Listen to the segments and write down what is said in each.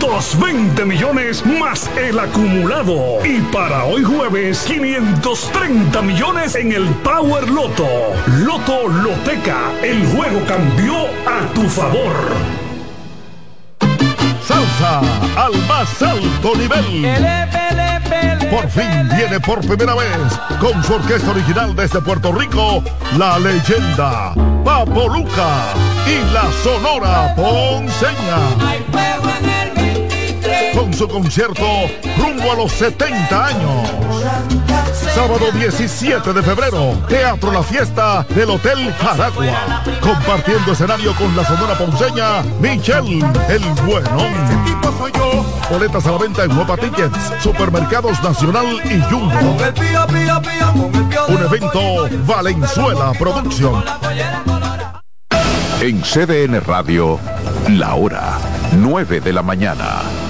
220 millones más el acumulado. Y para hoy jueves, 530 millones en el Power Loto. Loto Loteca, el juego cambió a tu favor. Salsa al más alto nivel. Por fin viene por primera vez con su orquesta original desde Puerto Rico, la leyenda Papo Luca y la Sonora Ponceña con su concierto rumbo a los 70 años. Sábado 17 de febrero, Teatro La Fiesta del Hotel Jaragua. Compartiendo escenario con la sonora ponceña Michelle El Buenón. Boletas a la venta en Nueva Tickets, Supermercados Nacional y Jumbo. Un evento Valenzuela Producción. En CDN Radio, la hora 9 de la mañana.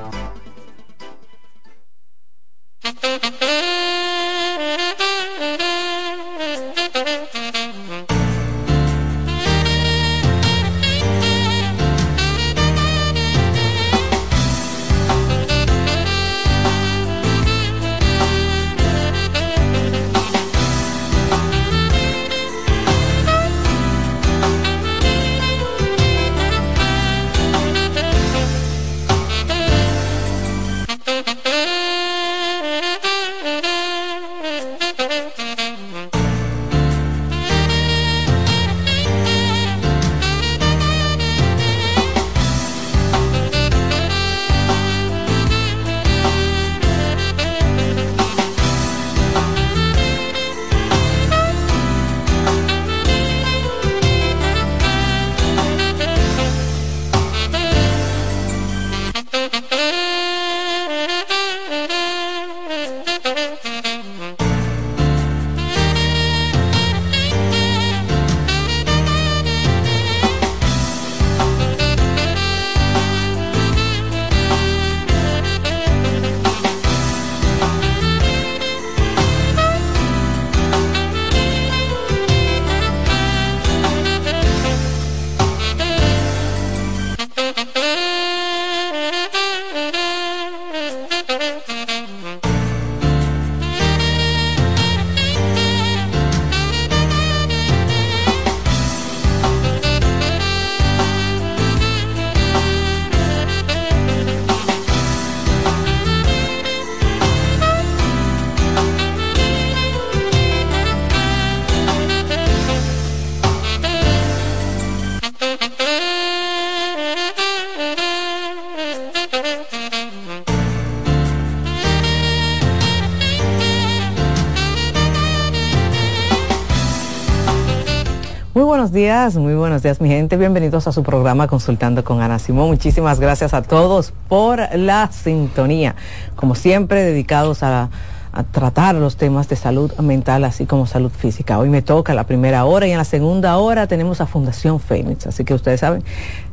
días, muy buenos días mi gente. Bienvenidos a su programa Consultando con Ana Simón. Muchísimas gracias a todos por la sintonía. Como siempre, dedicados a, a tratar los temas de salud mental así como salud física. Hoy me toca la primera hora y en la segunda hora tenemos a Fundación Fénix. Así que ustedes saben,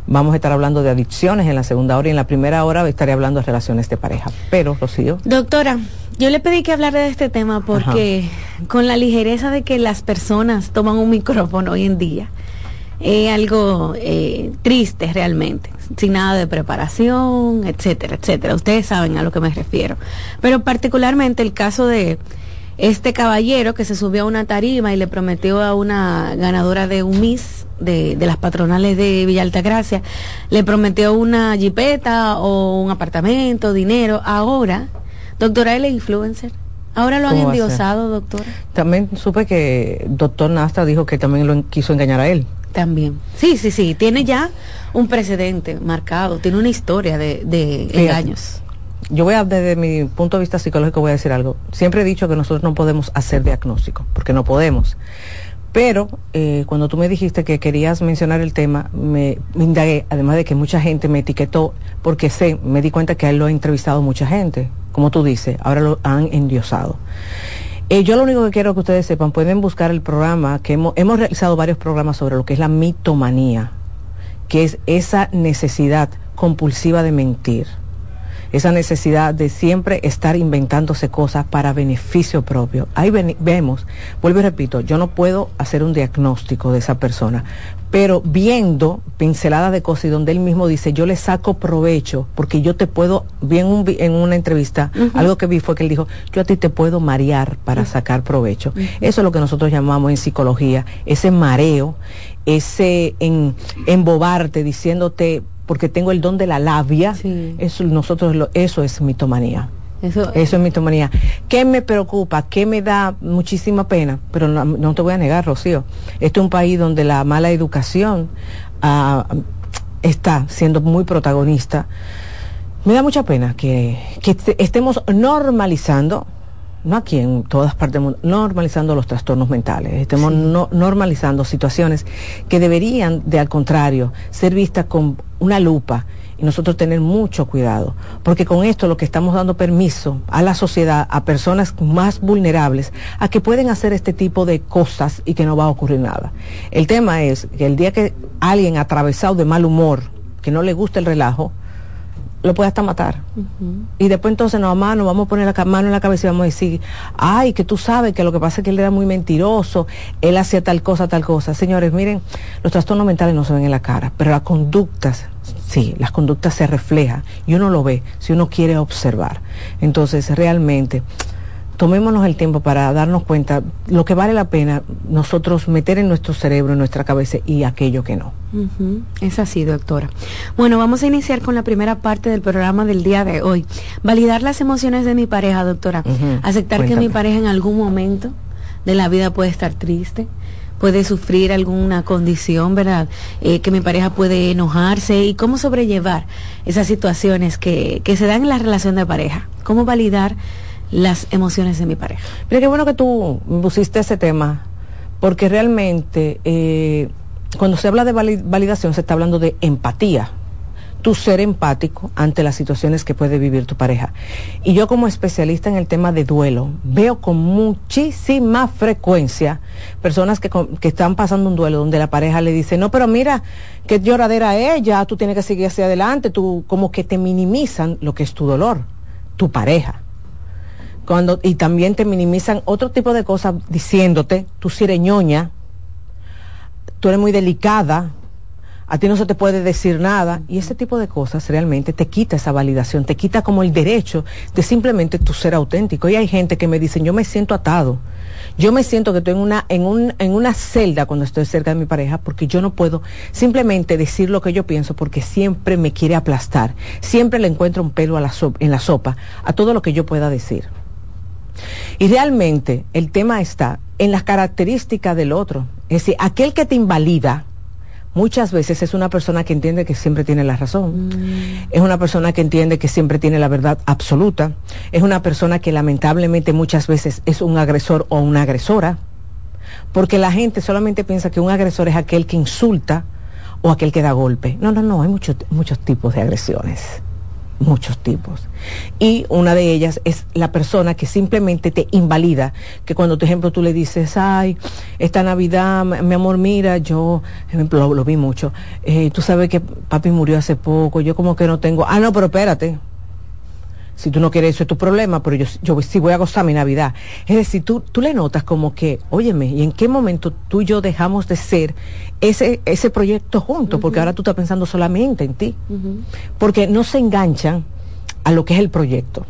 vamos a estar hablando de adicciones en la segunda hora y en la primera hora estaré hablando de relaciones de pareja. Pero, Rocío. Doctora, yo le pedí que hablara de este tema porque con la ligereza de que las personas toman un micrófono hoy en día, es algo eh, triste realmente, sin nada de preparación, etcétera, etcétera. Ustedes saben a lo que me refiero. Pero particularmente el caso de este caballero que se subió a una tarima y le prometió a una ganadora de un Miss de, de las patronales de Villa Altagracia, le prometió una jipeta o un apartamento, dinero. Ahora Doctora, él es influencer. Ahora lo han endiosado, doctora. También supe que doctor Nastra dijo que también lo quiso engañar a él. También. Sí, sí, sí. Tiene ya un precedente marcado. Tiene una historia de, de engaños. Yo voy a, desde mi punto de vista psicológico, voy a decir algo. Siempre he dicho que nosotros no podemos hacer diagnóstico, porque no podemos. Pero eh, cuando tú me dijiste que querías mencionar el tema, me, indagué, además de que mucha gente me etiquetó, porque sé, me di cuenta que a él lo ha entrevistado mucha gente, como tú dices, ahora lo han endiosado. Eh, yo lo único que quiero que ustedes sepan, pueden buscar el programa, que hemos, hemos realizado varios programas sobre lo que es la mitomanía, que es esa necesidad compulsiva de mentir esa necesidad de siempre estar inventándose cosas para beneficio propio. Ahí vemos, vuelvo y repito, yo no puedo hacer un diagnóstico de esa persona, pero viendo pinceladas de cosas y donde él mismo dice, yo le saco provecho, porque yo te puedo, vi en, una entrevista, algo que vi fue que él dijo, yo a ti te puedo marear para sacar provecho. Eso es lo que nosotros llamamos en psicología, ese mareo, ese en, embobarte diciéndote, porque tengo el don de la labia, eso, nosotros eso es mitomanía. Eso, Eso es mitomanía. ¿Qué me preocupa? ¿Qué me da muchísima pena? Pero no, te voy a negar, Rocío. Este es un país donde la mala educación ah, está siendo muy protagonista. Me da mucha pena que, estemos normalizando, no aquí en todas partes del mundo, normalizando los trastornos mentales. Estemos normalizando situaciones que deberían, de al contrario, ser vistas con una lupa y nosotros tener mucho cuidado, porque con esto lo que estamos dando permiso a la sociedad, a personas más vulnerables, a que pueden hacer este tipo de cosas y que no va a ocurrir nada. El tema es que el día que alguien atravesado de mal humor, que no le gusta el relajo, lo puede hasta matar. Y después entonces nos vamos, nos vamos a poner la mano en la cabeza y vamos a decir, ay, que tú sabes que lo que pasa es que él era muy mentiroso, él hacía tal cosa, tal cosa. Señores, miren, los trastornos mentales no se ven en la cara, pero las conductas sí, las conductas se reflejan y uno lo ve si uno quiere observar. Entonces, realmente, tomémonos el tiempo para darnos cuenta lo que vale la pena nosotros meter en nuestro cerebro, en nuestra cabeza y aquello que no. Es así, doctora. Bueno, vamos a iniciar con la primera parte del programa del día de hoy. Validar las emociones de mi pareja, doctora. Aceptar que mi pareja en algún momento de la vida puede estar triste, puede sufrir alguna condición, ¿verdad? Eh, que mi pareja puede enojarse y cómo sobrellevar esas situaciones que, que se dan en la relación de pareja. Cómo validar las emociones de mi pareja. Mira, qué bueno que tú pusiste ese tema, porque realmente eh, cuando se habla de validación se está hablando de empatía tu ser empático ante las situaciones que puede vivir tu pareja. Y yo como especialista en el tema de duelo, veo con muchísima frecuencia personas que, que están pasando un duelo donde la pareja le dice, no, pero mira, que lloradera ella, tú tienes que seguir hacia adelante, tú como que te minimizan lo que es tu dolor, tu pareja. Cuando, y también te minimizan otro tipo de cosas diciéndote, tú si eres ñoña, tú eres muy delicada, a ti no se te puede decir nada y ese tipo de cosas realmente te quita esa validación, te quita como el derecho de simplemente tu ser auténtico. Y hay gente que me dice, yo me siento atado, yo me siento que estoy en una, en, un, en una celda cuando estoy cerca de mi pareja porque yo no puedo simplemente decir lo que yo pienso porque siempre me quiere aplastar, siempre le encuentro un pelo a la en la sopa a todo lo que yo pueda decir. Y realmente el tema está en las características del otro. Es decir, aquel que te invalida, muchas veces es una persona que entiende que siempre tiene la razón. Mm. Es una persona que entiende que siempre tiene la verdad absoluta. Es una persona que lamentablemente muchas veces es un agresor o una agresora. Porque la gente solamente piensa que un agresor es aquel que insulta o aquel que da golpe. No, no, no, hay muchos, muchos tipos de agresiones muchos tipos. Y una de ellas es la persona que simplemente te invalida, que cuando, por ejemplo, tú le dices, ay, esta Navidad, mi amor, mira, yo, ejemplo, lo, vi mucho, eh, tú sabes que papi murió hace poco, yo como que no tengo, ah, no, pero espérate, si tú no quieres eso es tu problema, pero yo, yo sí voy a gozar mi Navidad. Es decir, tú, tú le notas como que, óyeme, ¿y en qué momento tú y yo dejamos de ser ese, ese proyecto juntos? Porque ahora tú estás pensando solamente en ti. Porque no se enganchan a lo que es el proyecto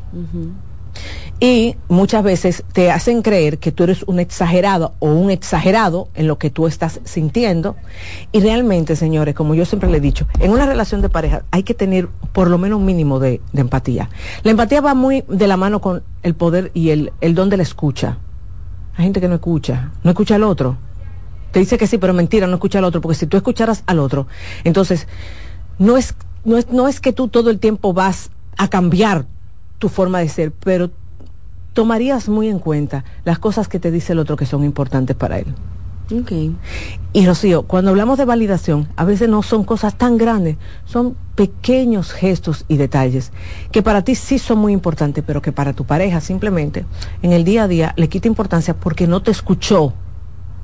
y muchas veces te hacen creer que tú eres un exagerado o un exagerado en lo que tú estás sintiendo. Y realmente, señores, como yo siempre le he dicho, en una relación de pareja hay que tener por lo menos un mínimo de, empatía. La empatía va muy de la mano con el poder y el, el don de la escucha. Hay gente que no escucha, no escucha al otro. Te dice que sí, pero mentira, no escucha al otro, porque si tú escucharas al otro, entonces no es, no es, no es que tú todo el tiempo vas a cambiar tu forma de ser, pero tomarías muy en cuenta las cosas que te dice el otro que son importantes para él. Okay. Y Rocío, cuando hablamos de validación, a veces no son cosas tan grandes, son pequeños gestos y detalles que para ti sí son muy importantes, pero que para tu pareja simplemente en el día a día le quita importancia porque no te escuchó,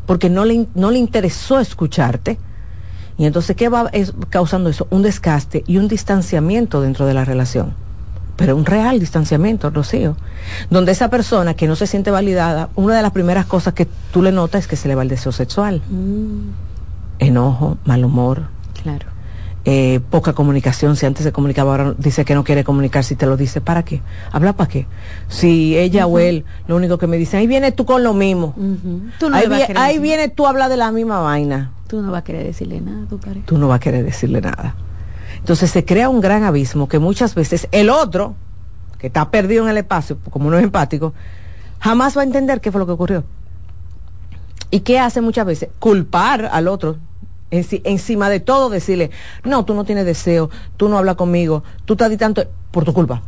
porque no le, no le interesó escucharte. Y entonces, ¿qué va causando eso? Un desgaste y un distanciamiento dentro de la relación pero un real distanciamiento, Rocío, donde esa persona que no se siente validada, una de las primeras cosas que tú le notas es que se le va el deseo sexual. Mm. Enojo, mal humor. Claro. Eh, poca comunicación, si antes se comunicaba, ahora dice que no quiere comunicar, si te lo dice, ¿para qué? ¿Habla para qué? Si ella o él, lo único que me dice, ahí viene tú con lo mismo. ahí, viene tú a hablar de la misma vaina. Tú no vas a querer decirle nada a tu pareja. Tú no vas a querer decirle nada. Entonces se crea un gran abismo que muchas veces el otro, que está perdido en el espacio, como no es empático, jamás va a entender qué fue lo que ocurrió. ¿Y qué hace muchas veces? Culpar al otro encima de todo decirle, no, tú no tienes deseo, tú no hablas conmigo, tú estás tanto por tu culpa.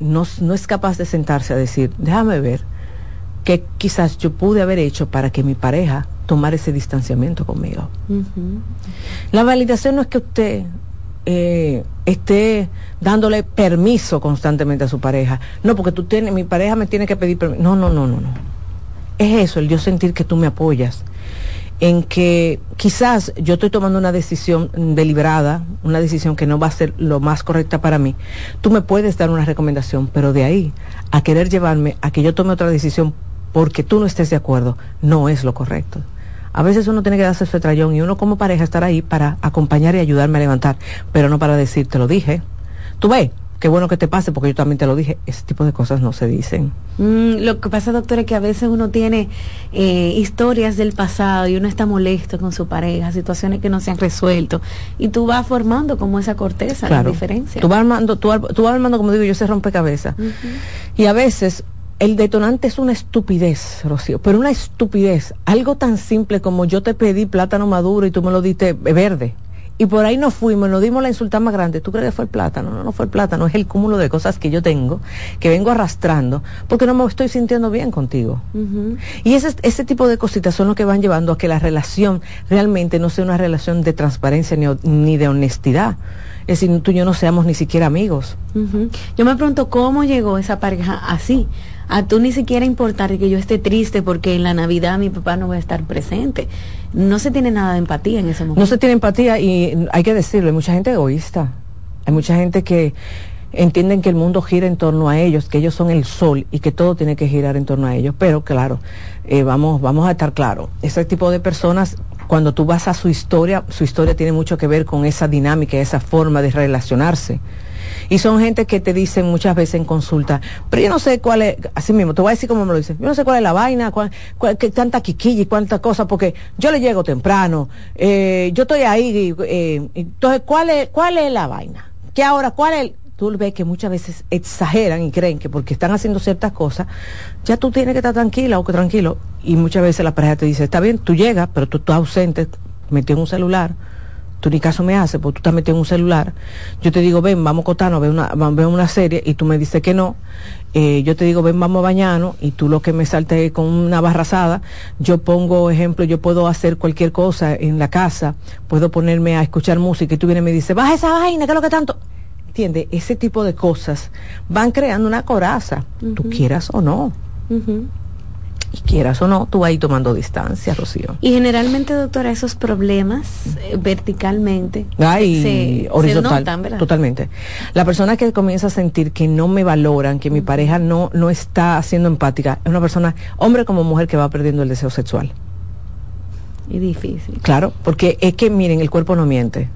No, no es capaz de sentarse a decir, déjame ver qué quizás yo pude haber hecho para que mi pareja tomara ese distanciamiento conmigo. La validación no es que usted eh, esté dándole permiso constantemente a su pareja. No, porque tú tienes, mi pareja me tiene que pedir permiso. No, no, no, no, no. Es eso, el yo sentir que tú me apoyas, en que quizás yo estoy tomando una decisión deliberada, una decisión que no va a ser lo más correcta para mí, tú me puedes dar una recomendación, pero de ahí a querer llevarme a que yo tome otra decisión porque tú no estés de acuerdo, no es lo correcto. A veces uno tiene que darse ese trayón y uno como pareja estar ahí para acompañar y ayudarme a levantar, pero no para decir, te lo dije. Tú ves, qué bueno que te pase porque yo también te lo dije, ese tipo de cosas no se dicen. Mm, lo que pasa, doctor, es que a veces uno tiene eh, historias del pasado y uno está molesto con su pareja, situaciones que no se han resuelto y tú vas formando como esa corteza, la diferencia. Tú vas armando, tú, vas armando, como digo yo, se rompecabezas. Y a veces el detonante es una estupidez, Rocío, pero una estupidez, algo tan simple como yo te pedí plátano maduro y tú me lo diste verde y por ahí nos fuimos, nos dimos la insulta más grande. ¿Tú crees que fue el plátano? No, no fue el plátano, es el cúmulo de cosas que yo tengo, que vengo arrastrando, porque no me estoy sintiendo bien contigo. Y ese, ese tipo de cositas son los que van llevando a que la relación realmente no sea una relación de transparencia ni, ni de honestidad. Es decir, tú y yo no seamos ni siquiera amigos. Yo me pregunto cómo llegó esa pareja así a tú ni siquiera importar que yo esté triste porque en la Navidad mi papá no va a estar presente. No se tiene nada de empatía en ese momento. No se tiene empatía y hay que decirlo, hay mucha gente egoísta. Hay mucha gente que entienden que el mundo gira en torno a ellos, que ellos son el sol y que todo tiene que girar en torno a ellos. Pero claro, eh, vamos, vamos a estar claros, ese tipo de personas, cuando tú vas a su historia, su historia tiene mucho que ver con esa dinámica, esa forma de relacionarse. Y son gente que te dicen muchas veces en consulta, pero yo no sé cuál es, así mismo, te voy a decir cómo me lo dicen, yo no sé cuál es la vaina, cuál, cuál qué tanta quiquilla y cuántas cosas, porque yo le llego temprano, eh, yo estoy ahí, eh, entonces, ¿cuál es, ¿cuál es la vaina? ¿Qué ahora, cuál es? tú ves que muchas veces exageran y creen que porque están haciendo ciertas cosas, ya tú tienes que estar tranquila o que tranquilo. Y muchas veces la pareja te dice, está bien, tú llegas, pero tú estás ausente, metido en un celular, tú ni caso me haces, porque tú estás metido en un celular, yo te digo, ven, vamos a cotarnos, ve una, ve una serie, y tú me dices que no, eh, yo te digo, ven, vamos a bañarnos, y tú lo que me salte con una barrazada, yo pongo ejemplo, yo puedo hacer cualquier cosa en la casa, puedo ponerme a escuchar música, y tú vienes y me dices, baja esa vaina, ¿qué es lo que tanto? ¿Entiendes? Ese tipo de cosas van creando una coraza, tú quieras o no y quieras o no, tú vas ahí tomando distancia, Rocío. Y generalmente, doctora, esos problemas eh, verticalmente se, horizontal, totalmente. La persona que comienza a sentir que no me valoran, que mi pareja no, no está siendo empática, es una persona, hombre como mujer, que va perdiendo el deseo sexual. Y difícil. Claro, porque es que, miren, el cuerpo no miente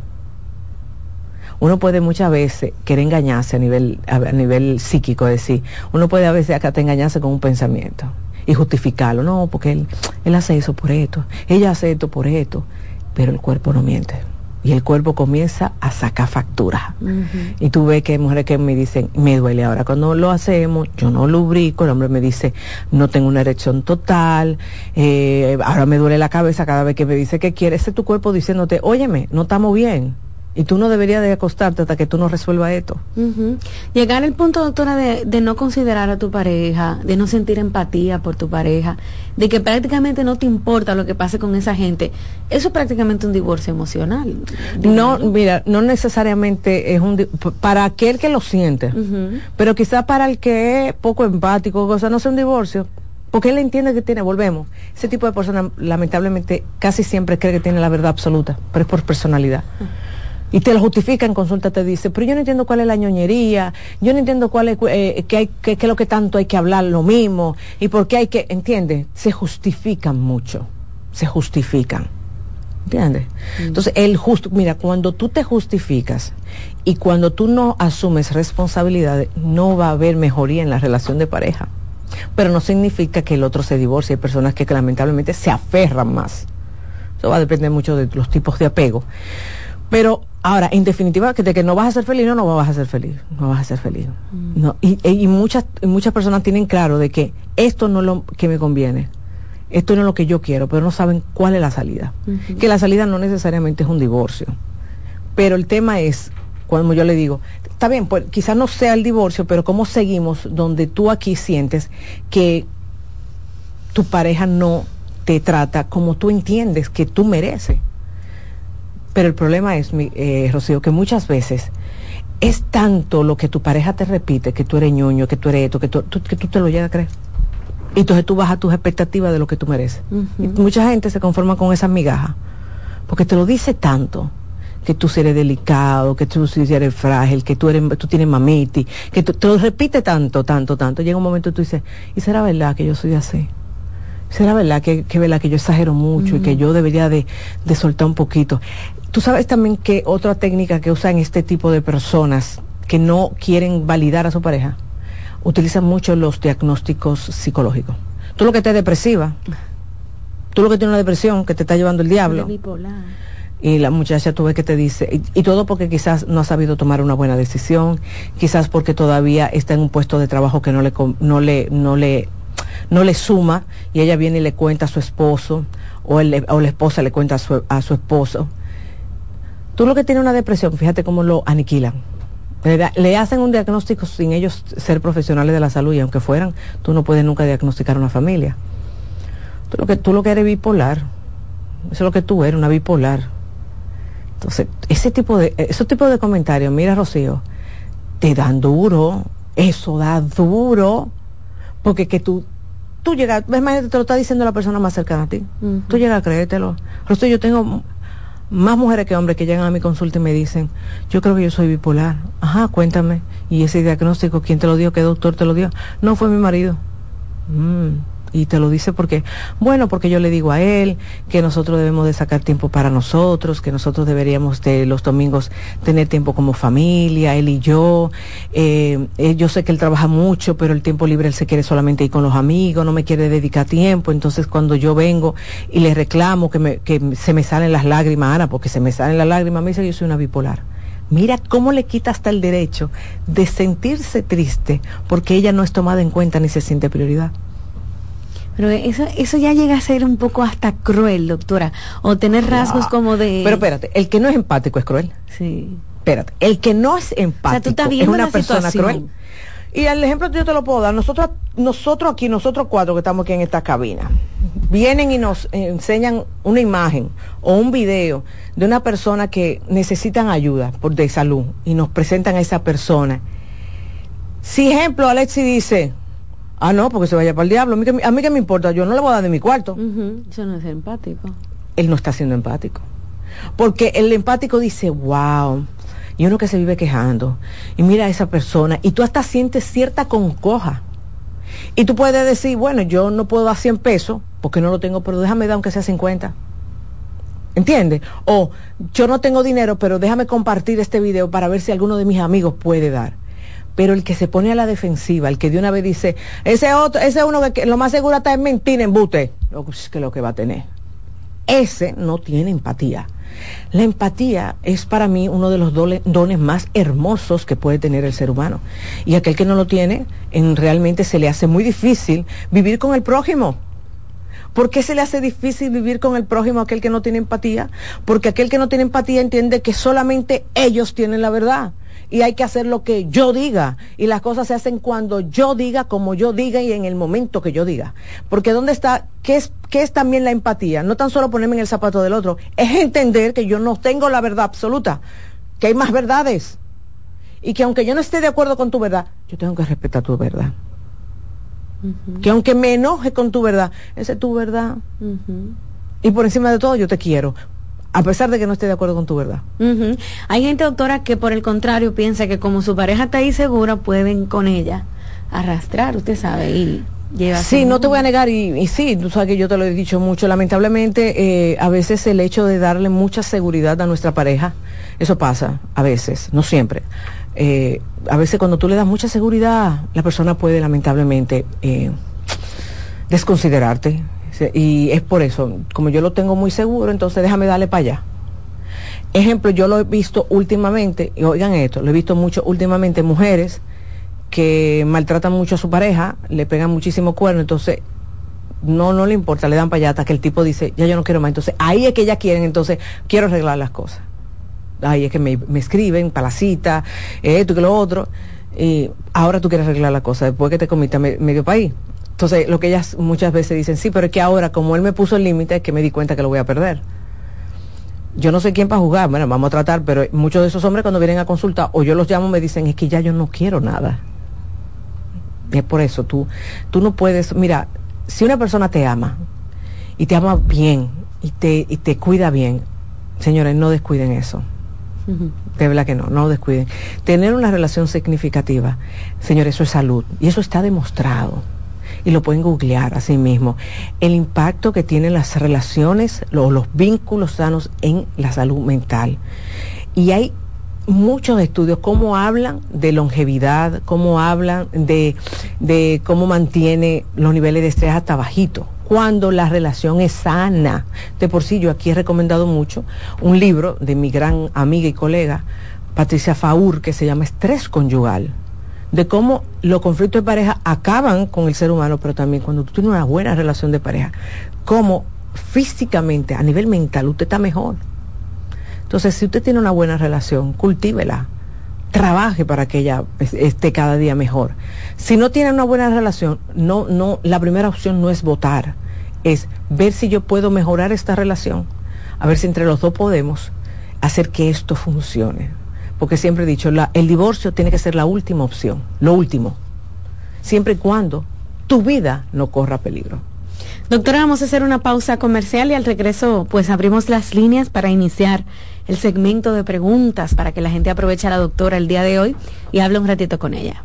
uno puede muchas veces querer engañarse a nivel, a, nivel psíquico, es decir, uno puede a veces acá te engañarse con un pensamiento y justificarlo. No, porque él, él hace eso por esto, ella hace esto por esto, pero el cuerpo no miente. Y el cuerpo comienza a sacar facturas. Y tú ves que hay mujeres que me dicen, me duele ahora. Cuando lo hacemos, yo no lubrico, el hombre me dice, no tengo una erección total, eh, ahora me duele la cabeza cada vez que me dice que quiere. Ese es tu cuerpo diciéndote, óyeme, no estamos bien y tú no deberías de acostarte hasta que tú no resuelvas esto. Llegar al punto, doctora, de, no considerar a tu pareja, de no sentir empatía por tu pareja, de que prácticamente no te importa lo que pase con esa gente, eso es prácticamente un divorcio emocional. No, mira, no necesariamente es un para aquel que lo siente, pero quizá para el que es poco empático, o sea, no es un divorcio, porque él entiende que tiene, volvemos, ese tipo de persona lamentablemente casi siempre cree que tiene la verdad absoluta, pero es por personalidad y te lo justifica en consulta, te dice, pero yo no entiendo cuál es la ñoñería, yo no entiendo cuál es, eh, qué, hay, qué, es lo que tanto hay que hablar lo mismo, y por qué hay que, entiende, se justifican mucho, se justifican. ¿Entiendes? Mm. Entonces, el justo, mira, cuando tú te justificas y cuando tú no asumes responsabilidades, no va a haber mejoría en la relación de pareja. Pero no significa que el otro se divorcie. Hay personas que, que lamentablemente se aferran más. Eso va a depender mucho de los tipos de apego. Pero ahora, en definitiva, que de que no vas a ser feliz, no, no vas a ser feliz, no vas a ser feliz. Mm. No, y, y, muchas, muchas personas tienen claro de que esto no es lo que me conviene, esto no es lo que yo quiero, pero no saben cuál es la salida. Que la salida no necesariamente es un divorcio. Pero el tema es, cuando yo le digo, está bien, pues quizás no sea el divorcio, pero ¿cómo seguimos donde tú aquí sientes que tu pareja no te trata como tú entiendes que tú mereces? Pero el problema es, eh, Rocío, que muchas veces es tanto lo que tu pareja te repite, que tú eres ñoño, que tú eres esto, que tú, que tú te lo llegas a creer. Y entonces tú bajas tus expectativas de lo que tú mereces. y mucha gente se conforma con esa migaja, porque te lo dice tanto, que tú eres delicado, que tú eres frágil, que tú eres, tú tienes mamiti, que tú, te lo repite tanto, tanto, tanto. Llega un momento y tú dices, ¿y será verdad que yo soy así? ¿Será verdad que, que verdad que yo exagero mucho y que yo debería de, de soltar un poquito? Tú sabes también que otra técnica que usan este tipo de personas que no quieren validar a su pareja, utilizan mucho los diagnósticos psicológicos. Tú lo que te depresiva, tú lo que tienes una depresión que te está llevando el diablo. Y la muchacha tú ves que te dice, y, todo porque quizás no ha sabido tomar una buena decisión, quizás porque todavía está en un puesto de trabajo que no le, no le, no le, no le suma, y ella viene y le cuenta a su esposo, o, el, o la esposa le cuenta a su, a su esposo Tú lo que tienes una depresión, fíjate cómo lo aniquilan. Le hacen un diagnóstico sin ellos ser profesionales de la salud y aunque fueran, tú no puedes nunca diagnosticar una familia. Tú lo que, tú lo que eres bipolar, eso es lo que tú eres, una bipolar. Entonces, ese tipo de, ese tipo de comentarios, mira Rocío, te dan duro, eso da duro, porque que tú, tú llegas, imagínate, te lo está diciendo la persona más cercana a ti, tú llegas a creértelo. Yo tengo más mujeres que hombres que llegan a mi consulta y me dicen, yo creo que yo soy bipolar. Ajá, cuéntame. ¿Y ese diagnóstico quién te lo dio? ¿Qué doctor te lo dio? No, fue mi marido. Mm y te lo dice porque, bueno, porque yo le digo a él que nosotros debemos de sacar tiempo para nosotros, que nosotros deberíamos de los domingos tener tiempo como familia, él y yo. Eh, eh, yo sé que él trabaja mucho, pero el tiempo libre él se quiere solamente ir con los amigos, no me quiere dedicar tiempo. Entonces cuando yo vengo y le reclamo que, me, que se me salen las lágrimas, Ana, porque se me salen las lágrimas, me dice yo soy una bipolar. Mira cómo le quita hasta el derecho de sentirse triste porque ella no es tomada en cuenta ni se siente prioridad. Pero eso, eso ya llega a ser un poco hasta cruel, doctora. O tener rasgos como de... Pero espérate, el que no es empático es cruel. Sí. Espérate, el que no es empático es una persona cruel. Y el ejemplo yo te lo puedo dar. Nosotros, nosotros aquí, nosotros cuatro que estamos aquí en esta cabina, vienen y nos enseñan una imagen o un video de una persona que necesitan ayuda por de salud y nos presentan a esa persona. Si ejemplo Alexi dice, Ah, no, porque se vaya para el diablo. A mí, que, a mí que me importa, yo no le voy a dar de mi cuarto. Eso no es empático. Él no está siendo empático. Porque el empático dice, wow, y uno que se vive quejando, y mira a esa persona, y tú hasta sientes cierta concoja. Y tú puedes decir, bueno, yo no puedo dar 100 pesos, porque no lo tengo, pero déjame dar aunque sea 50. ¿Entiendes? O yo no tengo dinero, pero déjame compartir este video para ver si alguno de mis amigos puede dar pero el que se pone a la defensiva, el que de una vez dice, ese otro, ese uno que, lo más seguro está en mentir, en bute, lo que lo que va a tener. Ese no tiene empatía. La empatía es para mí uno de los dones más hermosos que puede tener el ser humano. Y aquel que no lo tiene, en, realmente se le hace muy difícil vivir con el prójimo. ¿Por qué se le hace difícil vivir con el prójimo a aquel que no tiene empatía? Porque aquel que no tiene empatía entiende que solamente ellos tienen la verdad y hay que hacer lo que yo diga. Y las cosas se hacen cuando yo diga, como yo diga y en el momento que yo diga. Porque ¿dónde está? ¿Qué es, qué es también la empatía? No tan solo ponerme en el zapato del otro, es entender que yo no tengo la verdad absoluta, que hay más verdades. Y que aunque yo no esté de acuerdo con tu verdad, yo tengo que respetar tu verdad. Que aunque me enoje con tu verdad, esa es tu verdad. Y por encima de todo, yo te quiero a pesar de que no esté de acuerdo con tu verdad. Hay gente, doctora, que por el contrario piensa que como su pareja está ahí segura, pueden con ella arrastrar, usted sabe, y lleva... Sí, no te voy a negar, y, sí, tú sabes que yo te lo he dicho mucho, lamentablemente eh, a veces el hecho de darle mucha seguridad a nuestra pareja, eso pasa, a veces, no siempre. Eh, a veces cuando tú le das mucha seguridad, la persona puede lamentablemente eh, desconsiderarte, y es por eso, como yo lo tengo muy seguro, entonces déjame darle para allá. Ejemplo, yo lo he visto últimamente, y oigan esto, lo he visto mucho últimamente mujeres que maltratan mucho a su pareja, le pegan muchísimo cuerno, entonces no, no le importa, le dan para allá hasta que el tipo dice, ya yo no quiero más. Entonces ahí es que ya quieren, entonces quiero arreglar las cosas. Ahí es que me, escriben para la cita, esto y lo otro. Y ahora tú quieres arreglar la cosa después que te comiste medio país. Entonces, lo que ellas muchas veces dicen, sí, pero es que ahora, como él me puso el límite, es que me di cuenta que lo voy a perder. Yo no sé quién para jugar, bueno, vamos a tratar, pero muchos de esos hombres cuando vienen a consultar, o yo los llamo, me dicen, es que ya yo no quiero nada. Y es por eso, tú, tú no puedes, mira, si una persona te ama, y te ama bien, y te, y te cuida bien, señores, no descuiden eso. De verdad que no, no descuiden. Tener una relación significativa, señores, eso es salud. Y eso está demostrado y lo pueden googlear así mismo, el impacto que tienen las relaciones, los, los vínculos sanos en la salud mental. Y hay muchos estudios, cómo hablan de longevidad, cómo hablan de, de cómo mantiene los niveles de estrés hasta bajito cuando la relación es sana. De por sí, yo aquí he recomendado mucho un libro de mi gran amiga y colega, Patricia Faur, que se llama Estrés Conyugal de cómo los conflictos de pareja acaban con el ser humano, pero también cuando tú tienes una buena relación de pareja, cómo físicamente, a nivel mental, usted está mejor. Entonces, si usted tiene una buena relación, cultívela, trabaje para que ella esté cada día mejor. Si no tiene una buena relación, no, no, la primera opción no es votar, es ver si yo puedo mejorar esta relación, a ver si entre los dos podemos hacer que esto funcione porque siempre he dicho, el divorcio tiene que ser la última opción, lo último, siempre y cuando tu vida no corra peligro. Doctora, vamos a hacer una pausa comercial y al regreso pues abrimos las líneas para iniciar el segmento de preguntas para que la gente aproveche a la doctora el día de hoy y hable un ratito con ella.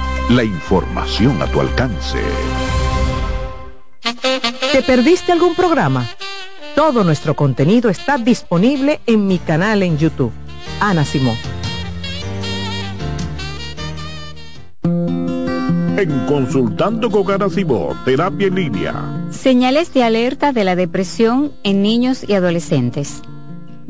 la información a tu alcance. ¿Te perdiste algún programa? Todo nuestro contenido está disponible en mi canal en YouTube. Ana Simón. En Consultando con Ana Simón, terapia en línea. Señales de alerta de la depresión en niños y adolescentes.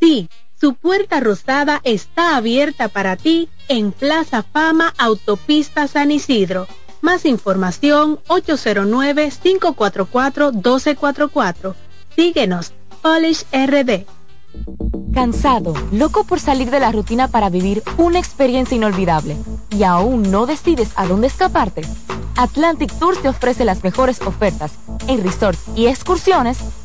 Sí, su puerta rosada está abierta para ti en Plaza Fama Autopista San Isidro. Más información 809-544-1244. Síguenos, Polish RD. Cansado, loco por salir de la rutina para vivir una experiencia inolvidable y aún no decides a dónde escaparte. Atlantic Tours te ofrece las mejores ofertas en resorts y excursiones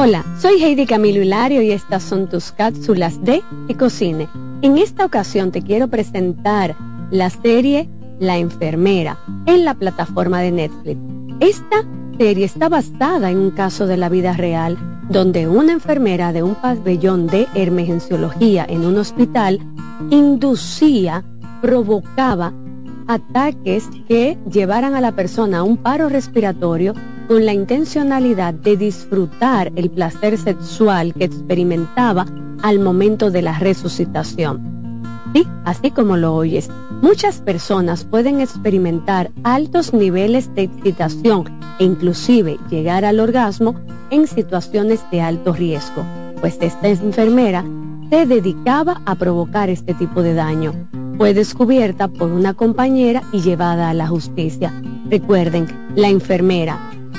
Hola, soy Heidi Camilo Hilario y estas son tus cápsulas de Ecocine. En esta ocasión te quiero presentar la serie La enfermera en la plataforma de Netflix. Esta serie está basada en un caso de la vida real donde una enfermera de un pabellón de emergenciología en un hospital inducía, provocaba ataques que llevaran a la persona a un paro respiratorio con la intencionalidad de disfrutar el placer sexual que experimentaba al momento de la resucitación. Sí, así como lo oyes, muchas personas pueden experimentar altos niveles de excitación e inclusive llegar al orgasmo en situaciones de alto riesgo, pues esta enfermera se dedicaba a provocar este tipo de daño. Fue descubierta por una compañera y llevada a la justicia. Recuerden, la enfermera,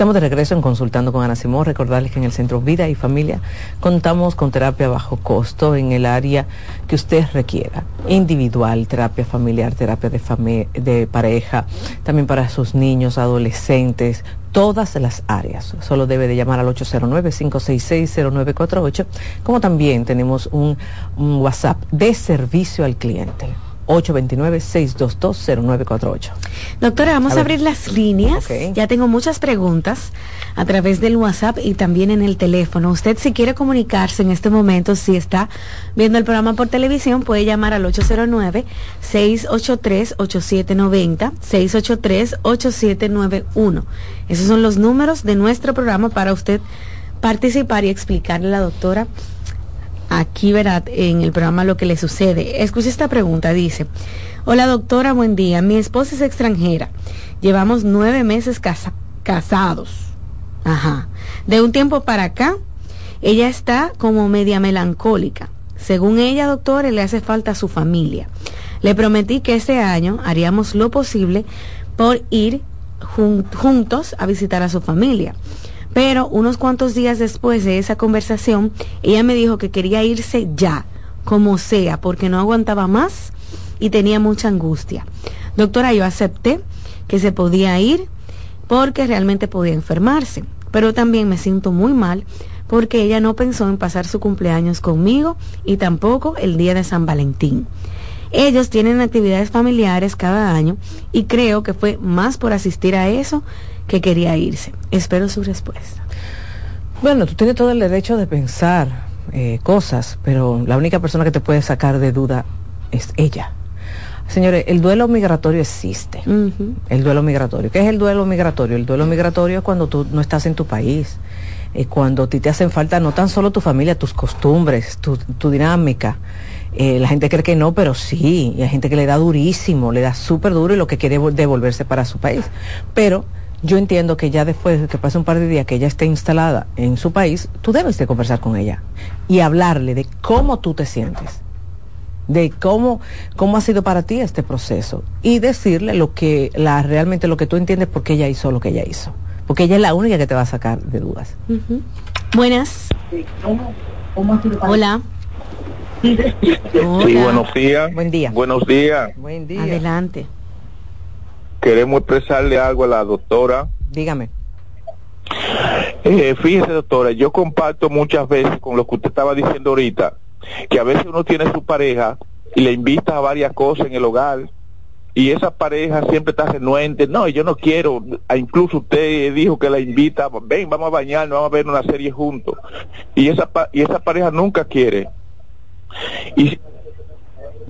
Estamos de regreso en Consultando con Ana Simón. Recordarles que en el Centro Vida y Familia contamos con terapia bajo costo en el área que usted requiera. Individual, terapia familiar, terapia de, pareja, también para sus niños, adolescentes, todas las áreas. Solo debe de llamar al 809-566-0948, como también tenemos un WhatsApp de servicio al cliente. 829-622-0948. Doctora, vamos a, abrir las líneas. Ya tengo muchas preguntas a través del WhatsApp y también en el teléfono. Usted si quiere comunicarse en este momento, si está viendo el programa por televisión, puede llamar al 809-683-8790, 683-8791. Esos son los números de nuestro programa para usted participar y explicarle a la doctora aquí verá en el programa lo que le sucede. Escuche esta pregunta, dice, hola doctora, buen día, mi esposa es extranjera, llevamos nueve meses casados, ajá, de un tiempo para acá, ella está como media melancólica. Según ella, doctora, le hace falta a su familia. Le prometí que ese año haríamos lo posible por ir juntos a visitar a su familia. Pero unos cuantos días después de esa conversación, ella me dijo que quería irse ya, como sea, porque no aguantaba más y tenía mucha angustia. Doctora, yo acepté que se podía ir porque realmente podía enfermarse, pero también me siento muy mal porque ella no pensó en pasar su cumpleaños conmigo y tampoco el día de San Valentín. Ellos tienen actividades familiares cada año y creo que fue más por asistir a eso que quería irse. Espero su respuesta. Bueno, tú tienes todo el derecho de pensar eh, cosas, pero la única persona que te puede sacar de duda es ella. Señores, el duelo migratorio existe. El duelo migratorio. ¿Qué es el duelo migratorio? El duelo migratorio es cuando tú no estás en tu país. Es cuando a ti te hacen falta no tan solo tu familia, tus costumbres, tu, dinámica. Eh, la gente cree que no, pero sí. Y hay gente que le da durísimo, le da súper duro y lo que quiere devolverse para su país. Pero yo entiendo que ya después de que pase un par de días que ella esté instalada en su país, tú debes de conversar con ella y hablarle de cómo tú te sientes de cómo, cómo ha sido para ti este proceso y decirle lo que, la, realmente lo que tú entiendes por qué ella hizo lo que ella hizo. Porque ella es la única que te va a sacar de dudas. Buenas. Hola. Sí, buenos días. Buen día. Buenos días. Buen día. Adelante. Queremos expresarle algo a la doctora. Dígame. Eh, fíjese, doctora, yo comparto muchas veces con lo que usted estaba diciendo ahorita que a veces uno tiene su pareja y le invita a varias cosas en el hogar y esa pareja siempre está renuente, no, yo no quiero, incluso usted dijo que la invita, ven, vamos a bañarnos, vamos a ver una serie juntos, y esa, y esa pareja nunca quiere. Y,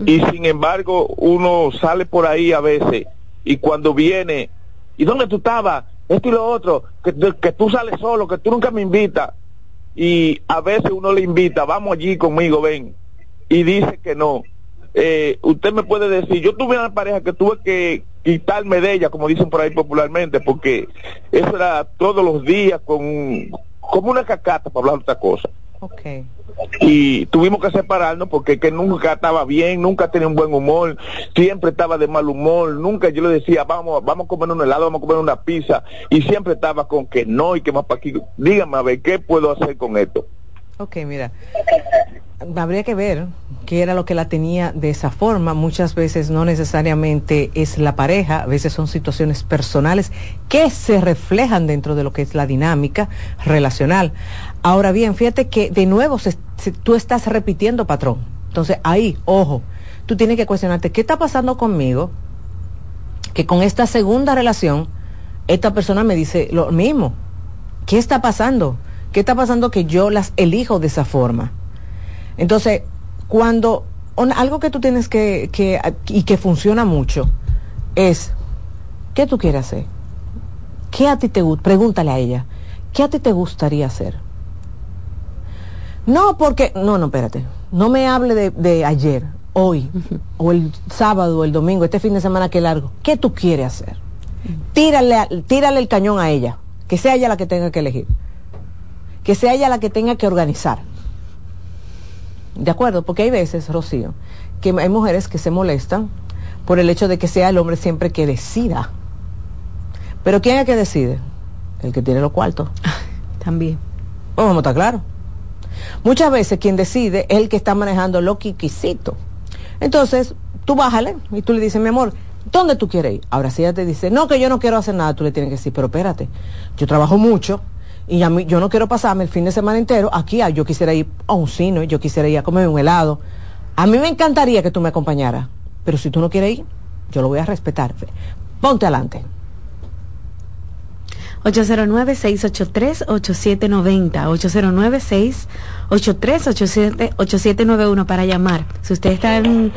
y sin embargo, uno sale por ahí a veces, y cuando viene, ¿y dónde tú estabas? Esto y lo otro, que, que tú sales solo, que tú nunca me invitas y a veces uno le invita, vamos allí conmigo, ven, y dice que no. Eh, usted me puede decir, yo tuve una pareja que tuve que quitarme de ella, como dicen por ahí popularmente, porque eso era todos los días con como una cacata para hablar de otra cosa. Okay y tuvimos que separarnos porque que nunca estaba bien, nunca tenía un buen humor, siempre estaba de mal humor, nunca yo le decía, vamos, vamos a comer un helado, vamos a comer una pizza, y siempre estaba con que no y que más para aquí. Dígame a ver, ¿qué puedo hacer con esto? Ok, mira, habría que ver qué era lo que la tenía de esa forma. Muchas veces no necesariamente es la pareja, a veces son situaciones personales que se reflejan dentro de lo que es la dinámica relacional. Ahora bien, fíjate que de nuevo tú estás repitiendo patrón. Entonces ahí, ojo, tú tienes que cuestionarte, ¿qué está pasando conmigo? Que con esta segunda relación, esta persona me dice lo mismo. ¿Qué está pasando? ¿Qué está pasando que yo las elijo de esa forma? Entonces, cuando algo que tú tienes que, que, y que funciona mucho es, ¿qué tú quieres hacer? ¿Qué a ti te gusta? Pregúntale a ella, ¿qué a ti te gustaría hacer? No, porque, no, no, espérate, no me hable de, ayer, hoy, o el sábado, o el domingo, este fin de semana que largo. ¿Qué tú quieres hacer? Tírale, tírale el cañón a ella, que sea ella la que tenga que elegir, que sea ella la que tenga que organizar. ¿De acuerdo? Porque hay veces, Rocío, que hay mujeres que se molestan por el hecho de que sea el hombre siempre que decida. Pero ¿quién es el que decide? El que tiene los cuartos. También. vamos a estar claros. Muchas veces quien decide es el que está manejando lo quiquisito. Entonces, tú bájale y tú le dices, mi amor, ¿dónde tú quieres ir? Ahora si ella te dice, no, que yo no quiero hacer nada, tú le tienes que decir, pero espérate, yo trabajo mucho y a mí, yo no quiero pasarme el fin de semana entero aquí, yo quisiera ir a un cine, yo quisiera ir a comer un helado. A mí me encantaría que tú me acompañaras, pero si tú no quieres ir, yo lo voy a respetar. Ponte adelante. 809-683-8790, 809-683-8791 para llamar. Si usted está eh,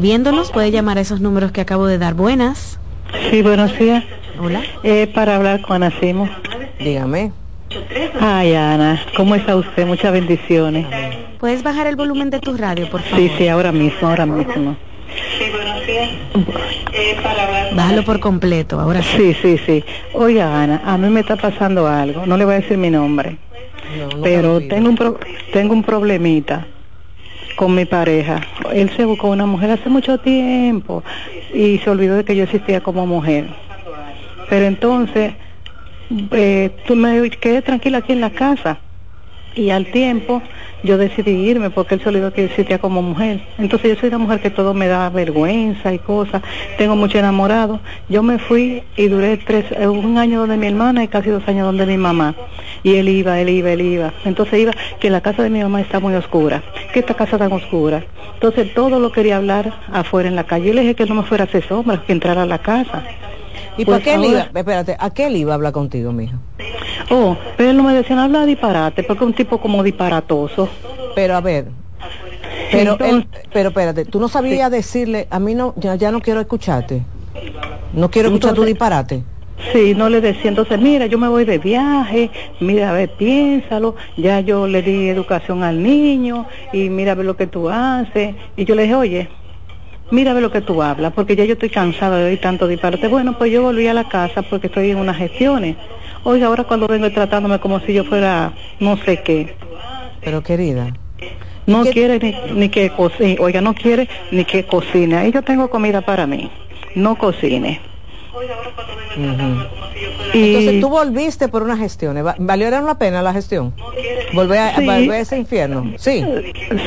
viéndonos, puede llamar a esos números que acabo de dar. Buenas. Sí, buenos días. Hola. Eh, para hablar con Ana Simo. Dígame. Ay, Ana, ¿cómo está usted? Muchas bendiciones. ¿Puedes bajar el volumen de tu radio, por favor? Sí, sí, ahora mismo, ahora mismo. Sí, buenos días. Eh, Bájalo por completo, ahora sí. Sí, sí, sí. Oiga, Ana, a mí me está pasando algo. No le voy a decir mi nombre. pero tengo un, tengo un problemita con mi pareja. Él se buscó una mujer hace mucho tiempo y se olvidó de que yo existía como mujer. Pero entonces, eh, tú me quedé tranquila aquí en la casa y al tiempo yo decidí irme porque él olvidó que existía como mujer. Entonces yo soy una mujer que todo me da vergüenza y cosas, tengo mucho enamorado. Yo me fui y duré tres, un año donde mi hermana y casi dos años donde mi mamá. Y él iba, él iba, él iba. Entonces iba que la casa de mi mamá está muy oscura, que esta casa tan oscura. Entonces todo lo quería hablar afuera en la calle. Yo le dije que no me fuera a hacer sombras, que entrara a la casa. ¿Y pues qué él iba? Espérate, ¿a qué él iba a hablar contigo, mija? Oh, pero él no me decía, no habla disparate, porque es un tipo como disparatoso. Pero a ver, pero, pero espérate, tú no sabías decirle, a mí no, ya, ya no quiero escucharte. No quiero escuchar tu disparate. Sí, no le decía, entonces, mira, yo me voy de viaje, mira, a ver, piénsalo, ya yo le di educación al niño y mira, a ver lo que tú haces. Y yo le dije, oye, mira, ver lo que tú hablas, porque ya yo estoy cansada de oír tanto disparate. Bueno, pues yo volví a la casa porque estoy en unas gestiones. Oiga, ahora cuando vengo tratándome como si yo fuera no sé qué. Pero querida, no quiere ni, que cocine, oiga, no quiere ni que cocine. Ahí yo tengo comida para mí. No cocine. Entonces tú volviste por una gestión. ¿Valió la pena la gestión? ¿Volver a, a, ese infierno? Sí.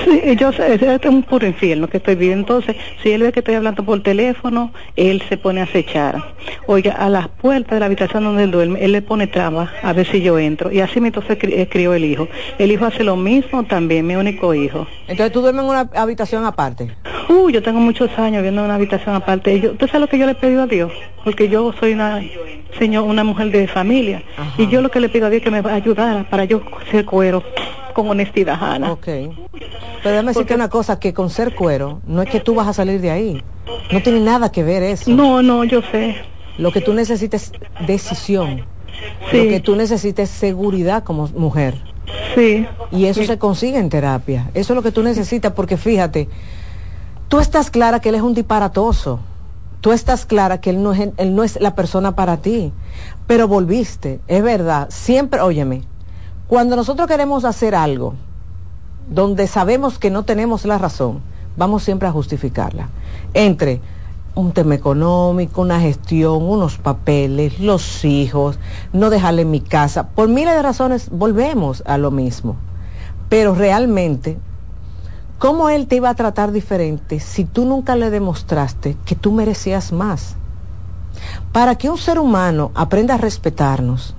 Sí, yo sé, este es un puro infierno que estoy viviendo. Entonces, si él ve que estoy hablando por teléfono, él se pone a acechar. Oiga, a las puertas de la habitación donde él duerme, él le pone trabas a ver si yo entro. Y así me entonces crió el hijo. El hijo hace lo mismo también, mi único hijo. Entonces tú duermes en una habitación aparte. Uh, yo tengo muchos años viviendo en una habitación aparte. Yo, ¿Tú sabes lo que yo le he pedido a Dios? Porque yo soy una señor, una mujer de familia. Y yo lo que le pido a Dios es que me ayudara para yo ser cuero con honestidad, Ana. Ok. Pero déjame decirte una cosa, que con ser cuero, no es que tú vas a salir de ahí. No tiene nada que ver eso. No, no, yo sé. Lo que tú necesitas es decisión. Lo que tú necesitas es seguridad como mujer. Sí. Y eso se consigue en terapia. Eso es lo que tú necesitas porque fíjate, tú estás clara que él es un disparatoso tú estás clara que él no, es, él no es la persona para ti, pero volviste, es verdad, siempre, óyeme, cuando nosotros queremos hacer algo donde sabemos que no tenemos la razón, vamos siempre a justificarla. Entre un tema económico, una gestión, unos papeles, los hijos, no dejarle mi casa, por miles de razones volvemos a lo mismo. Pero realmente ¿Cómo él te iba a tratar diferente si tú nunca le demostraste que tú merecías más? Para que un ser humano aprenda a respetarnos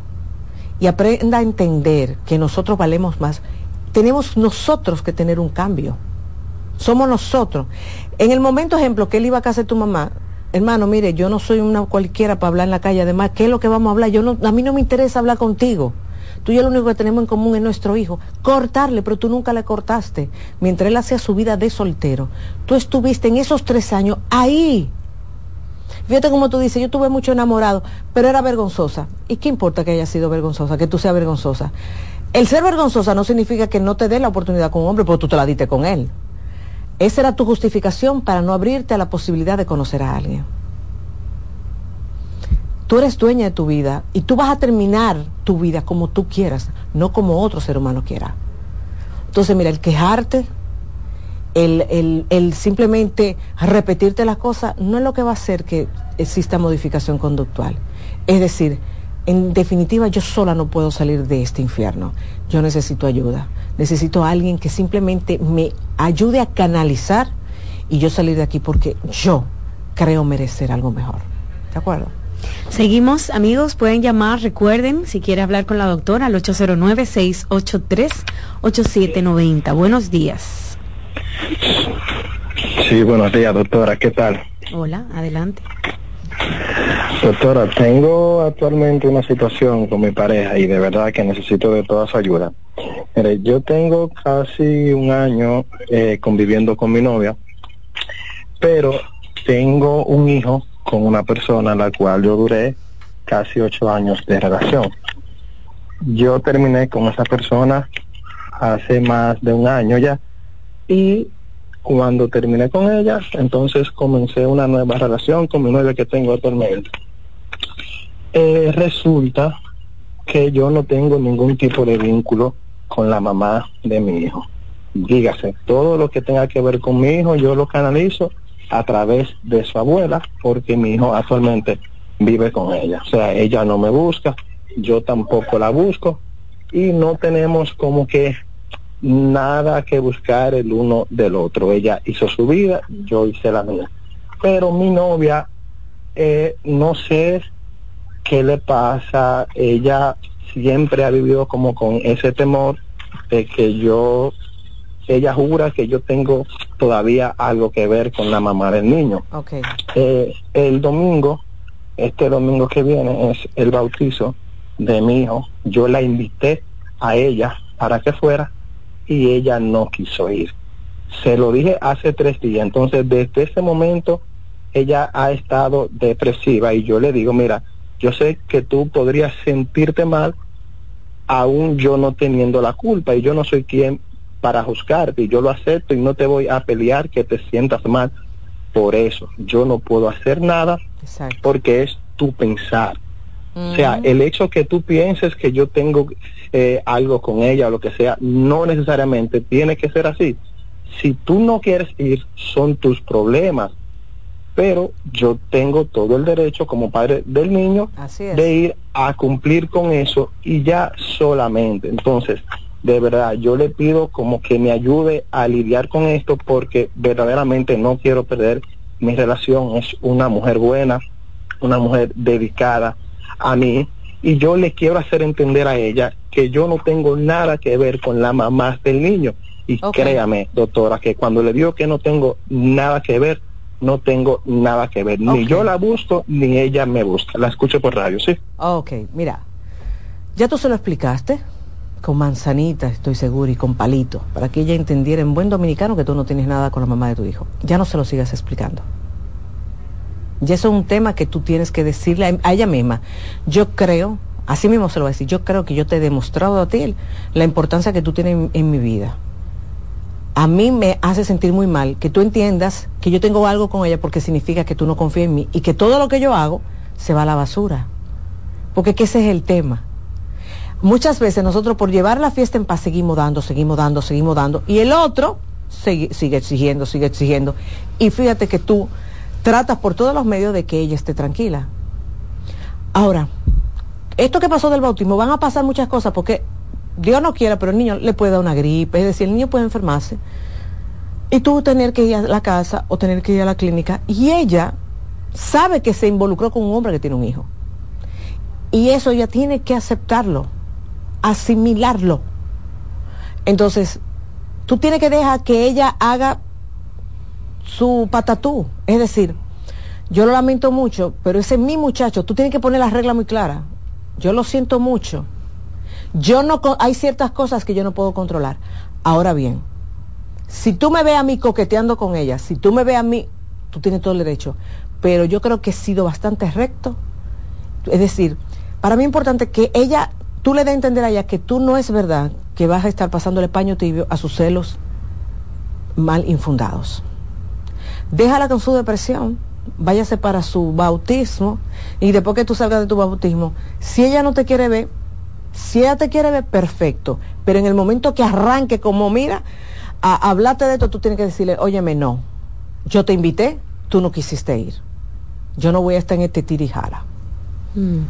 y aprenda a entender que nosotros valemos más, tenemos nosotros que tener un cambio. Somos nosotros. En el momento, ejemplo, que él iba a casa de tu mamá, hermano, mire, yo no soy una cualquiera para hablar en la calle, además, ¿qué es lo que vamos a hablar? Yo no, a mí no me interesa hablar contigo. Tú y yo lo único que tenemos en común es nuestro hijo. Cortarle, pero tú nunca le cortaste. Mientras él hacía su vida de soltero, tú estuviste en esos tres años ahí. Fíjate como tú dices, yo tuve mucho enamorado, pero era vergonzosa. ¿Y qué importa que haya sido vergonzosa, que tú seas vergonzosa? El ser vergonzosa no significa que no te dé la oportunidad con un hombre, porque tú te la diste con él. Esa era tu justificación para no abrirte a la posibilidad de conocer a alguien. Tú eres dueña de tu vida y tú vas a terminar tu vida como tú quieras, no como otro ser humano quiera. Entonces, mira, el quejarte, el, el, simplemente repetirte las cosas, no es lo que va a hacer que exista modificación conductual. Es decir, en definitiva, yo sola no puedo salir de este infierno. Yo necesito ayuda. Necesito a alguien que simplemente me ayude a canalizar y yo salir de aquí porque yo creo merecer algo mejor. ¿De acuerdo? Seguimos, amigos, pueden llamar, recuerden, si quiere hablar con la doctora, al 809-683-8790. Buenos días. Sí, buenos días, doctora, ¿qué tal? Hola, adelante. Doctora, tengo actualmente una situación con mi pareja y de verdad que necesito de toda su ayuda. Mire, yo tengo casi un año eh, conviviendo con mi novia, pero tengo un hijo con una persona a la cual yo duré casi ocho años de relación. Yo terminé con esa persona hace más de un año ya y cuando terminé con ella, entonces comencé una nueva relación con mi novia que tengo actualmente. Eh, resulta que yo no tengo ningún tipo de vínculo con la mamá de mi hijo. Dígase, todo lo que tenga que ver con mi hijo, yo lo canalizo a través de su abuela, porque mi hijo actualmente vive con ella. O sea, ella no me busca, yo tampoco la busco y no tenemos como que nada que buscar el uno del otro. Ella hizo su vida, yo hice la mía. Pero mi novia, eh, no sé qué le pasa, ella siempre ha vivido como con ese temor de que yo ella jura que yo tengo todavía algo que ver con la mamá del niño. Okay. Eh, el domingo, este domingo que viene, es el bautizo de mi hijo. Yo la invité a ella para que fuera y ella no quiso ir. Se lo dije hace tres días, entonces desde ese momento ella ha estado depresiva y yo le digo, mira, yo sé que tú podrías sentirte mal aún yo no teniendo la culpa y yo no soy quien para juzgarte y yo lo acepto y no te voy a pelear que te sientas mal por eso. Yo no puedo hacer nada porque es tu pensar. O sea, el hecho que tú pienses que yo tengo eh, algo con ella o lo que sea, no necesariamente tiene que ser así. Si tú no quieres ir, son tus problemas. Pero yo tengo todo el derecho como padre del niño de ir a cumplir con eso y ya solamente. Entonces, de verdad, yo le pido como que me ayude a lidiar con esto porque verdaderamente no quiero perder mi relación. Es una mujer buena, una mujer dedicada a mí y yo le quiero hacer entender a ella que yo no tengo nada que ver con la mamá del niño. Y créame, doctora, que cuando le digo que no tengo nada que ver, no tengo nada que ver. Ni yo la busco, ni ella me busca. La escucho por radio, ¿sí? Ok, mira, ya tú se lo explicaste con manzanita, estoy seguro, y con palito, para que ella entendiera en buen dominicano que tú no tienes nada con la mamá de tu hijo. Ya no se lo sigas explicando. Ya eso es un tema que tú tienes que decirle a, ella misma. Yo creo, así mismo se lo voy a decir, yo creo que yo te he demostrado a ti la importancia que tú tienes en, mi vida. A mí me hace sentir muy mal que tú entiendas que yo tengo algo con ella porque significa que tú no confías en mí y que todo lo que yo hago se va a la basura. Porque que ese es el tema muchas veces nosotros por llevar la fiesta en paz seguimos dando, seguimos dando, seguimos dando, y el otro sigue, exigiendo, sigue exigiendo. Y fíjate que tú tratas por todos los medios de que ella esté tranquila. Ahora, esto que pasó del bautismo, van a pasar muchas cosas porque Dios no quiera, pero el niño le puede dar una gripe, es decir, el niño puede enfermarse. Y tú tener que ir a la casa o tener que ir a la clínica. Y ella sabe que se involucró con un hombre que tiene un hijo. Y eso ella tiene que aceptarlo asimilarlo. Entonces, tú tienes que dejar que ella haga su patatú. Es decir, yo lo lamento mucho, pero ese es mi muchacho. Tú tienes que poner las reglas muy claras. Yo lo siento mucho. Yo no, hay ciertas cosas que yo no puedo controlar. Ahora bien, si tú me ves a mí coqueteando con ella, si tú me ves a mí, tú tienes todo el derecho. Pero yo creo que he sido bastante recto. Es decir, para mí es importante que ella tú le das a entender a ella que tú no es verdad que vas a estar pasándole paño tibio a sus celos mal infundados. Déjala con su depresión, váyase para su bautismo y después que tú salgas de tu bautismo, si ella no te quiere ver, si ella te quiere ver, perfecto, pero en el momento que arranque como mira, a hablarte de esto, tú tienes que decirle, óyeme, no, yo te invité, tú no quisiste ir. Yo no voy a estar en este tirijala. Mm.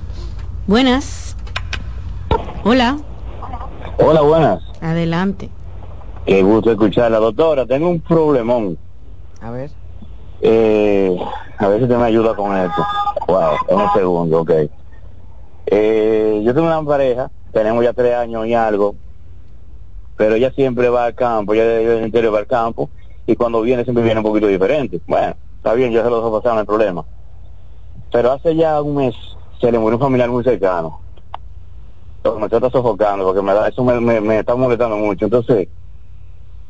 Buenas. Hola. Hola, buenas. Adelante. Qué gusto escuchar la doctora. Tengo un problemón. A ver. Eh, a ver si te me ayuda con esto. Wow, en un segundo, ok. Eh, yo tengo una pareja, tenemos ya tres años y algo, pero ella siempre va al campo, ella del interior va al campo, y cuando viene siempre viene un poquito diferente. Bueno, está bien, yo se lo dejo pasar, no hay problema. Pero hace ya un mes se le murió un familiar muy cercano me está sofocando porque me da, eso me, me, está molestando mucho. Entonces,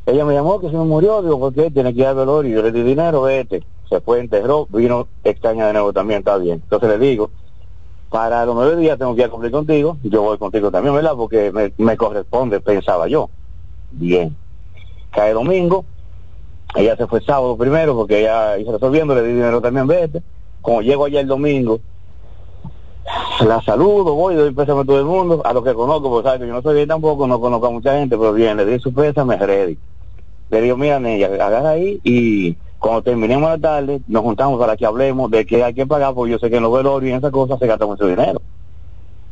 ella me llamó que se me murió, digo, ¿por qué? Tiene que ir al velorio, yo le di dinero, vete. Se fue, enterró, vino extraña de nuevo también, está bien. Entonces le digo, para los nueve días tengo que ir a cumplir contigo, yo voy contigo también, ¿verdad? Porque me, me corresponde, pensaba yo. Bien. Cae domingo, ella se fue sábado primero porque ella hizo resolviendo, le di dinero también, vete. Como llego allá el domingo, la saludo, voy, doy pésame a todo el mundo, a los que conozco, porque sabes que yo no soy bien tampoco, no conozco a mucha gente, pero bien, le di su pésame ready. Le digo, mira, ella, agarra ahí y cuando terminemos la tarde, nos juntamos para que hablemos de que hay que pagar, porque yo sé que en los velorios y en esas cosas se gasta mucho dinero.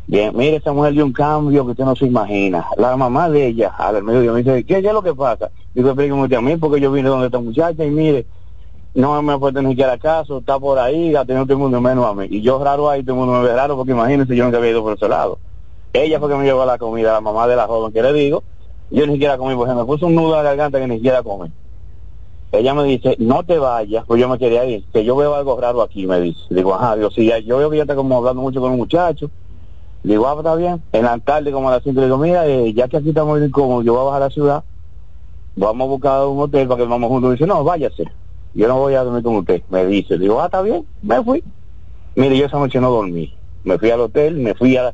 Bien, mire, esa mujer dio un cambio que usted no se imagina. La mamá de ella, al medio me dice, ¿qué es lo que pasa? Digo, explíqueme a mí, porque yo vine donde esta muchacha y mire, no me puede ni siquiera caso, está por ahí, ha tenido todo el mundo menos a mí. Y yo raro ahí, todo el mundo me ve raro, porque imagínense, yo nunca había ido por ese lado. Ella fue que me llevó la comida, la mamá de la joven que le digo, yo ni siquiera comí, porque me puso un nudo a la garganta que ni siquiera comí. Ella me dice, no te vayas, pues yo me quería ir, que yo veo algo raro aquí, me dice. Digo, ajá, Dios, sí, yo veo que ella está como hablando mucho con un muchacho. Digo, ah, pues está bien. En la tarde, como a las 5, le digo, mira, eh, ya que aquí estamos incómodos, yo voy a bajar a la ciudad vamos a buscar un hotel para que vamos juntos. Dice, no, váyase. Yo no voy a dormir con usted. Me dice, digo, ah, está bien, me fui. Mire, yo esa noche no dormí. Me fui al hotel, me fui a,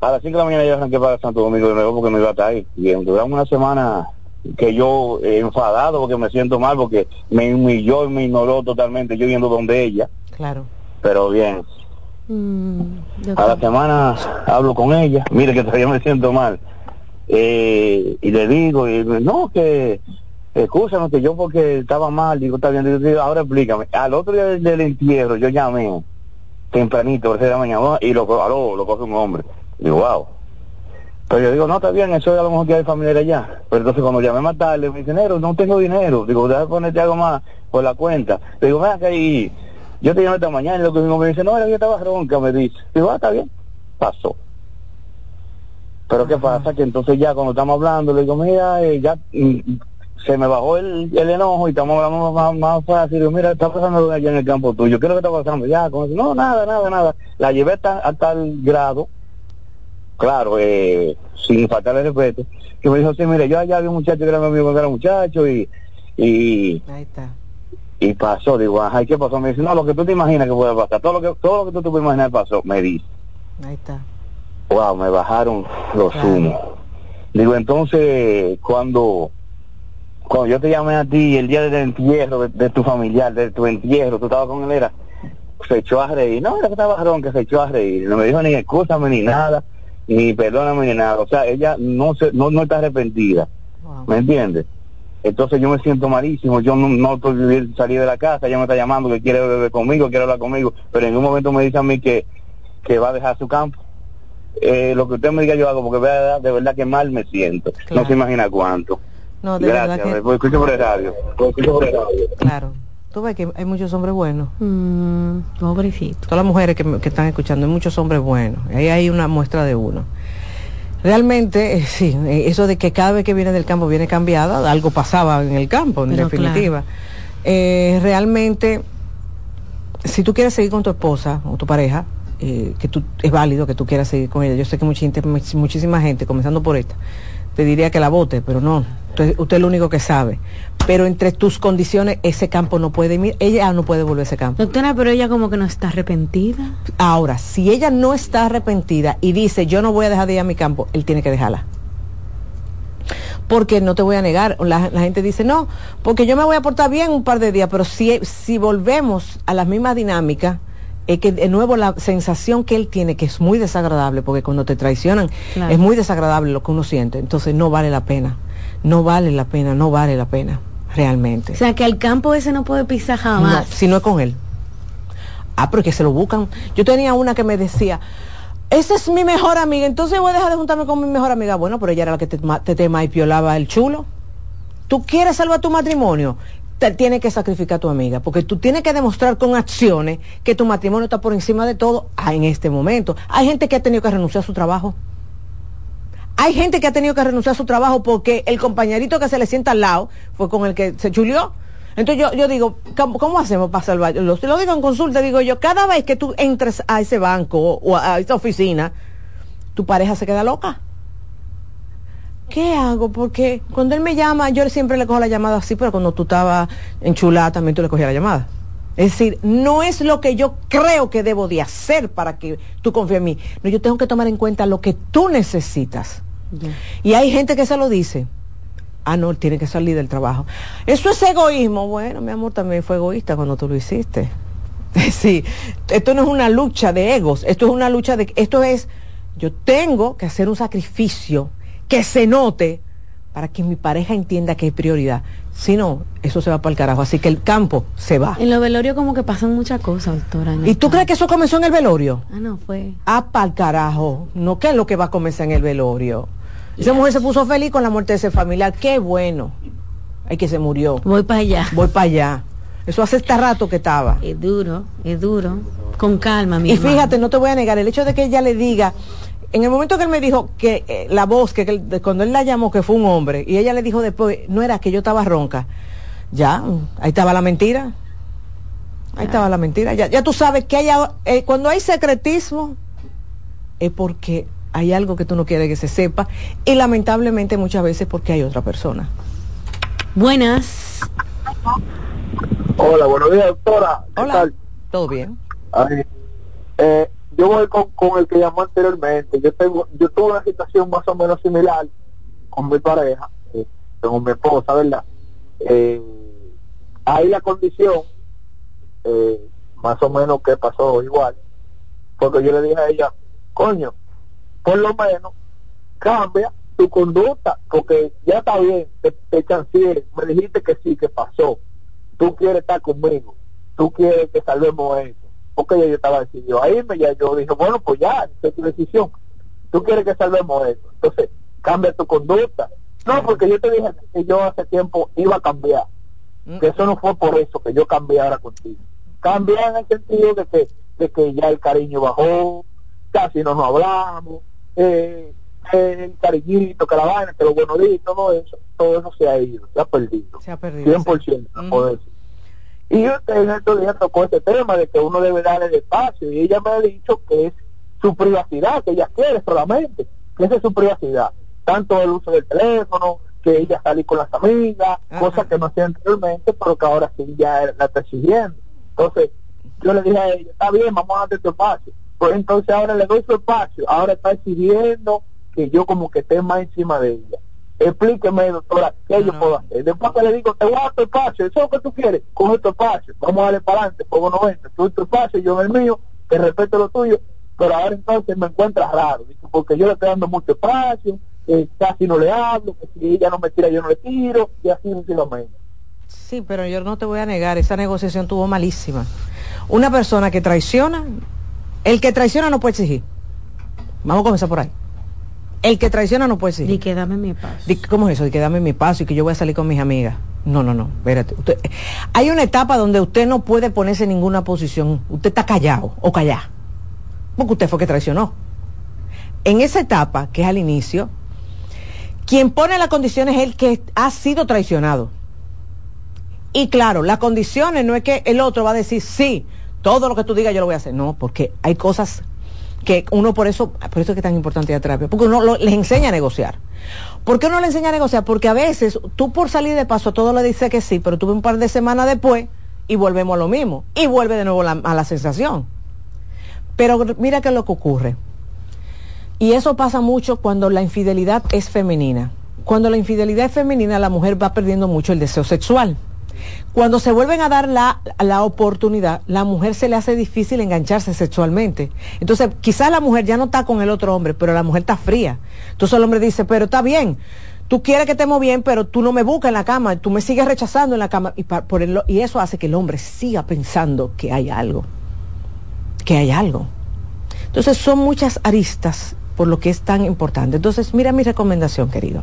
a las 5 de la mañana yo arranqué para Santo Domingo de nuevo porque no iba a estar ahí. Y duramos una semana que yo eh, enfadado porque me siento mal porque me humilló y me ignoró totalmente yo yendo donde ella. Claro. Pero bien. Mm, a la semana hablo con ella, mire que todavía me siento mal. Eh, y le digo, y, no, que escúchame que yo porque estaba mal, digo, está bien, digo, ahora explícame. Al otro día del, entierro yo llamé tempranito, a de la mañana, y lo, lo coge un hombre. Digo, wow. Pero yo digo, no, está bien, eso es a lo mejor que hay familia allá. Pero entonces cuando llamé más tarde, me dice, dinero, no tengo dinero. Digo, déjame ponerte algo más por la cuenta. Digo, venga que ahí, yo te llamé esta mañana y lo que me dice, no, era que estaba ronca, me dice. Digo, ah, está bien. Pasó. Pero ¿qué pasa? Que entonces ya cuando estamos hablando, le digo, mira, eh, ya mm, se me bajó el, el, enojo y estamos hablando más, más fácil. Mira, está pasando allá en el campo tuyo. ¿Qué es lo que está pasando? Ya, como, no, nada, nada, nada. La llevé hasta, a tal grado claro, eh, sin faltarle respeto, que me dijo, sí, mire, yo allá había un muchacho que era mi amigo cuando era muchacho y, y, Ahí está. y pasó, digo, ajá, ¿y qué pasó? Me dice, no, lo que tú te imaginas que puede pasar, todo lo que, todo lo que tú te puedes imaginar pasó, me dice. Ahí está. Wow, me bajaron los humos. Digo, entonces, cuando, cuando yo te llamé a ti el día del entierro de, tu familiar, de tu entierro, tú estabas con él, era, se echó a reír. No, era que estaba ron, que se echó a reír. No me dijo ni excusame ni nada ni perdóname ni nada. O sea, ella no se, no, no está arrepentida. ¿Me entiendes? Entonces yo me siento malísimo, yo no, no estoy salir de la casa, ella me está llamando que quiere beber conmigo, quiere hablar conmigo, pero en un momento me dice a mí que, que va a dejar su campo. Eh, lo que usted me diga yo hago, porque de verdad que mal me siento. No se imagina cuánto. No, de Gracias, verdad que... escucho por el radio. Escucho por el radio. Claro. Tú ves que hay muchos hombres buenos. Mm, pobrecito. Todas las mujeres que, que, están escuchando, hay muchos hombres buenos. Ahí hay una muestra de uno. Realmente, eh, sí, eh, eso de que cada vez que viene del campo viene cambiada, algo pasaba en el campo, en definitiva. Eh, realmente, si tú quieres seguir con tu esposa o tu pareja, que tú, es válido que tú quieras seguir con ella. Yo sé que mucha gente, muchísima gente, comenzando por esta, te diría que la vote, pero no, usted, usted es el único que sabe pero entre tus condiciones ese campo no puede ir, ella no puede volver a ese campo. Doctora, pero ella como que no está arrepentida. Ahora, si ella no está arrepentida y dice yo no voy a dejar de ir a mi campo, él tiene que dejarla. Porque no te voy a negar, la, gente dice, no, porque yo me voy a portar bien un par de días, pero si, si volvemos a la misma dinámica, es que de nuevo la sensación que él tiene, que es muy desagradable, porque cuando te traicionan es muy desagradable lo que uno siente, entonces no vale la pena, no vale la pena, no vale la pena realmente. O sea, que el campo ese no puede pisar jamás. No, si no es con él. Ah, porque se lo buscan. Yo tenía una que me decía, esa es mi mejor amiga, entonces voy a dejar de juntarme con mi mejor amiga. Bueno, pero ella era la que te, te, te piolaba el chulo. ¿Tú quieres salvar tu matrimonio? Te tienes que sacrificar a tu amiga, porque tú tienes que demostrar con acciones que tu matrimonio está por encima de todo ah, en este momento. Hay gente que ha tenido que renunciar a su trabajo. Hay gente que ha tenido que renunciar a su trabajo porque el compañerito que se le sienta al lado fue con el que se chulió. Entonces yo, digo, ¿cómo, hacemos para salvarlo? Lo, lo digo en consulta, digo yo, cada vez que tú entres a ese banco o a esa oficina, tu pareja se queda loca. ¿Qué hago? Porque cuando él me llama, yo siempre le cojo la llamada así, pero cuando tú estabas enchulada también tú le cogías la llamada. Es decir, no es lo que yo creo que debo de hacer para que tú confíes en mí. No, yo tengo que tomar en cuenta lo que tú necesitas. Y hay gente que se lo dice. Ah, no, tiene que salir del trabajo. Eso es egoísmo. Bueno, mi amor también fue egoísta cuando tú lo hiciste. Sí, esto no es una lucha de egos, esto es una lucha de... Esto es, yo tengo que hacer un sacrificio que se note para que mi pareja entienda que es prioridad. Si no, eso se va para el carajo. Así que el campo se va. En los velorios como que pasan muchas cosas, doctora. ¿Y tú crees que eso comenzó en el velorio? Ah, no, fue. Ah, para el carajo. No, ¿qué es lo que va a comenzar en el velorio? Esa mujer se puso feliz con la muerte de ese familiar. Qué bueno. Ay, que se murió. Voy para allá. Voy para allá. Eso hace este rato que estaba. Es duro, es duro. Con calma, mi Y fíjate, no te voy a negar, el hecho de que ella le diga, en el momento que él me dijo que eh, la voz, que, cuando él la llamó que fue un hombre, y ella le dijo después, no era que yo estaba ronca, ya, ahí estaba la mentira. Ahí estaba la mentira. Ya, ya tú sabes que haya, eh, cuando hay secretismo, es porque hay algo que tú no quieres que se sepa, y lamentablemente muchas veces porque hay otra persona. Buenas. Hola, buenos días, doctora. Hola. ¿Todo bien? Eh, yo voy con, el que llamó anteriormente. Yo tengo, yo tuve una situación más o menos similar con mi pareja, eh, con mi esposa, ¿verdad? Eh, ahí la condición, eh, más o menos que pasó igual, porque yo le dije a ella, coño, por lo menos cambia tu conducta, porque ya está bien, te, te me dijiste que sí, que pasó, tú quieres estar conmigo, tú quieres que salvemos eso, porque ya yo estaba decidido a irme, ya yo dije, bueno, pues ya, es tu decisión, tú quieres que salvemos eso, entonces cambia tu conducta, no, porque yo te dije que yo hace tiempo iba a cambiar, mm. que eso no fue por eso que yo cambiara contigo, cambié en el sentido de que, de que ya el cariño bajó, casi no nos hablamos, eh, el cariñito, que la vaina, que lo bueno y todo eso, todo eso se ha ido, se ha perdido. Se ha perdido. 100%, Y usted en estos días tocó este tema de que uno debe darle el espacio y ella me ha dicho que es su privacidad, que ella quiere solamente, que esa es su privacidad. Tanto el uso del teléfono, que ella salir con las amigas, cosas que no hacía anteriormente, pero que ahora sí ya la está exigiendo. Entonces, yo le dije a ella, está bien, vamos a darte tu espacio. Pues entonces ahora le doy su espacio, ahora está exigiendo que yo como que esté más encima de ella. Explíqueme, doctora, qué yo puedo hacer. Después que le digo, te voy a dar tu espacio, eso es lo que tú quieres, coge tu espacio, vamos a darle para adelante, fuego 90, tú tu espacio, yo en el mío, te respeto lo tuyo, pero ahora entonces me encuentras raro, porque yo le estoy dando mucho espacio, casi no le hablo, que si ella no me tira, yo no le tiro, y así sucesivamente. Sí, pero yo no te voy a negar, esa negociación tuvo malísima. Una persona que traiciona, el que traiciona no puede exigir. Vamos a comenzar por ahí. El que traiciona no puede exigir. Y que dame mi paso. ¿Cómo es eso? Y que dame mi paso y que yo voy a salir con mis amigas. No, no, no, espérate. hay una etapa donde usted no puede ponerse en ninguna posición. Usted está callado o callada. Porque usted fue que traicionó. En esa etapa, que es al inicio, quien pone las condiciones es el que ha sido traicionado. Y claro, las condiciones no es que el otro va a decir, sí, todo lo que tú digas yo lo voy a hacer. No, porque hay cosas que uno por eso, por eso es que es tan importante la terapia, porque uno les enseña a negociar. ¿Por qué uno le enseña a negociar? Porque a veces tú por salir de paso todo le dices que sí, pero tuve un par de semanas después y volvemos a lo mismo. Y vuelve de nuevo a la sensación. Pero mira qué es lo que ocurre. Y eso pasa mucho cuando la infidelidad es femenina. Cuando la infidelidad es femenina, la mujer va perdiendo mucho el deseo sexual. Cuando se vuelven a dar la, la, oportunidad, la mujer se le hace difícil engancharse sexualmente. Entonces, quizás la mujer ya no está con el otro hombre, pero la mujer está fría. Entonces el hombre dice, pero está bien, tú quieres que estemos bien, pero tú no me buscas en la cama, tú me sigues rechazando en la cama. Y, y eso hace que el hombre siga pensando que hay algo, que hay algo. Entonces son muchas aristas por lo que es tan importante. Entonces, mira mi recomendación, querido.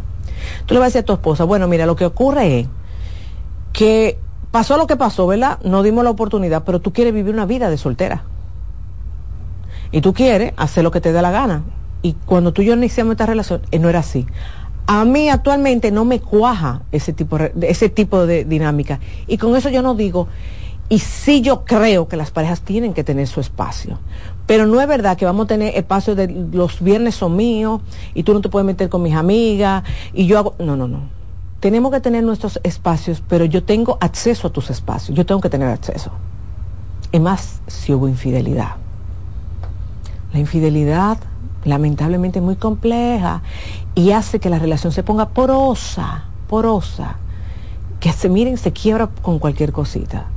Tú le vas a decir a tu esposa, bueno, mira, lo que ocurre es que pasó lo que pasó, ¿verdad? No dimos la oportunidad, pero tú quieres vivir una vida de soltera. Y tú quieres hacer lo que te dé la gana. Y cuando tú y yo iniciamos esta relación, eh, no era así. A mí actualmente no me cuaja ese tipo, ese tipo de dinámica. Y con eso yo no digo, y sí yo creo que las parejas tienen que tener su espacio. Pero no es verdad que vamos a tener espacio de los viernes son míos y tú no te puedes meter con mis amigas y yo hago... No, no, no tenemos que tener nuestros espacios, pero yo tengo acceso a tus espacios, yo tengo que tener acceso. Es más, si hubo infidelidad. La infidelidad, lamentablemente, es muy compleja y hace que la relación se ponga porosa, porosa, que se miren, se quiebra con cualquier cosita.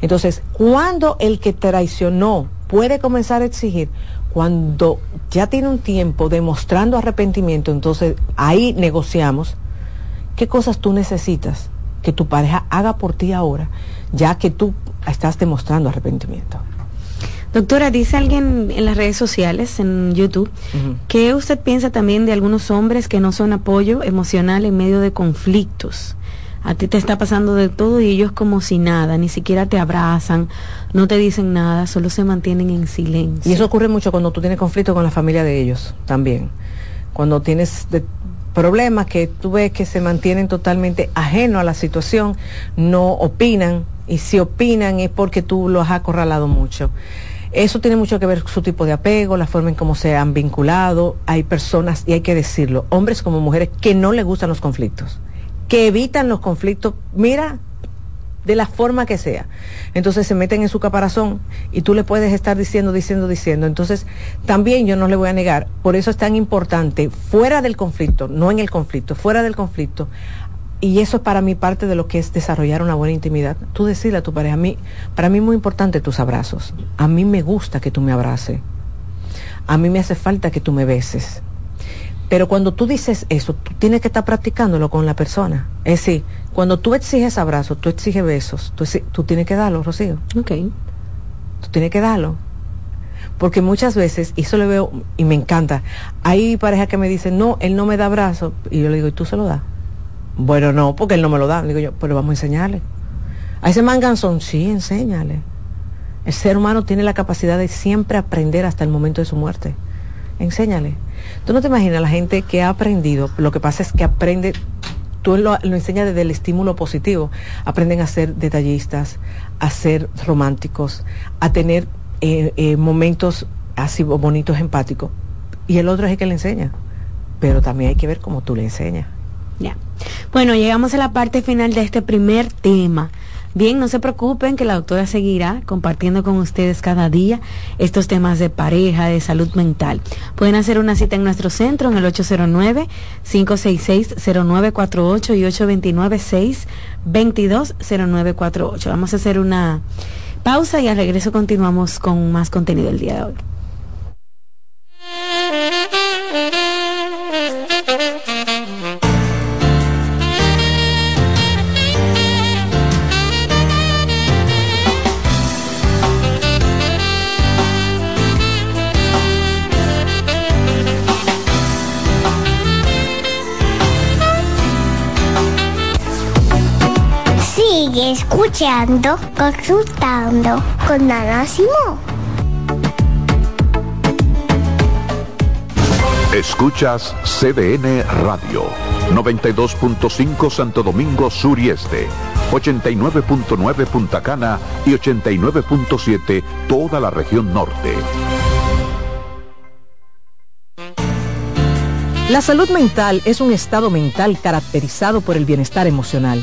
Entonces, cuando el que traicionó puede comenzar a exigir, cuando ya tiene un tiempo demostrando arrepentimiento, entonces ahí negociamos ¿Qué cosas tú necesitas que tu pareja haga por ti ahora, ya que tú estás demostrando arrepentimiento? Doctora, dice alguien en las redes sociales, en YouTube, que usted piensa también de algunos hombres que no son apoyo emocional en medio de conflictos. A ti te está pasando de todo y ellos como si nada, ni siquiera te abrazan, no te dicen nada, solo se mantienen en silencio. Y eso ocurre mucho cuando tú tienes conflicto con la familia de ellos también. Cuando tienes problemas que tú ves que se mantienen totalmente ajenos a la situación, no opinan y si opinan es porque tú los has acorralado mucho. Eso tiene mucho que ver con su tipo de apego, la forma en cómo se han vinculado. Hay personas, y hay que decirlo, hombres como mujeres, que no les gustan los conflictos que evitan los conflictos. Mira, de la forma que sea. Entonces se meten en su caparazón y tú le puedes estar diciendo, diciendo, diciendo. Entonces, también yo no le voy a negar, por eso es tan importante, fuera del conflicto, no en el conflicto, fuera del conflicto. Y eso es para mí parte de lo que es desarrollar una buena intimidad. Tú decirle a tu pareja, a mí, para mí es muy importante tus abrazos. A mí me gusta que tú me abraces. A mí me hace falta que tú me beses. Pero cuando tú dices eso, tú tienes que estar practicándolo con la persona. Es decir, cuando tú exiges abrazos, tú exiges besos, tú, tienes que darlo, Rocío. Ok. Tú tienes que darlo. Porque muchas veces, y eso le veo, y me encanta, hay parejas que me dicen, no, él no me da abrazos. Y yo le digo, ¿y tú se lo das? Bueno, no, porque él no me lo da. Le digo yo, pero vamos a enseñarle. A ese manganzón, sí, enséñale. El ser humano tiene la capacidad de siempre aprender hasta el momento de su muerte. Enséñale. Tú no te imaginas la gente que ha aprendido, lo que pasa es que aprende, tú lo, enseñas desde el estímulo positivo, aprenden a ser detallistas, a ser románticos, a tener eh, eh, momentos así bonitos, empáticos. Y el otro es el que le enseña, pero también hay que ver cómo tú le enseñas. Ya. Bueno, llegamos a la parte final de este primer tema. Bien, no se preocupen que la doctora seguirá compartiendo con ustedes cada día estos temas de pareja, de salud mental. Pueden hacer una cita en nuestro centro en el 809-566-0948 y 829-622-0948. Vamos a hacer una pausa y al regreso continuamos con más contenido el día de hoy. Escuchando, consultando con Ana Simón. Escuchas CDN Radio, 92.5 Santo Domingo Sur y Este, 89.9 Punta Cana y 89.7 toda la región norte. La salud mental es un estado mental caracterizado por el bienestar emocional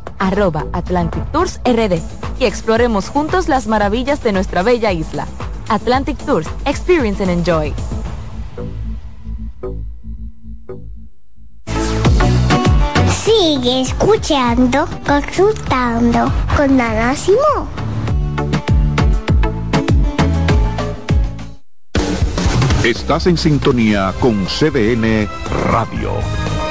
arroba Atlantic Tours RD y exploremos juntos las maravillas de nuestra bella isla. Atlantic Tours, Experience and Enjoy. Sigue escuchando, consultando con Ana Simón. Estás en sintonía con CDN Radio.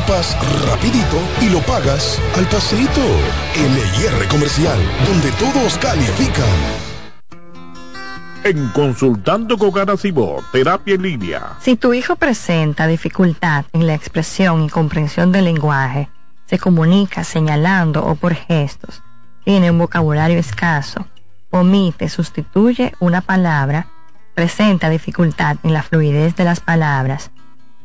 equipas rapidito y lo pagas al pasito. LIR Comercial, donde todos califican. En Consultando con Garacimo, terapia en línea. Si tu hijo presenta dificultad en la expresión y comprensión del lenguaje, se comunica señalando o por gestos, tiene un vocabulario escaso, omite, sustituye una palabra, presenta dificultad en la fluidez de las palabras,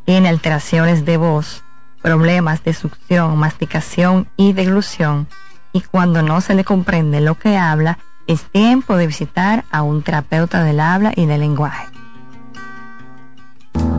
tiene alteraciones de voz, problemas de succión, masticación y deglución, y cuando no se le comprende lo que habla, es tiempo de visitar a un terapeuta del habla y del lenguaje.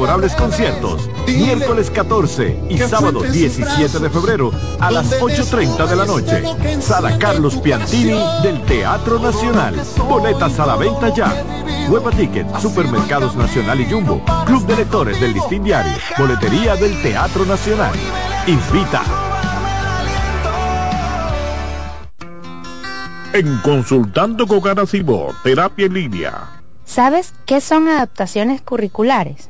memorables conciertos, miércoles 14 y sábado 17 de febrero a las 8.30 de la noche. Sala Carlos Piantini del Teatro Nacional. Boletas a la venta ya. Hueva Ticket, Supermercados Nacional y Jumbo, Club de Lectores del Listín Diario, Boletería del Teatro Nacional. Invita. En Consultando con Garacimo, terapia en línea. ¿Sabes qué son adaptaciones curriculares?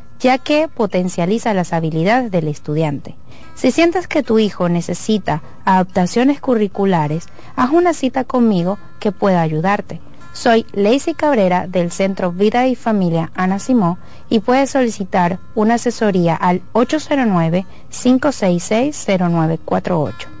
ya que potencializa las habilidades del estudiante. Si sientes que tu hijo necesita adaptaciones curriculares, haz una cita conmigo que pueda ayudarte. Soy Lacey Cabrera del Centro Vida y Familia Ana Simó y puedes solicitar una asesoría al 809-566-0948.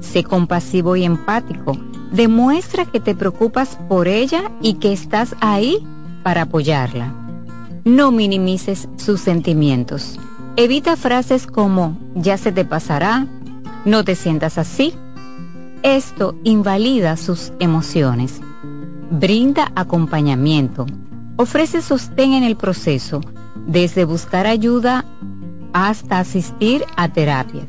Sé compasivo y empático. Demuestra que te preocupas por ella y que estás ahí para apoyarla. No minimices sus sentimientos. Evita frases como ya se te pasará, no te sientas así. Esto invalida sus emociones. Brinda acompañamiento. Ofrece sostén en el proceso, desde buscar ayuda hasta asistir a terapias.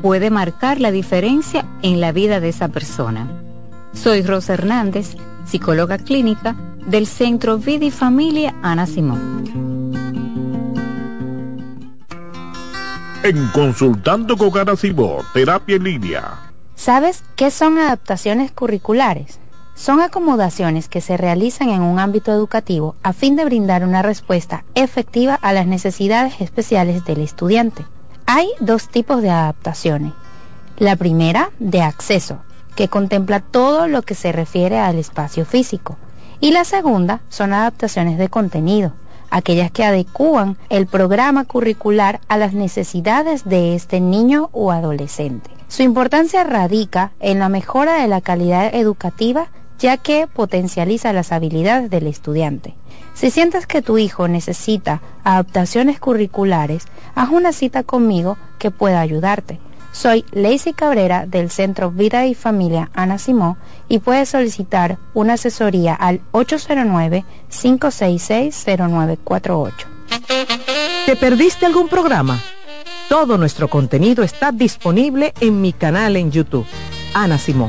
puede marcar la diferencia en la vida de esa persona. Soy Rosa Hernández, psicóloga clínica del Centro Vida y Familia Ana Simón. En Consultando con Ana Simón, terapia en línea. ¿Sabes qué son adaptaciones curriculares? Son acomodaciones que se realizan en un ámbito educativo a fin de brindar una respuesta efectiva a las necesidades especiales del estudiante. Hay dos tipos de adaptaciones. La primera, de acceso, que contempla todo lo que se refiere al espacio físico. Y la segunda son adaptaciones de contenido, aquellas que adecúan el programa curricular a las necesidades de este niño o adolescente. Su importancia radica en la mejora de la calidad educativa ya que potencializa las habilidades del estudiante. Si sientes que tu hijo necesita adaptaciones curriculares, haz una cita conmigo que pueda ayudarte. Soy Lacey Cabrera del Centro Vida y Familia Ana Simón y puedes solicitar una asesoría al 809-566-0948. ¿Te perdiste algún programa? Todo nuestro contenido está disponible en mi canal en YouTube, Ana Simón.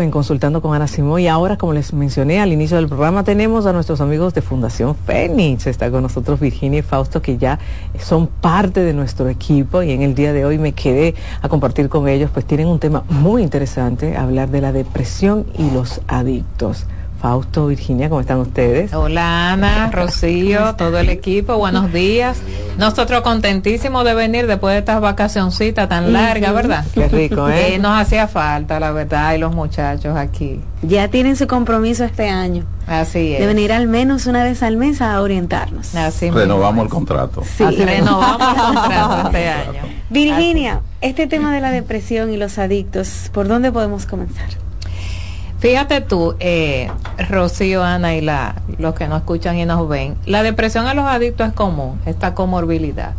En Consultando con Ana Simón y ahora, como les mencioné al inicio del programa, tenemos a nuestros amigos de Fundación Fénix. Está con nosotros Virginia y Fausto, que ya son parte de nuestro equipo y en el día de hoy me quedé a compartir con ellos, pues tienen un tema muy interesante, hablar de la depresión y los adictos. Fausto, Virginia, ¿cómo están ustedes? Hola Ana, Rocío, todo el equipo, buenos días. Nosotros contentísimos de venir después de estas vacacioncitas tan largas, ¿verdad? Qué rico, ¿eh? nos hacía falta, la verdad, y los muchachos aquí. Ya tienen su compromiso este año. Así es. De venir al menos una vez al mes a orientarnos. Así renovamos el contrato. Sí, renovamos el contrato este año. Virginia, este tema de la depresión y los adictos, ¿por dónde podemos comenzar? Fíjate tú, eh, Rocío, Ana y la, los que nos escuchan y nos ven, la depresión a los adictos es común, esta comorbilidad.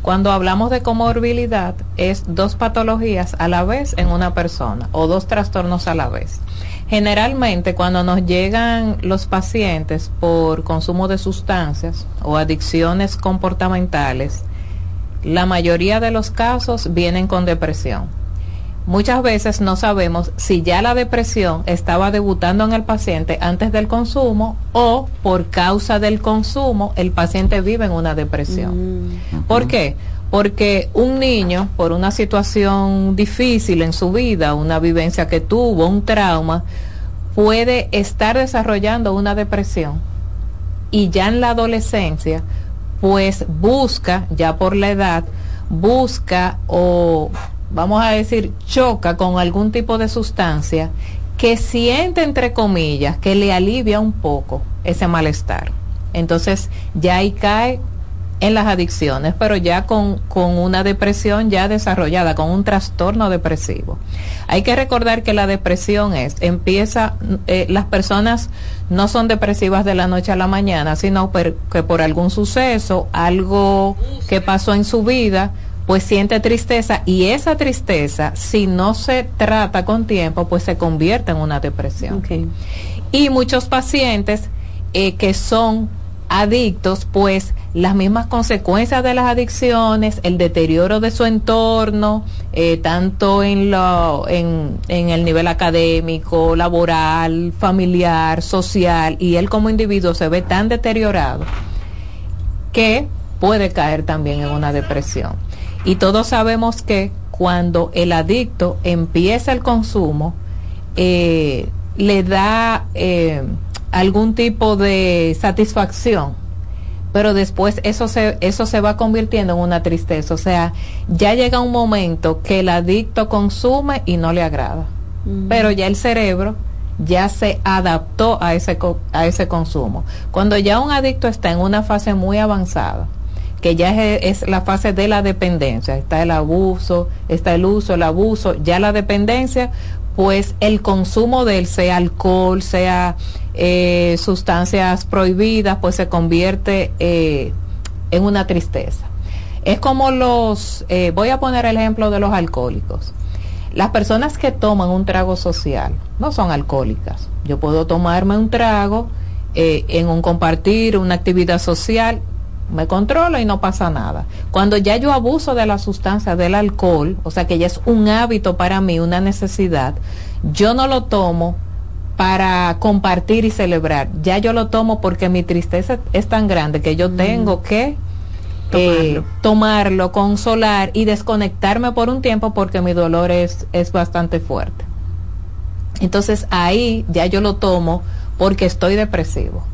Cuando hablamos de comorbilidad es dos patologías a la vez en una persona o dos trastornos a la vez. Generalmente cuando nos llegan los pacientes por consumo de sustancias o adicciones comportamentales, la mayoría de los casos vienen con depresión muchas veces no sabemos si ya la depresión estaba debutando en el paciente antes del consumo o por causa del consumo el paciente vive en una depresión. Mm. ¿Por qué? Porque un niño, por una situación difícil en su vida, una vivencia que tuvo, un trauma, puede estar desarrollando una depresión y ya en la adolescencia, pues busca, ya por la edad, busca o vamos a decir, choca con algún tipo de sustancia que siente, entre comillas, que le alivia un poco ese malestar. Entonces ya ahí cae en las adicciones, pero ya con, con, una depresión ya desarrollada, con un trastorno depresivo. Hay que recordar que la depresión es, empieza, eh, las personas no son depresivas de la noche a la mañana, sino que por algún suceso, algo que pasó en su vida, pues siente tristeza y esa tristeza, si no se trata con tiempo, pues se convierte en una depresión. Y muchos pacientes eh, que son adictos, pues las mismas consecuencias de las adicciones, el deterioro de su entorno, eh, tanto en, lo, en, en, el nivel académico, laboral, familiar, social, y él como individuo se ve tan deteriorado que puede caer también en una depresión. Y todos sabemos que cuando el adicto empieza el consumo, eh, le da eh, algún tipo de satisfacción, pero después eso se, eso se va convirtiendo en una tristeza. O sea, ya llega un momento que el adicto consume y no le agrada, mm. pero ya el cerebro ya se adaptó a ese, a ese consumo. Cuando ya un adicto está en una fase muy avanzada, que ya es, la fase de la dependencia, está el abuso, está el uso, el abuso, ya la dependencia, pues el consumo de él, sea alcohol, sea eh, sustancias prohibidas, pues se convierte eh, en una tristeza. Es como los, eh, voy a poner el ejemplo de los alcohólicos. Las personas que toman un trago social no son alcohólicas. Yo puedo tomarme un trago en un compartir, una actividad social, me controlo y no pasa nada. Cuando ya yo abuso de la sustancia del alcohol, o sea que ya es un hábito para mí, una necesidad, yo no lo tomo para compartir y celebrar. Ya yo lo tomo porque mi tristeza es tan grande que yo tengo que eh, tomarlo. consolar y desconectarme por un tiempo porque mi dolor es, es bastante fuerte. Entonces ahí ya yo lo tomo porque estoy depresivo.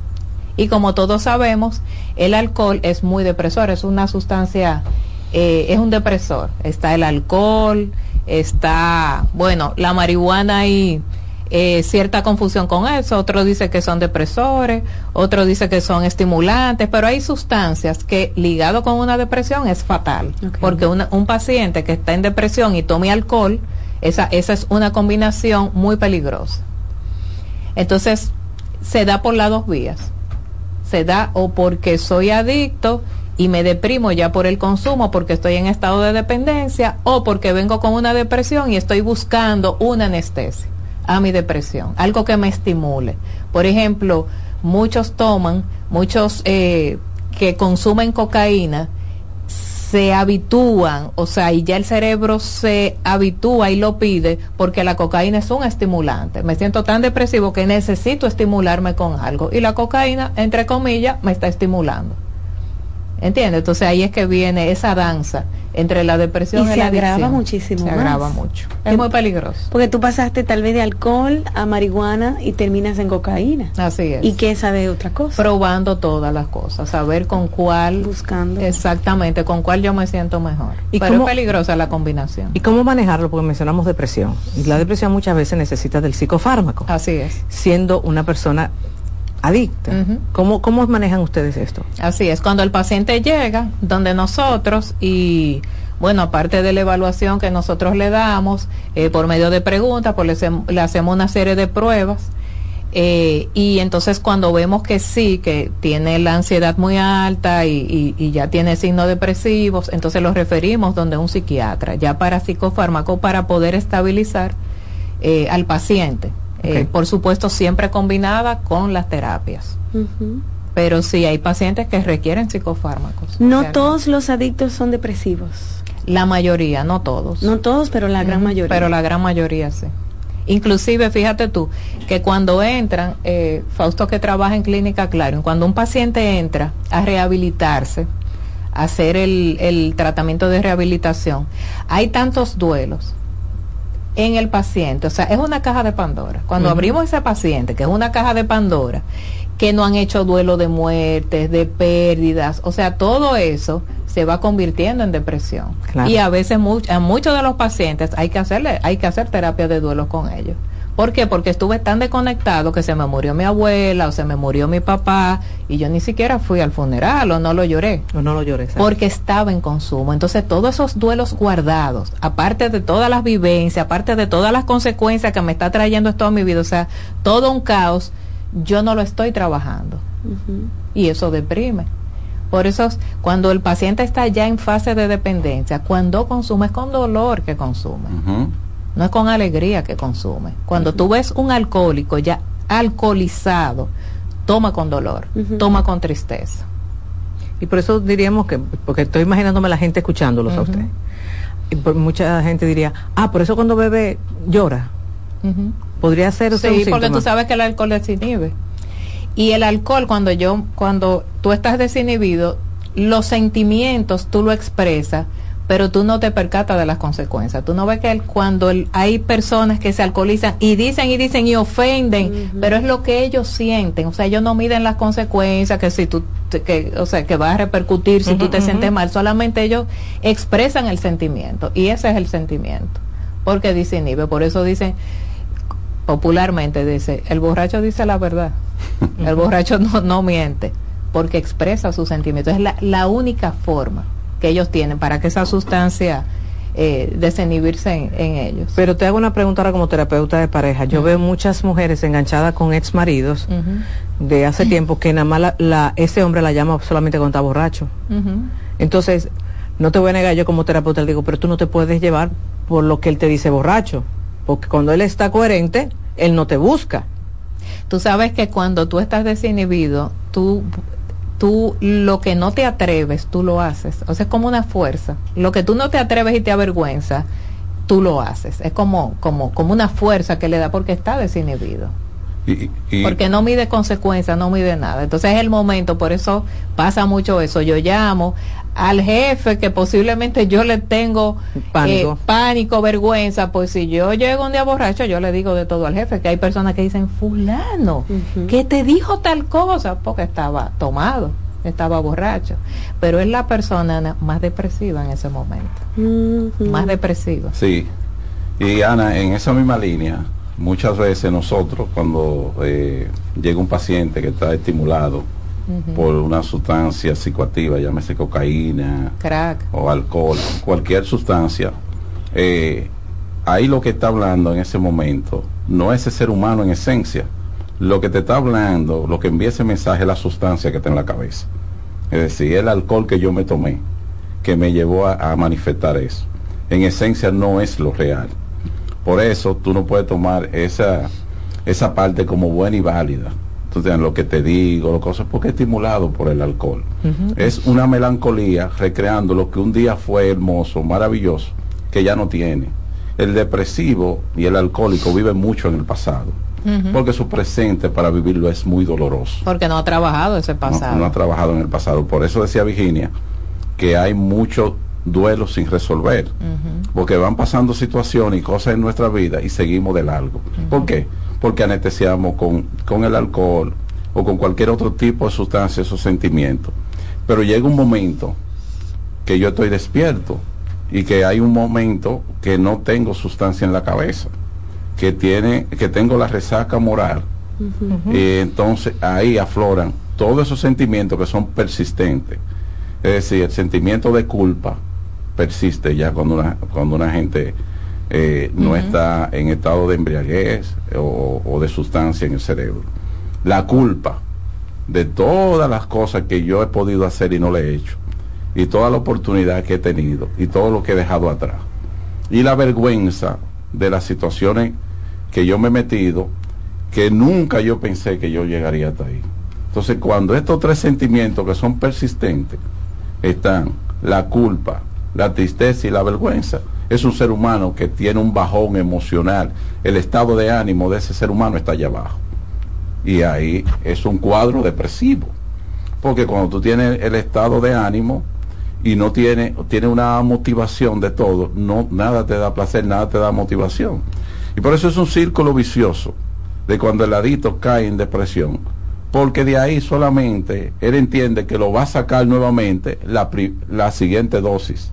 Y como todos sabemos, el alcohol es muy depresor, es una sustancia, eh, es un depresor. Está el alcohol, está, bueno, la marihuana y eh, cierta confusión con eso. Otro dice que son depresores, otro dice que son estimulantes, pero hay sustancias que ligado con una depresión es fatal. Porque un paciente que está en depresión y tome alcohol, esa, esa es una combinación muy peligrosa. Entonces, se da por las dos vías se da o porque soy adicto y me deprimo ya por el consumo porque estoy en estado de dependencia o porque vengo con una depresión y estoy buscando una anestesia a mi depresión, algo que me estimule. Por ejemplo, muchos toman, muchos eh, que consumen cocaína, se habitúan, o sea, y ya el cerebro se habitúa y lo pide porque la cocaína es un estimulante. Me siento tan depresivo que necesito estimularme con algo y la cocaína, entre comillas, me está estimulando. ¿Entiendes? Entonces ahí es que viene esa danza entre la depresión y, y se la agrava muchísimo se agrava mucho. Es muy peligroso. porque tú pasaste tal vez de alcohol a marihuana y terminas en cocaína. Así es. Y qué sabe otra cosa. Probando todas las cosas saber con cuál buscando. Exactamente con cuál yo me siento mejor. ¿Y pero cómo, es peligrosa la combinación. Y cómo manejarlo porque mencionamos depresión. Y la depresión muchas veces necesita del psicofármaco así es. Siendo una persona adicta. Uh -huh. ¿Cómo, ¿Cómo manejan ustedes esto? Así es, cuando el paciente llega donde nosotros y bueno, aparte de la evaluación que nosotros le damos eh, por medio de preguntas, pues le, le, hacemos una serie de pruebas eh, y entonces cuando vemos que sí, que tiene la ansiedad muy alta y, y, y ya tiene signos depresivos, entonces los referimos donde un psiquiatra, ya para psicofármaco, para poder estabilizar eh, al paciente. Okay. Eh, por supuesto siempre combinada con las terapias. Uh -huh. Pero sí hay pacientes que requieren psicofármacos. No todos los adictos son depresivos. La mayoría, no todos. No todos, pero la gran uh -huh. mayoría. Pero la gran mayoría sí. Inclusive, fíjate tú, que cuando entran, eh, Fausto que trabaja en Clínica Claro, cuando un paciente entra a rehabilitarse, a hacer el, el tratamiento de rehabilitación, hay tantos duelos en el paciente. O sea, es una caja de Pandora. Cuando uh -huh. abrimos ese paciente, que es una caja de Pandora, que no han hecho duelo de muertes, de pérdidas, o sea, todo eso se va convirtiendo en depresión. Claro. Y a veces much a muchos de los pacientes hay que hacerle, hay que hacer terapia de duelo con ellos, ¿Por qué? Porque estuve tan desconectado que se me murió mi abuela o se me murió mi papá y yo ni siquiera fui al funeral o no lo lloré. O no lo lloré. Porque estaba en consumo. Entonces todos esos duelos guardados, aparte de todas las vivencias, aparte de todas las consecuencias que me está trayendo esto a mi vida, o sea, todo un caos, yo no lo estoy trabajando. Y eso deprime. Por eso, cuando el paciente está ya en fase de dependencia, cuando consume es con dolor que consume no es con alegría que consume. Cuando tú ves un alcohólico ya alcoholizado, toma con dolor, toma con tristeza. Y por eso diríamos que, porque estoy imaginándome la gente escuchándolos a usted. Y por, mucha gente diría, ah, por eso cuando bebe llora. Podría ser Sí, porque tú sabes que el alcohol desinhibe. Y el alcohol, cuando yo, cuando tú estás desinhibido, los sentimientos tú lo expresas pero tú no te percatas de las consecuencias. Tú no ves que cuando hay personas que se alcoholizan y dicen y dicen y ofenden, pero es lo que ellos sienten. O sea, ellos no miden las consecuencias, que si tú, que, o sea, que va a repercutir si tú te sientes mal. Solamente ellos expresan el sentimiento y ese es el sentimiento. Porque dice Nive, por eso dicen popularmente dice, el borracho dice la verdad. el borracho no, no miente porque expresa sus sentimientos. Es la, la única forma que ellos tienen para que esa sustancia eh, desinhibirse en, ellos. Pero te hago una pregunta ahora como terapeuta de pareja. Yo veo muchas mujeres enganchadas con ex maridos de hace tiempo que nada más la, ese hombre la llama solamente cuando está borracho. Entonces, no te voy a negar yo como terapeuta, le digo, pero tú no te puedes llevar por lo que él te dice borracho. Porque cuando él está coherente, él no te busca. Tú sabes que cuando tú estás desinhibido, tú tú lo que no te atreves, tú lo haces. O sea, es como una fuerza. Lo que tú no te atreves y te avergüenza, tú lo haces. Es como, como, como una fuerza que le da porque está desinhibido. Porque no mide consecuencias, no mide nada. Entonces es el momento, por eso pasa mucho eso. Yo llamo al jefe que posiblemente yo le tengo pánico, eh, pánico vergüenza, pues si yo llego un día borracho, yo le digo de todo al jefe, que hay personas que dicen, fulano, que te dijo tal cosa, porque estaba tomado, estaba borracho. Pero es la persona más depresiva en ese momento, más depresiva. Sí, y Ana, en esa misma línea, muchas veces nosotros cuando eh, llega un paciente que está estimulado por una sustancia psicoactiva, llámese cocaína, crack o alcohol, cualquier sustancia, eh, ahí lo que está hablando en ese momento no es ese ser humano en esencia. Lo que te está hablando, lo que envía ese mensaje es la sustancia que está en la cabeza. Es decir, el alcohol que yo me tomé, que me llevó a manifestar eso. En esencia no es lo real por eso tú no puedes tomar esa, esa parte como buena y válida. Entonces, lo que te digo, lo cosas, porque es estimulado por el alcohol. Es una melancolía recreando lo que un día fue hermoso, maravilloso, que ya no tiene. El depresivo y el alcohólico viven mucho en el pasado. Porque su presente para vivirlo es muy doloroso. Porque no ha trabajado ese pasado. no ha trabajado en el pasado. Por eso decía Virginia que hay mucho duelos sin resolver, porque van pasando situaciones y cosas en nuestra vida y seguimos de largo. ¿Por qué? Porque anestesiamos con, con el alcohol o con cualquier otro tipo de sustancia esos sentimientos. Pero llega un momento que yo estoy despierto y que hay un momento que no tengo sustancia en la cabeza, que tiene, que tengo la resaca moral. Y entonces ahí afloran todos esos sentimientos que son persistentes. Es decir, el sentimiento de culpa, persiste ya cuando una, cuando una gente eh, no está en estado de embriaguez o, de sustancia en el cerebro. La culpa de todas las cosas que yo he podido hacer y no le he hecho, y toda la oportunidad que he tenido, y todo lo que he dejado atrás, y la vergüenza de las situaciones que yo me he metido, que nunca yo pensé que yo llegaría hasta ahí. Entonces, cuando estos tres sentimientos que son persistentes están, la culpa, la tristeza y la vergüenza. Es un ser humano que tiene un bajón emocional. El estado de ánimo de ese ser humano está allá abajo. Y ahí es un cuadro depresivo. Porque cuando tú tienes el estado de ánimo y no tienes tiene una motivación de todo, no, nada te da placer, nada te da motivación. Y por eso es un círculo vicioso de cuando el adicto cae en depresión. Porque de ahí solamente él entiende que lo va a sacar nuevamente la siguiente dosis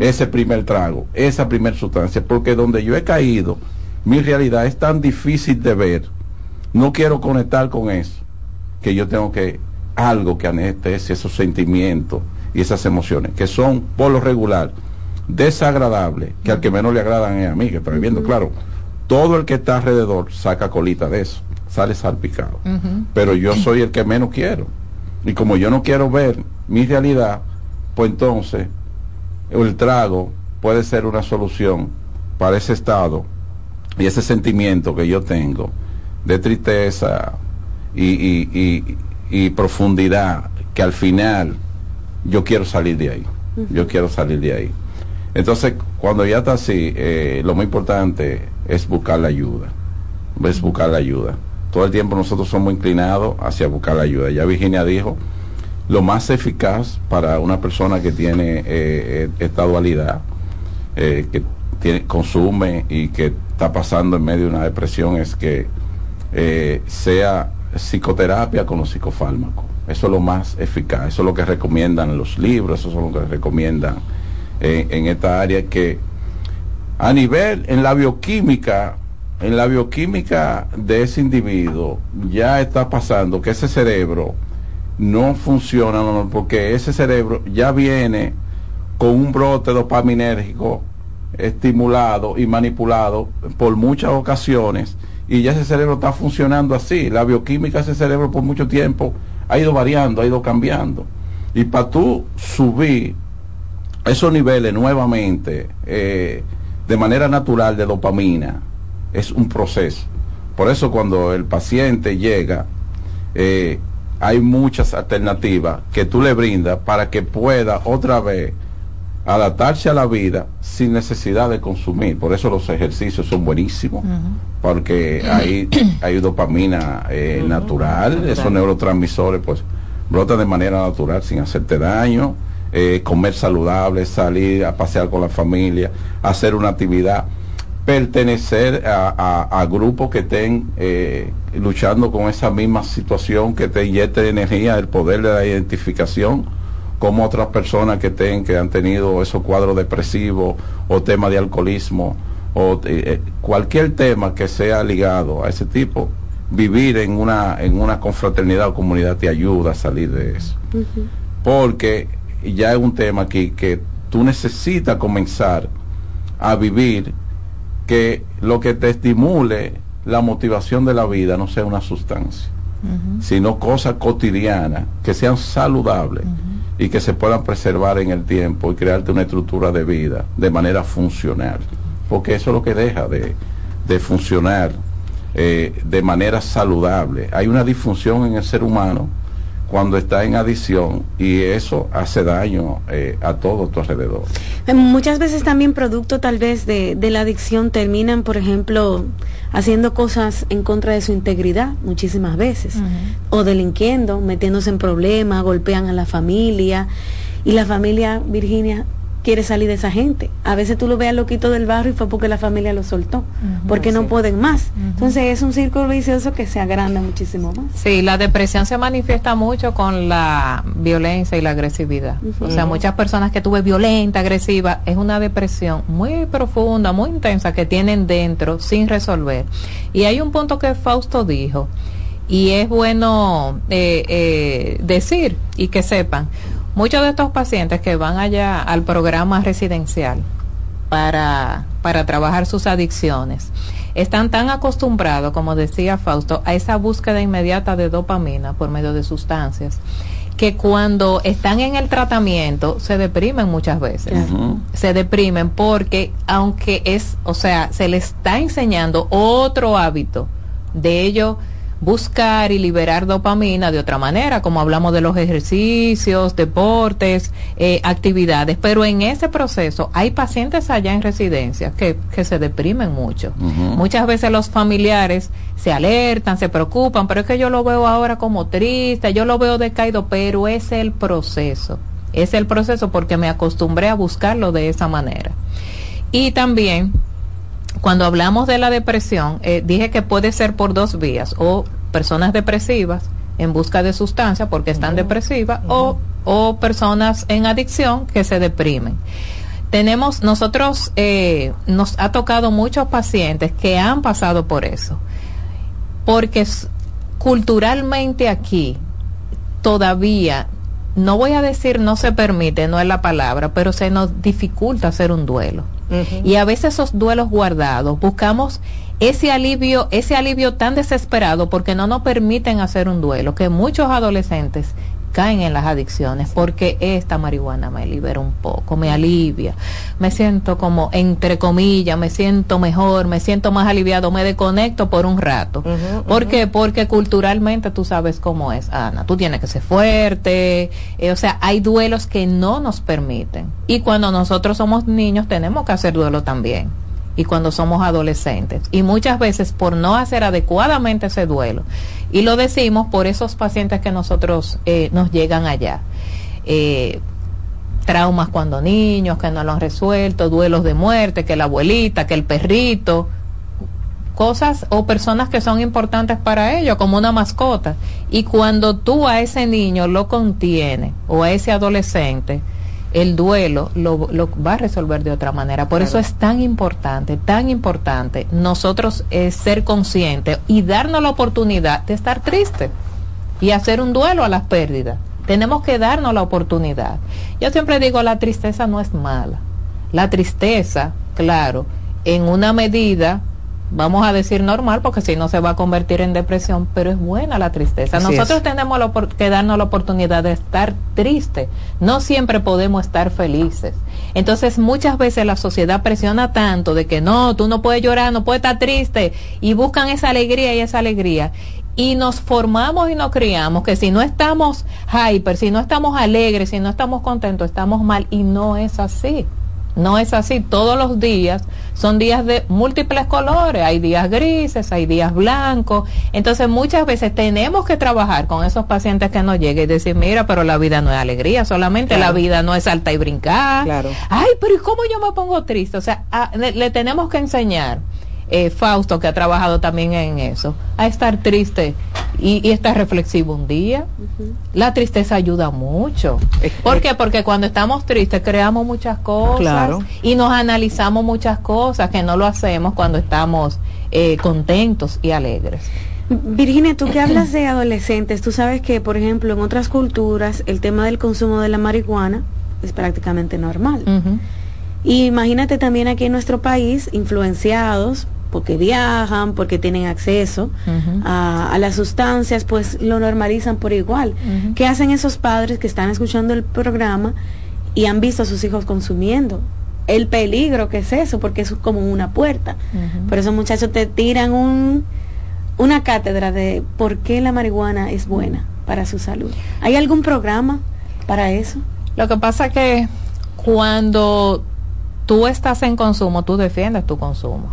ese primer trago, esa primera sustancia, porque donde yo he caído mi realidad es tan difícil de ver, no quiero conectar con eso, que yo tengo que algo que anestesie esos sentimientos y esas emociones, que son por lo regular desagradables, que al que menos le agradan es a mí, que estoy viendo, claro, todo el que está alrededor saca colita de eso, sale salpicado, pero yo soy el que menos quiero. Y como yo no quiero ver mi realidad, pues entonces el trago puede ser una solución para ese estado y ese sentimiento que yo tengo de tristeza y, profundidad, que al final yo quiero salir de ahí, yo quiero salir de ahí. Entonces, cuando ya está así, eh, lo más importante es buscar la ayuda, es buscar la ayuda. Todo el tiempo nosotros somos inclinados hacia buscar la ayuda. Ya Virginia dijo, lo más eficaz para una persona que tiene eh, eh, esta dualidad, que tiene, consume y que está pasando en medio de una depresión, es que sea psicoterapia con los psicofármacos. Eso es lo más eficaz, eso es lo que recomiendan los libros, eso es lo que recomiendan en esta área que a nivel en la bioquímica en la bioquímica de ese individuo ya está pasando que ese cerebro no funciona porque ese cerebro ya viene con un brote dopaminérgico estimulado y manipulado por muchas ocasiones y ya ese cerebro está funcionando así. La bioquímica de ese cerebro por mucho tiempo ha ido variando, ha ido cambiando. Y para tú subir esos niveles nuevamente eh, de manera natural de dopamina es un proceso. Por eso cuando el paciente llega, eh, hay muchas alternativas que tú le brindas para que pueda otra vez adaptarse a la vida sin necesidad de consumir. Por eso los ejercicios son buenísimos, porque hay, hay dopamina eh, natural, esos neurotransmisores pues brotan de manera natural sin hacerte daño. Eh, comer saludable, salir a pasear con la familia, hacer una actividad, pertenecer a, grupos que estén eh, luchando con esa misma situación, que te inyecten energía, el poder de la identificación, como otras personas que, ten, que han tenido esos cuadros depresivos o temas de alcoholismo o eh, cualquier tema que sea ligado a ese tipo, vivir en una, en una confraternidad o comunidad te ayuda a salir de eso. Porque ya es un tema aquí que tú necesitas comenzar a vivir que lo que te estimule la motivación de la vida no sea una sustancia, sino cosas cotidianas que sean saludables y que se puedan preservar en el tiempo y crearte una estructura de vida de manera funcional, porque eso es lo que deja de, funcionar eh, de manera saludable. Hay una disfunción en el ser humano cuando está en adicción y eso hace daño eh, a todo tu alrededor. Eh, muchas veces también producto tal vez de, la adicción terminan, por ejemplo, haciendo cosas en contra de su integridad muchísimas veces, o delinquiendo, metiéndose en problemas, golpean a la familia. Y la familia, Virginia, quiere salir de esa gente. A veces tú lo ves al loquito del barrio y fue porque la familia lo soltó, porque no pueden más. Entonces es un círculo vicioso que se agranda muchísimo más. Sí, la depresión se manifiesta mucho con la violencia y la agresividad. O sea, muchas personas que tuve violenta, agresiva, es una depresión muy profunda, muy intensa que tienen dentro sin resolver. Y hay un punto que Fausto dijo, y es bueno eh, eh, decir y que sepan Muchos de estos pacientes que van allá al programa residencial para, para trabajar sus adicciones están tan acostumbrados, como decía Fausto, a esa búsqueda inmediata de dopamina por medio de sustancias que cuando están en el tratamiento se deprimen muchas veces. Se deprimen porque aunque es, o sea, se les está enseñando otro hábito de ello buscar y liberar dopamina de otra manera, como hablamos de los ejercicios, deportes, eh, actividades, pero en ese proceso hay pacientes allá en residencia que, que se deprimen mucho. Muchas veces los familiares se alertan, se preocupan, pero es que yo lo veo ahora como triste, yo lo veo decaído, pero es el proceso, es el proceso porque me acostumbré a buscarlo de esa manera. Y también cuando hablamos de la depresión, eh, dije que puede ser por dos vías, o personas depresivas en busca de sustancia porque están depresivas, o, o personas en adicción que se deprimen. tenemos, nosotros eh, nos ha tocado muchos pacientes que han pasado por eso, porque culturalmente aquí todavía, no voy a decir no se permite, no es la palabra, pero se nos dificulta hacer un duelo. Y a veces esos duelos guardados, buscamos ese alivio, ese alivio tan desesperado porque no nos permiten hacer un duelo, que muchos adolescentes caen en las adicciones porque esta marihuana me libera un poco, me alivia, me siento como, entre comillas, me siento mejor, me siento más aliviado, me desconecto por un rato. ¿Por qué? Porque culturalmente tú sabes cómo es, Ana, tú tienes que ser fuerte, eh, o sea, hay duelos que no nos permiten. Y cuando nosotros somos niños tenemos que hacer duelo también y cuando somos adolescentes. Y muchas veces por no hacer adecuadamente ese duelo. Y lo decimos por esos pacientes que nosotros eh, nos llegan allá. Eh, traumas cuando niños, que no lo han resuelto, duelos de muerte, que la abuelita, que el perrito, cosas o personas que son importantes para ellos, como una mascota. Y cuando tú a ese niño lo contienes o a ese adolescente, el duelo lo, lo, va a resolver de otra manera. Por eso es tan importante, tan importante nosotros eh, ser conscientes y darnos la oportunidad de estar tristes y hacer un duelo a las pérdidas. Tenemos que darnos la oportunidad. Yo siempre digo, la tristeza no es mala. La tristeza, claro, en una medida vamos a decir normal porque si no se va a convertir en depresión, pero es buena la tristeza. Nosotros tenemos que darnos la oportunidad de estar triste, no siempre podemos estar felices. Entonces muchas veces la sociedad presiona tanto de que no, tú no puedes llorar, no puedes estar triste y buscan esa alegría y esa alegría. Y nos formamos y nos criamos que si no estamos hyper, si no estamos alegres, si no estamos contentos, estamos mal y no es así. No es así, todos los días son días de múltiples colores, hay días grises, hay días blancos, entonces muchas veces tenemos que trabajar con esos pacientes que nos lleguen y decir, mira, pero la vida no es alegría, solamente la vida no es salta y brincar. Claro. Ay, pero ¿y cómo yo me pongo triste? O sea, le tenemos que enseñar eh, Fausto, que ha trabajado también en eso, a estar triste y, estar reflexivo un día. La tristeza ayuda mucho. ¿Por qué? Porque cuando estamos tristes creamos muchas cosas y nos analizamos muchas cosas que no lo hacemos cuando estamos eh, contentos y alegres. Virginia, tú que hablas de adolescentes, tú sabes que, por ejemplo, en otras culturas el tema del consumo de la marihuana es prácticamente normal. Y imagínate también aquí en nuestro país, influenciados porque viajan, porque tienen acceso a, las sustancias, pues lo normalizan por igual. ¿Qué hacen esos padres que están escuchando el programa y han visto a sus hijos consumiendo? El peligro que es eso, porque es como una puerta. Por eso muchachos te tiran un, una cátedra de por qué la marihuana es buena para su salud. ¿Hay algún programa para eso? Lo que pasa que cuando tú estás en consumo, tú defiendes tu consumo.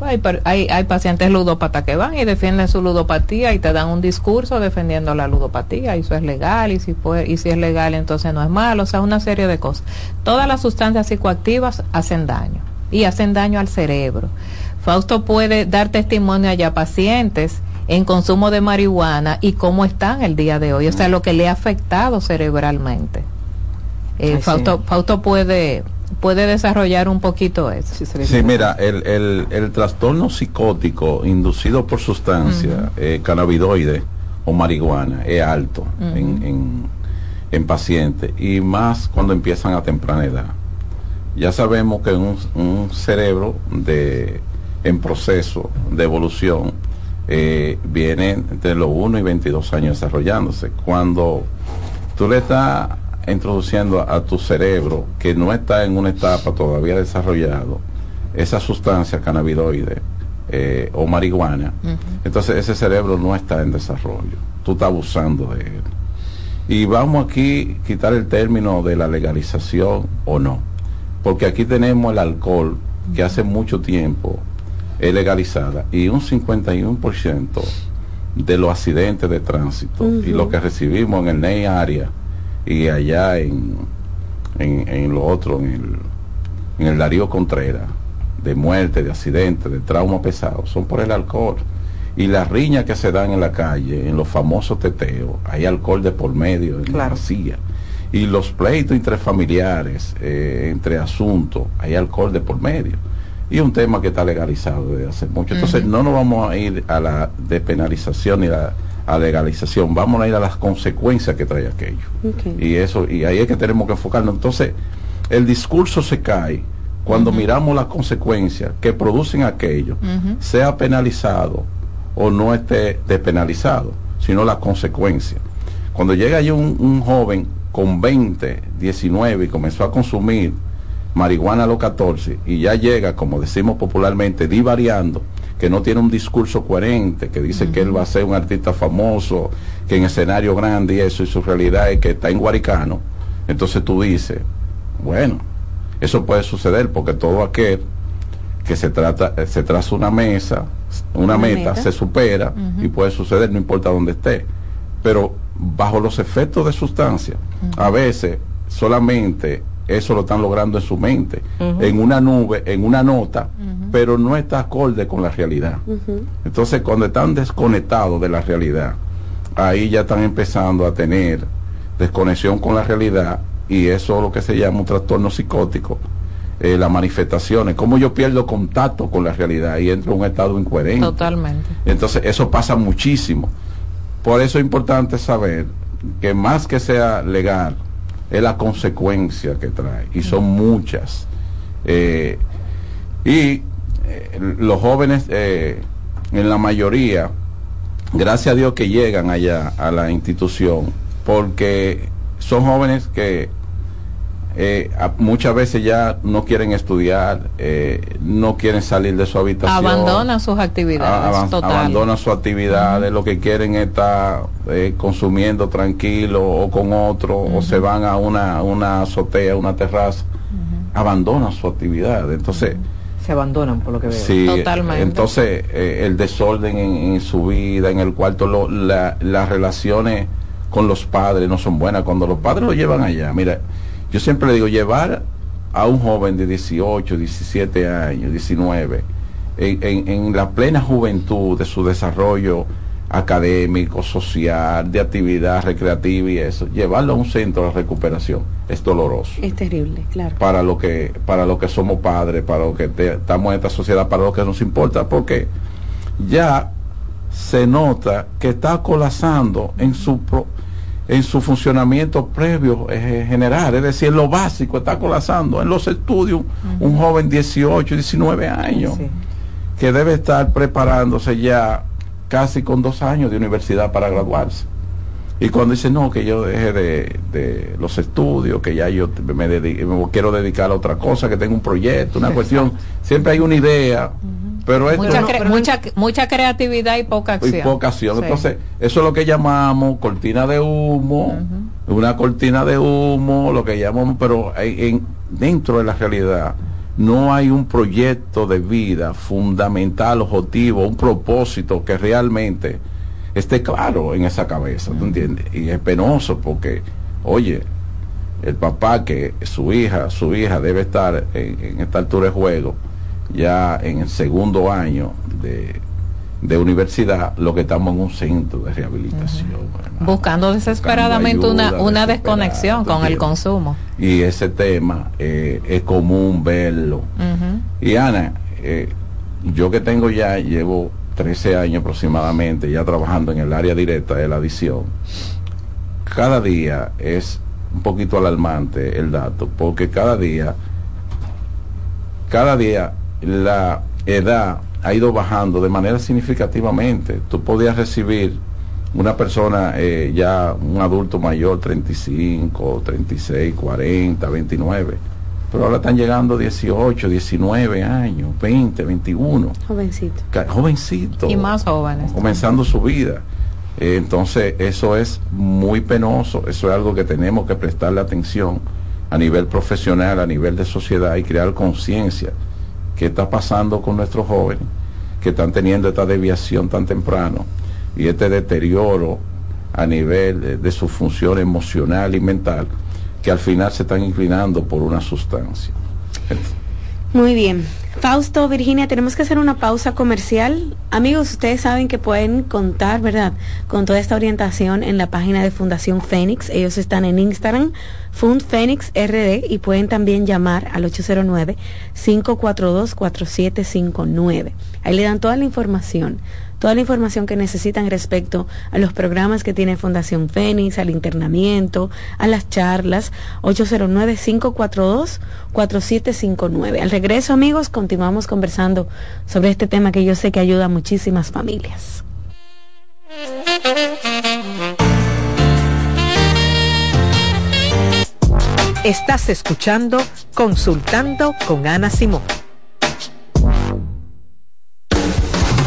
Hay, hay, hay, pacientes ludópatas que van y defienden su ludopatía y te dan un discurso defendiendo la ludopatía y eso es legal y si, fue, y si es legal entonces no es malo, o sea, una serie de cosas. Todas las sustancias psicoactivas hacen daño y hacen daño al cerebro. Fausto puede dar testimonio allá a pacientes en consumo de marihuana y cómo están el día de hoy, o sea, lo que le ha afectado cerebralmente. Eh, Fausto, Fausto puede puede desarrollar un poquito eso. Sí, mira, el, el, el, trastorno psicótico inducido por sustancia, eh, cannabidoide o marihuana, es alto en, en, en pacientes y más cuando empiezan a temprana edad. Ya sabemos que un, un cerebro de, en proceso de evolución eh, viene entre los 1 y 22 años desarrollándose. Cuando tú le estás introduciendo a, tu cerebro que no está en una etapa todavía desarrollado esa sustancia cannabidoide eh, o marihuana, entonces ese cerebro no está en desarrollo. Tú estás abusando de él. Y vamos aquí quitar el término de la legalización o no. Porque aquí tenemos el alcohol que hace mucho tiempo es legalizada y un 51% de los accidentes de tránsito y lo que recibimos en el NEI área y allá en, en, lo otro, en el, en el Darío Contreras, de muerte, de accidente, de trauma pesado, son por el alcohol. Y las riñas que se dan en la calle, en los famosos teteos, hay alcohol de por medio, en la vacía. Y los pleitos intrafamiliares, eh, entre asuntos, hay alcohol de por medio. Y un tema que está legalizado desde hace mucho. Entonces no nos vamos a ir a la despenalización ni a legalización, vamos a ir a las consecuencias que trae aquello. Y eso, y ahí es que tenemos que enfocarnos. Entonces, el discurso se cae cuando miramos las consecuencias que producen aquello, sea penalizado o no esté despenalizado, sino la consecuencia. Cuando llega ahí un, joven con 20, 19 y comenzó a consumir marihuana a los 14 y ya llega, como decimos popularmente, divariando, que no tiene un discurso coherente, que dice que él va a ser un artista famoso, que en escenario grande y eso, y su realidad es que está en Guaricano, entonces tú dices, bueno, eso puede suceder porque todo aquel que se trata, se traza una mesa, una, meta, se supera y puede suceder no importa dónde esté. Pero bajo los efectos de sustancia, a veces solamente eso lo están logrando en su mente, en una nube, en una nota, pero no está acorde con la realidad. Entonces, cuando están desconectados de la realidad, ahí ya están empezando a tener desconexión con la realidad y eso es lo que se llama un trastorno psicótico eh, las manifestaciones, cómo yo pierdo contacto con la realidad y entro en un estado incoherente. Totalmente. Entonces, eso pasa muchísimo. Por eso es importante saber que más que sea legal, es la consecuencia que trae, y son muchas. Eh, y eh, los jóvenes, en la mayoría, gracias a Dios que llegan allá a la institución, porque son jóvenes que eh, muchas veces ya no quieren estudiar, eh, no quieren salir de su habitación. Abandonan sus actividades. abandonan sus actividades, lo que quieren es estar eh, consumiendo tranquilo o con otro, o se van a una, una azotea, una terraza. Abandonan su actividad. Entonces. Se abandonan por lo que veo. Sí, Totalmente. Entonces, el desorden en, su vida, en el cuarto, lo, las relaciones con los padres no son buenas. Cuando los padres lo llevan allá, mira yo siempre le digo, llevar a un joven de 18, 17 años, 19, en, la plena juventud de su desarrollo académico, social, de actividad recreativa y eso, llevarlo a un centro de recuperación es doloroso. Es terrible, claro. Para lo que, para lo que somos padres, para lo que estamos en esta sociedad, para lo que nos importa, porque ya se nota que está colapsando en su en su funcionamiento previo eh, general, es decir, lo básico está colapsando en los estudios, un joven 18, 19 años, que debe estar preparándose ya casi con dos años de universidad para graduarse. Y cuando dice, no, que yo deje de, los estudios, que ya yo me, quiero dedicar a otra cosa, que tengo un proyecto, una cuestión, siempre hay una idea pero mucha, mucha, mucha, creatividad y poca acción. Y poca acción. Entonces, eso es lo que llamamos cortina de humo, una cortina de humo, lo que llamamos, pero en, dentro de la realidad no hay un proyecto de vida fundamental, objetivo, un propósito que realmente esté claro en esa cabeza, ¿tú entiendes? Y es penoso porque, oye, el papá que su hija, su hija debe estar en, en esta altura de juego, ya en el segundo año de, universidad, lo que estamos en un centro de rehabilitación. Buscando desesperadamente una, una desconexión con el consumo. Y ese tema eh, es común verlo. Y Ana, eh, yo que tengo ya, llevo 13 años aproximadamente ya trabajando en el área directa de la adicción, cada día es un poquito alarmante el dato, porque cada día, cada día la edad ha ido bajando de manera significativamente. Tú podías recibir una persona eh, ya, un adulto mayor, 35, 36, 40, 29, pero ahora están llegando 18, 19 años, 20, 21. Jovencito. Jovencito. Y más jóvenes. Comenzando su vida. Eh, entonces, eso es muy penoso, eso es algo que tenemos que prestarle atención a nivel profesional, a nivel de sociedad y crear conciencia qué está pasando con nuestros jóvenes que están teniendo esta desviación tan temprano y este deterioro a nivel de, su función emocional y mental que al final se están inclinando por una sustancia. Muy bien. Fausto, Virginia, tenemos que hacer una pausa comercial. Amigos, ustedes saben que pueden contar, ¿verdad?, con toda esta orientación en la página de Fundación Fénix. Ellos están en Instagram, Fund Phoenix RD y pueden también llamar al 809-542-4759. Ahí le dan toda la información, toda la información que necesitan respecto a los programas que tiene Fundación Fénix, al internamiento, a las charlas. 809-542-4759. Al regreso, amigos, continuamos conversando sobre este tema que yo sé que ayuda a muchísimas familias. Estás escuchando Consultando con Ana Simón.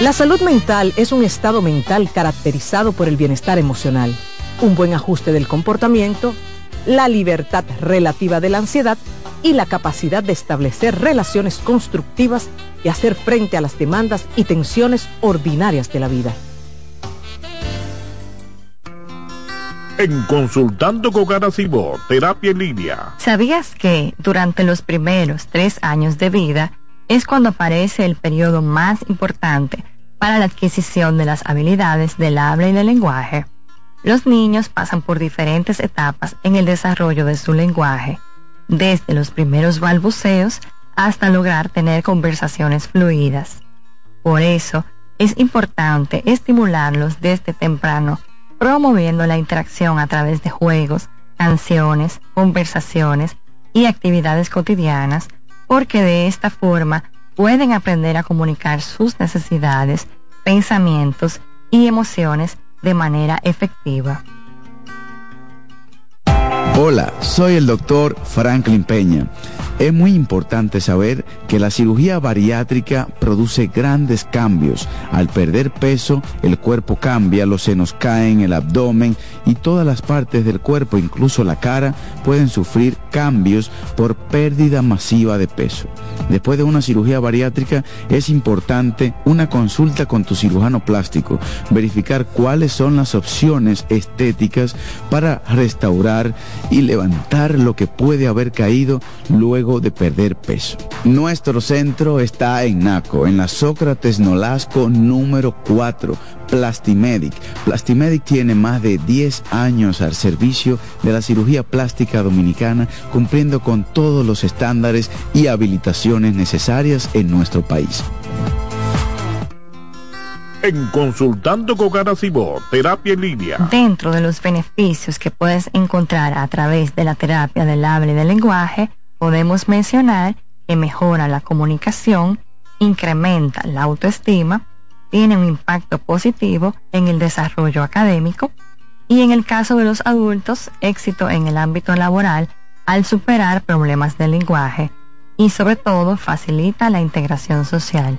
La salud mental es un estado mental caracterizado por el bienestar emocional, un buen ajuste del comportamiento, la libertad relativa de la ansiedad y la capacidad de establecer relaciones constructivas y hacer frente a las demandas y tensiones ordinarias de la vida. en Consultando con Garacimo, Terapia en Línea. ¿Sabías que durante los primeros tres años de vida es cuando aparece el periodo más importante para la adquisición de las habilidades del habla y del lenguaje? Los niños pasan por diferentes etapas en el desarrollo de su lenguaje, desde los primeros balbuceos hasta lograr tener conversaciones fluidas. Por eso, es importante estimularlos desde temprano promoviendo la interacción a través de juegos, canciones, conversaciones y actividades cotidianas, porque de esta forma pueden aprender a comunicar sus necesidades, pensamientos y emociones de manera efectiva. Hola, soy el doctor Franklin Peña. Es muy importante saber que la cirugía bariátrica produce grandes cambios. Al perder peso, el cuerpo cambia, los senos caen, el abdomen y todas las partes del cuerpo, incluso la cara, pueden sufrir cambios por pérdida masiva de peso. Después de una cirugía bariátrica es importante una consulta con tu cirujano plástico, verificar cuáles son las opciones estéticas para restaurar y levantar lo que puede haber caído luego de perder peso. Nuestro centro está en Naco, en la Sócrates Nolasco número 4, Plastimedic. Plastimedic tiene más de 10 años al servicio de la cirugía plástica dominicana, cumpliendo con todos los estándares y habilitaciones necesarias en nuestro país en Consultando con Garacimo, Terapia en Línea. Dentro de los beneficios que puedes encontrar a través de la terapia del habla y del lenguaje, podemos mencionar que mejora la comunicación, incrementa la autoestima, tiene un impacto positivo en el desarrollo académico y en el caso de los adultos, éxito en el ámbito laboral al superar problemas de lenguaje y sobre todo facilita la integración social.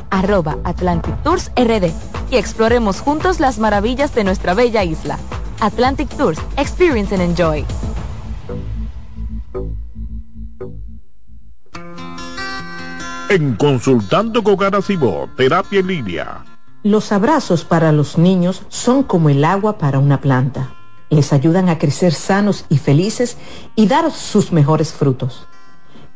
arroba Atlantic Tours RD y exploremos juntos las maravillas de nuestra bella isla. Atlantic Tours, Experience and Enjoy. En Consultando con Garacimo, Terapia en Línea. Los abrazos para los niños son como el agua para una planta. Les ayudan a crecer sanos y felices y dar sus mejores frutos.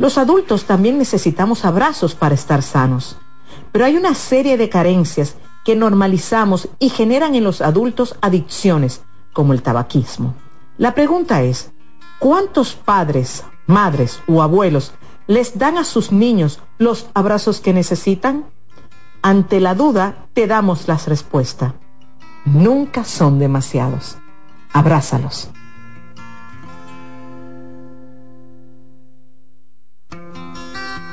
Los adultos también necesitamos abrazos para estar sanos. Pero hay una serie de carencias que normalizamos y generan en los adultos adicciones, como el tabaquismo. La pregunta es, ¿cuántos padres, madres o abuelos les dan a sus niños los abrazos que necesitan? Ante la duda, te damos las respuestas. Nunca son demasiados. Abrázalos.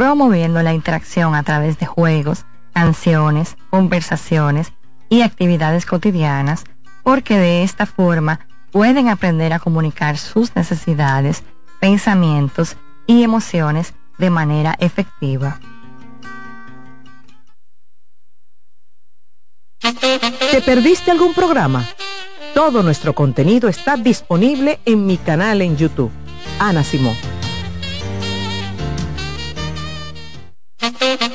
promoviendo la interacción a través de juegos, canciones, conversaciones y actividades cotidianas, porque de esta forma pueden aprender a comunicar sus necesidades, pensamientos y emociones de manera efectiva. ¿Te perdiste algún programa? Todo nuestro contenido está disponible en mi canal en YouTube. Ana Simón. Thank you.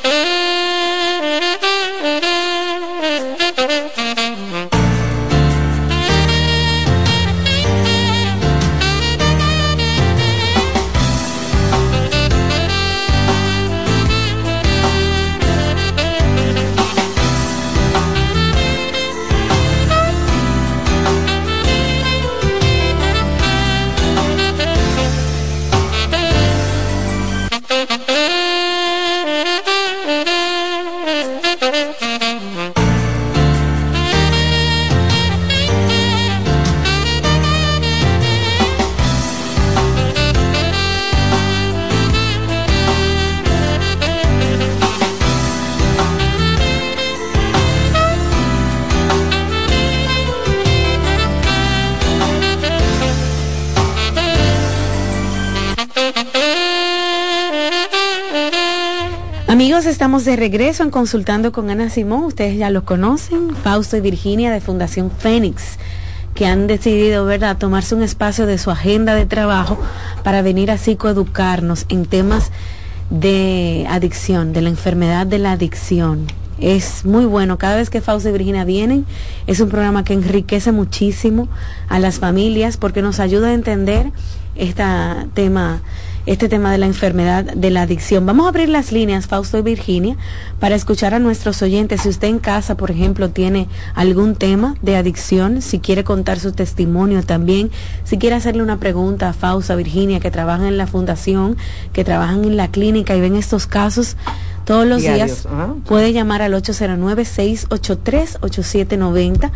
De regreso en Consultando con Ana Simón. Ustedes ya los conocen, Fausto y Virginia de Fundación Fénix, que han decidido, ¿verdad?, tomarse un espacio de su agenda de trabajo para venir a psicoeducarnos en temas de adicción, de la enfermedad de la adicción. Es muy bueno. Cada vez que Fausto y Virginia vienen, es un programa que enriquece muchísimo a las familias porque nos ayuda a entender este tema este tema de la enfermedad de la adicción. Vamos a abrir las líneas, Fausto y Virginia, para escuchar a nuestros oyentes. Si usted en casa, por ejemplo, tiene algún tema de adicción, si quiere contar su testimonio también, si quiere hacerle una pregunta a Fausto, a Virginia, que trabajan en la fundación, que trabajan en la clínica y ven estos casos todos los días, puede llamar al 809-683-8790.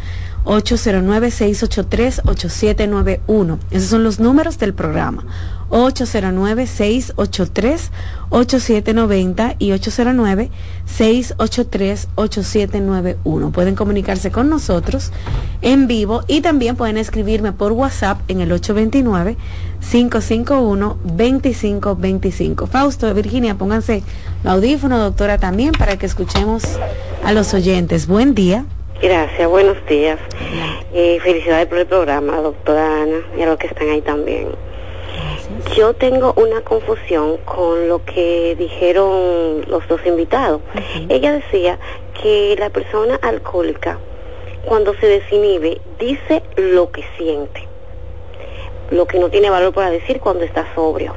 809-683-8791. Esos son los números del programa. 809-683-8790 y 809-683-8791. Pueden comunicarse con nosotros en vivo y también pueden escribirme por WhatsApp en el 829-551-2525. Fausto, Virginia, pónganse el audífono, doctora, también para que escuchemos a los oyentes. Buen día. Gracias, buenos días. Eh, felicidades por el programa, doctora Ana, y a los que están ahí también. Yo tengo una confusión con lo que dijeron los dos invitados. Ella decía que la persona alcohólica, cuando se desinhibe, dice lo que siente, lo que no tiene valor para decir cuando está sobrio.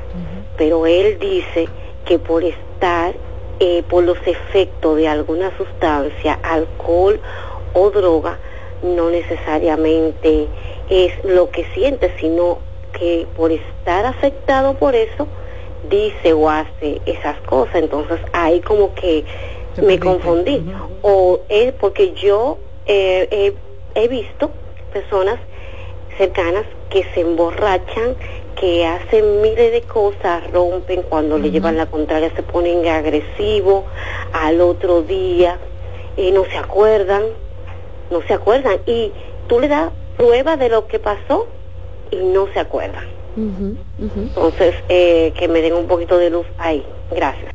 Pero él dice que por estar, eh, por los efectos de alguna sustancia, alcohol o droga, no necesariamente es lo que siente, sino que por estar afectado por eso, dice o hace esas cosas. Entonces ahí como que me confundí. O es porque yo eh, he, visto personas cercanas que se emborrachan, que hacen miles de cosas, rompen cuando le llevan la contraria, se ponen agresivos, al otro día y no se acuerdan, no se acuerdan. Y tú le das prueba de lo que pasó y no se acuerdan. Entonces, eh, que me den un poquito de luz ahí. Gracias.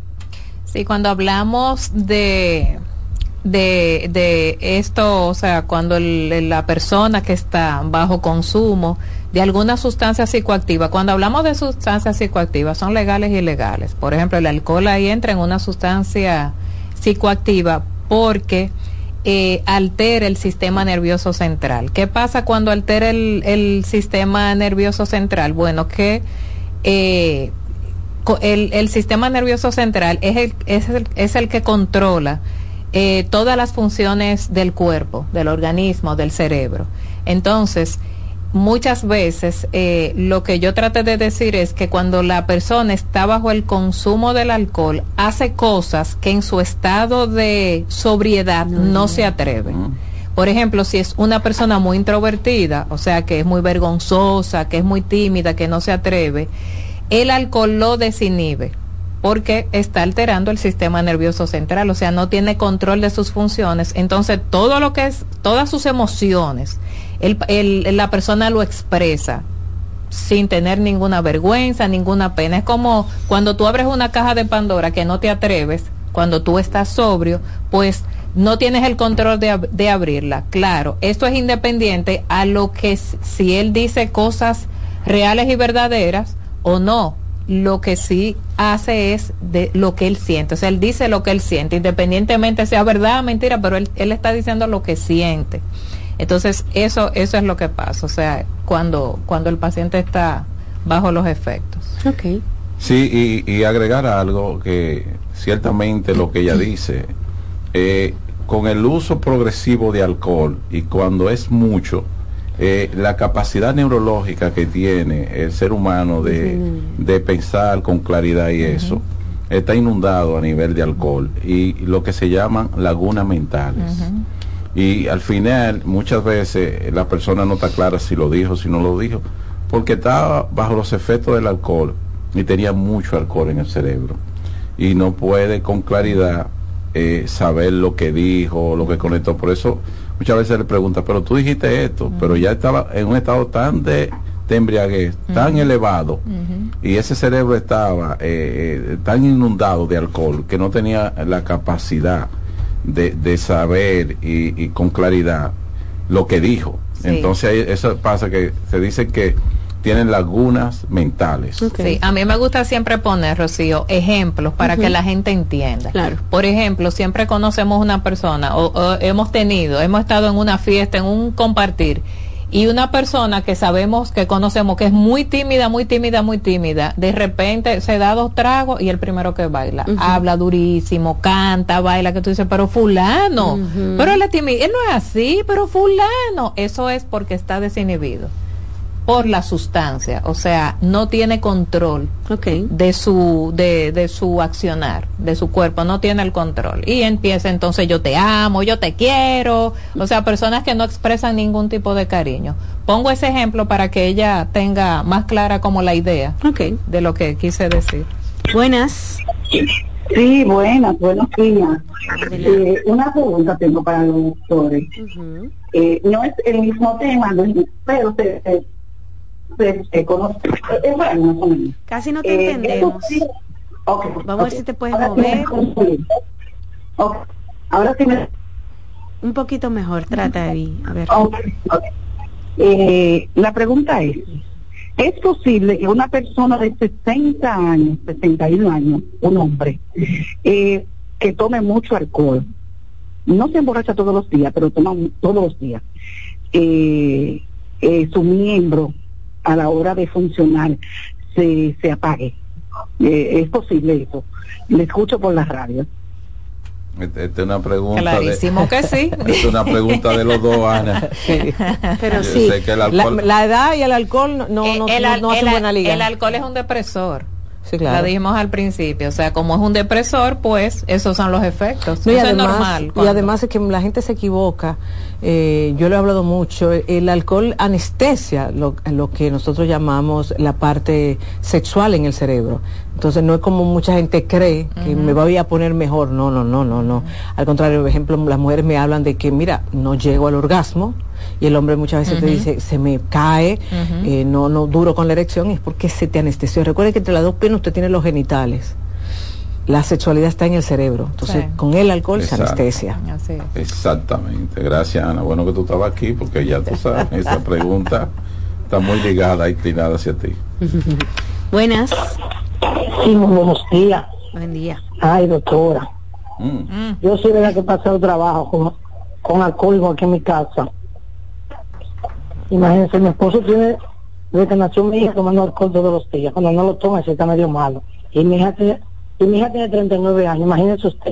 Sí, cuando hablamos de de, de esto, o sea, cuando la persona que está bajo consumo de alguna sustancia psicoactiva, cuando hablamos de sustancias psicoactivas, son legales y ilegales. Por ejemplo, el alcohol ahí entra en una sustancia psicoactiva porque eh, altera el sistema nervioso central. ¿Qué pasa cuando altera el, sistema nervioso central? Bueno, que eh, el, sistema nervioso central es el, es el, es el que controla eh, todas las funciones del cuerpo, del organismo, del cerebro. Entonces, muchas veces eh, lo que yo traté de decir es que cuando la persona está bajo el consumo del alcohol, hace cosas que en su estado de sobriedad no, se atreve. Por ejemplo, si es una persona muy introvertida, o sea, que es muy vergonzosa, que es muy tímida, que no se atreve, el alcohol lo desinhibe porque está alterando el sistema nervioso central, o sea, no tiene control de sus funciones. Entonces, todo lo que es, todas sus emociones, la persona lo expresa sin tener ninguna vergüenza, ninguna pena. Es como cuando tú abres una caja de Pandora que no te atreves, cuando tú estás sobrio, pues no tienes el control de, de abrirla. Claro, esto es independiente a lo que si él dice cosas reales y verdaderas o no. Lo que sí hace es de lo que él siente. O sea, él dice lo que él siente, independientemente sea verdad o mentira, pero él, él está diciendo lo que siente. Entonces, eso, eso es lo que pasa, o sea, cuando, cuando el paciente está bajo los efectos. Okay. Sí, y, agregar algo que ciertamente lo que ella dice, eh, con el uso progresivo de alcohol y cuando es mucho, eh, la capacidad neurológica que tiene el ser humano de, de pensar con claridad y eso, está inundado a nivel de alcohol y lo que se llaman lagunas mentales y al final muchas veces la persona no está clara si lo dijo, si no lo dijo, porque estaba bajo los efectos del alcohol y tenía mucho alcohol en el cerebro. Y no puede con claridad eh, saber lo que dijo, lo que conectó. Por eso muchas veces le pregunta, pero tú dijiste esto, pero ya estaba en un estado tan de, embriaguez, tan elevado, y ese cerebro estaba eh, eh, tan inundado de alcohol que no tenía la capacidad de, saber y, con claridad lo que dijo. Entonces eso pasa que se dice que tienen lagunas mentales. Sí, a mí me gusta siempre poner, Rocío, ejemplos para que la gente entienda. Por ejemplo, siempre conocemos una persona o, hemos tenido, hemos estado en una fiesta, en un compartir y una persona que sabemos, que conocemos, que es muy tímida, muy tímida, muy tímida, de repente se da dos tragos y el primero que baila, habla durísimo, canta, baila, que tú dices, pero fulano, pero él es tímido, él no es así, pero fulano, eso es porque está desinhibido por la sustancia, o sea, no tiene control de su de, de, su accionar, de su cuerpo, no tiene el control y empieza entonces yo te amo, yo te quiero, o sea, personas que no expresan ningún tipo de cariño. Pongo ese ejemplo para que ella tenga más clara como la idea de lo que quise decir. Buenas. Sí, buenas, buenos días. Eh, una pregunta tengo para los doctores. Eh, no es el mismo tema, pero se, Casi no te eh, entendemos. Vamos a ver si te puedes mover. Ahora sí me... Un poquito mejor, trata de a ver. Eh, la pregunta es, ¿es posible que una persona de 60 años, 61 años, un hombre, eh, que tome mucho alcohol, no se emborracha todos los días, pero toma todos los días, su miembro a la hora de funcionar se, se apague. Eh, es posible eso. Le escucho por la radio. Esta es una pregunta. Clarísimo que sí. es una pregunta de los dos, Ana. Pero sí, la, edad y el alcohol no, no, eh, no, hacen buena liga. El alcohol es un depresor. Sí, claro. La dijimos al principio, o sea, como es un depresor, pues esos son los efectos. y además, es normal. Y además es que la gente se equivoca, eh, yo lo he hablado mucho, el alcohol anestesia lo, lo que nosotros llamamos la parte sexual en el cerebro. Entonces no es como mucha gente cree que me voy a poner mejor, no, no, no, no, no. Al contrario, por ejemplo, las mujeres me hablan de que, mira, no llego al orgasmo, y el hombre muchas veces te dice, se me cae, eh, no, no duro con la erección, es porque se te anestesió. Recuerde que entre las dos piernas usted tiene los genitales. la sexualidad está en el cerebro. Entonces, con el alcohol se anestesia. Exactamente. Gracias, Ana. Bueno que tú estabas aquí porque ya tú sabes, esa pregunta está muy ligada y tirada hacia ti. Buenas. Sí, buenos días. Buen día. Ay, doctora. Mm. Yo soy de la que he pasado trabajo con, con alcohólico aquí en mi casa. Imagínense, mi esposo tiene, desde que nació mi hija tomando alcohol todos los días. Cuando no lo toma, se está medio malo. Y mi hija tiene, y mi hija tiene 39 años, imagínese usted.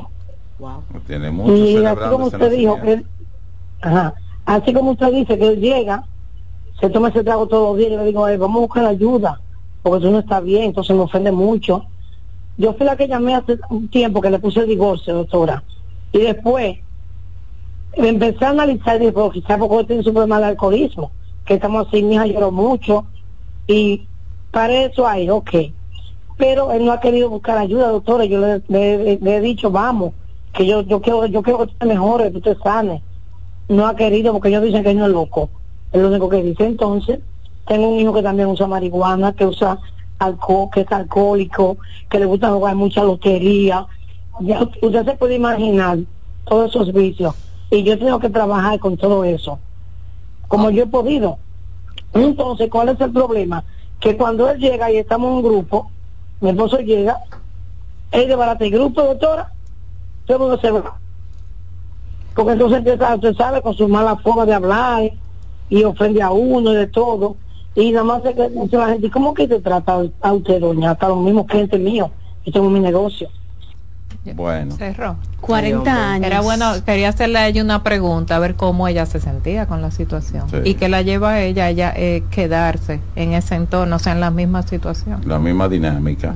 Wow. Tiene mucho y así como usted dijo que ajá, así como usted dice que él llega, se toma ese trago todos los días, yo le digo, vamos a buscar ayuda, porque tú no está bien, entonces me ofende mucho. Yo fui la que llamé hace un tiempo que le puse el divorcio, doctora. Y después empecé a analizar y dije, quizás porque tiene su problema de alcoholismo, que estamos así, mi hija lloró mucho. Y para eso hay, ok pero él no ha querido buscar ayuda, doctora. Yo le, he dicho, vamos, que yo yo quiero yo quiero que usted mejore, que usted sane. No ha querido porque ellos dicen que no es loco. Es lo único que dice. Entonces, tengo un hijo que también usa marihuana, que usa alcohol, que es alcohólico, que le gusta jugar mucha lotería. Ya usted se puede imaginar todos esos vicios. Y yo tengo que trabajar con todo eso. Como yo he podido. Entonces, ¿cuál es el problema? Que cuando él llega y estamos en un grupo, mi esposo llega, él de barata el grupo, doctora, todo el mundo se. Porque entonces empieza, usted sabe, con su mala forma de hablar y ofende a uno y de todo. Y nada más se dice la gente, ¿cómo que te trata a usted, doña? Hasta los mismos clientes míos, yo tengo mi negocio. Bueno. Cerró. 40 años. Era bueno, quería hacerle a ella una pregunta, a ver cómo ella se sentía con la situación. Y que la lleva a ella, ella eh, quedarse en ese entorno, o sea, en la misma situación. La misma dinámica.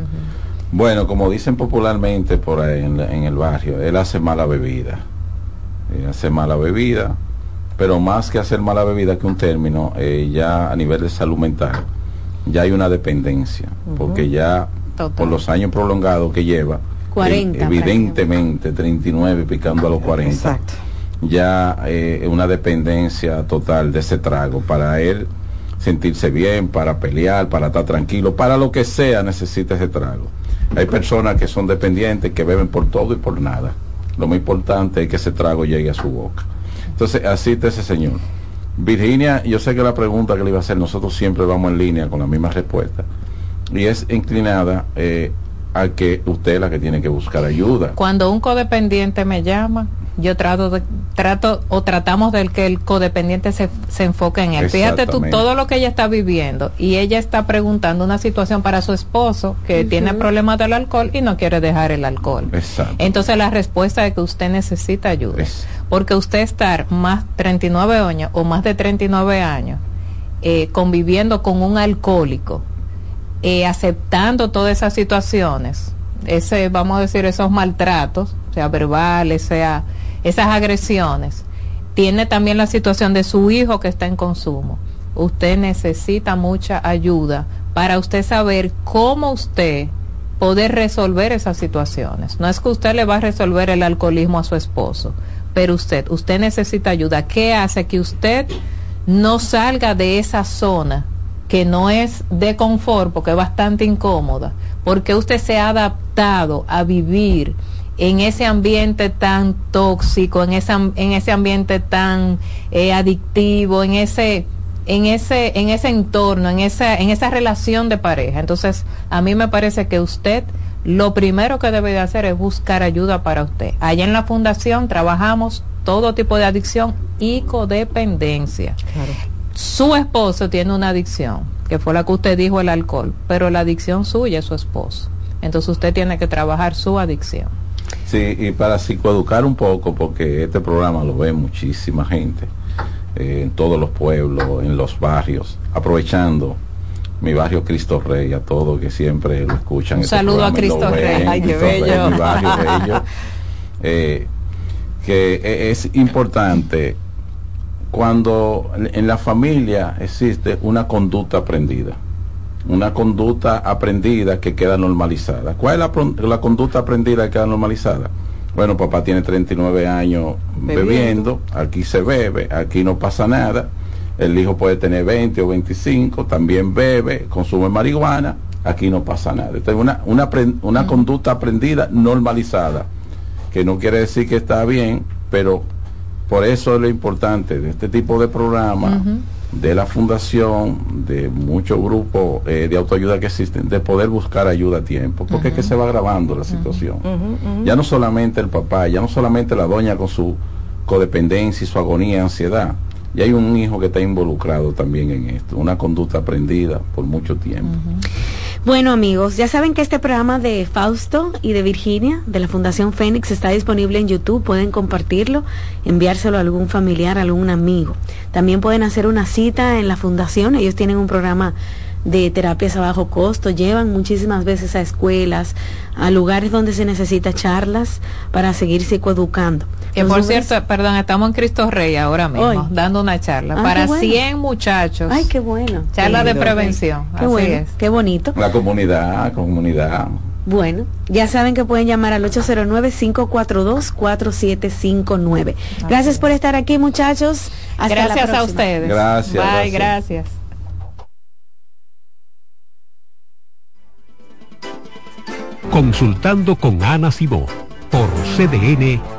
Bueno, como dicen popularmente por ahí en, el barrio, él hace mala bebida. hace mala bebida, pero más que hacer mala bebida que un término, eh, ya a nivel de salud mental, ya hay una dependencia, porque ya por los años prolongados que lleva, 40. evidentemente, 39 picando a los 40. Exacto. Ya eh, una dependencia total de ese trago para él sentirse bien, para pelear, para estar tranquilo, para lo que sea necesita ese trago. Hay personas que son dependientes, que beben por todo y por nada. Lo más importante es que ese trago llegue a su boca. Entonces, así está ese señor. Virginia, yo sé que la pregunta que le iba a hacer, nosotros siempre vamos en línea con la misma respuesta. Y es inclinada eh, a que usted es la que tiene que buscar ayuda. Cuando un codependiente me llama, yo trato de, trato o tratamos del que el codependiente se, se enfoque en él. Fíjate tú todo lo que ella está viviendo y ella está preguntando una situación para su esposo que tiene problemas del alcohol y no quiere dejar el alcohol. Entonces la respuesta es que usted necesita ayuda. Porque usted estar más 39 años o más de 39 años eh, conviviendo con un alcohólico eh, aceptando todas esas situaciones, ese, vamos a decir, esos maltratos, sea verbales, sea esas agresiones, tiene también la situación de su hijo que está en consumo. Usted necesita mucha ayuda para usted saber cómo usted poder resolver esas situaciones. No es que usted le va a resolver el alcoholismo a su esposo, pero usted, usted necesita ayuda. ¿Qué hace que usted no salga de esa zona que no es de confort, porque es bastante incómoda, porque usted se ha adaptado a vivir en ese ambiente tan tóxico, en ese, en ese ambiente tan eh, adictivo, en ese, en ese, en ese entorno, en esa, en esa relación de pareja. Entonces, a mí me parece que usted lo primero que debe de hacer es buscar ayuda para usted. Allá en la fundación trabajamos todo tipo de adicción y codependencia. Claro su esposo tiene una adicción, que fue la que usted dijo, el alcohol, pero la adicción suya es su esposo. Entonces usted tiene que trabajar su adicción. Sí, y para psicoeducar un poco, porque este programa lo ve muchísima gente, eh, en todos los pueblos, en los barrios, aprovechando mi barrio Cristo Rey, a todos que siempre lo escuchan. Un este saludo a Cristo Rey, ay, qué bello. Eh, que e, es importante cuando en la familia existe una conducta aprendida, una conducta aprendida que queda normalizada. ¿Cuál es la, conducta aprendida que queda normalizada? Bueno, papá tiene 39 años bebiendo. aquí se bebe, aquí no pasa nada, el hijo puede tener 20 o 25, también bebe, consume marihuana, aquí no pasa nada. Esto es una, una, una conducta aprendida, normalizada, que no quiere decir que está bien, pero por eso es lo importante de este tipo de programas, de la fundación, de muchos grupos eh, de autoayuda que existen, de poder buscar ayuda a tiempo, porque es que se va agravando la situación. Ya no solamente el papá, ya no solamente la doña con su codependencia y su agonía ansiedad, y hay un hijo que está involucrado también en esto, una conducta aprendida por mucho tiempo. Bueno amigos, ya saben que este programa de Fausto y de Virginia de la Fundación Fénix está disponible en YouTube, pueden compartirlo, enviárselo a algún familiar, a algún amigo. También pueden hacer una cita en la fundación, ellos tienen un programa de terapias a bajo costo, llevan muchísimas veces a escuelas, a lugares donde se necesita charlas para seguir psicoeducando. Que por cierto, perdón, estamos en Cristo Rey ahora mismo, dando una charla ah, para 100 muchachos. Ay, qué bueno. Charla de prevención. Qué bueno, qué bonito. La comunidad, comunidad. Bueno, ya saben que pueden llamar al 809-542-4759. Gracias por estar aquí, muchachos. Hasta gracias a ustedes. Gracias. Bye, gracias. Consultando con Ana Simó por CDN.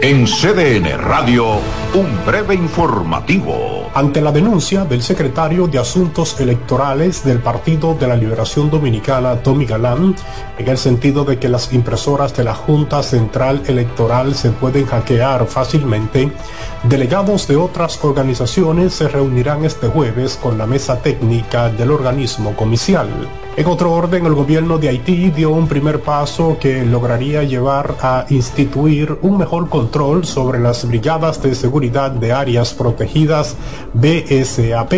En CDN Radio, un breve informativo. Ante la denuncia del secretario de Asuntos Electorales del Partido de la Liberación Dominicana, Tommy Galán, en el sentido de que las impresoras de la Junta Central Electoral se pueden hackear fácilmente, delegados de otras organizaciones se reunirán este jueves con la mesa técnica del organismo comicial. En otro orden, el gobierno de Haití dio un primer paso que lograría llevar a instituir un mejor control sobre las brigadas de seguridad de áreas protegidas BSAP.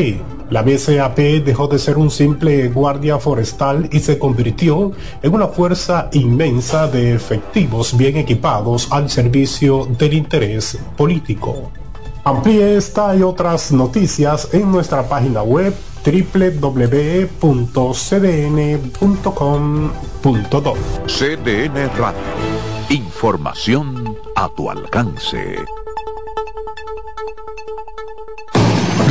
La BSAP dejó de ser un simple guardia forestal y se convirtió en una fuerza inmensa de efectivos bien equipados al servicio del interés político. Amplíe esta y otras noticias en nuestra página web www.cdn.com.do. CDN Radio. Información a tu alcance.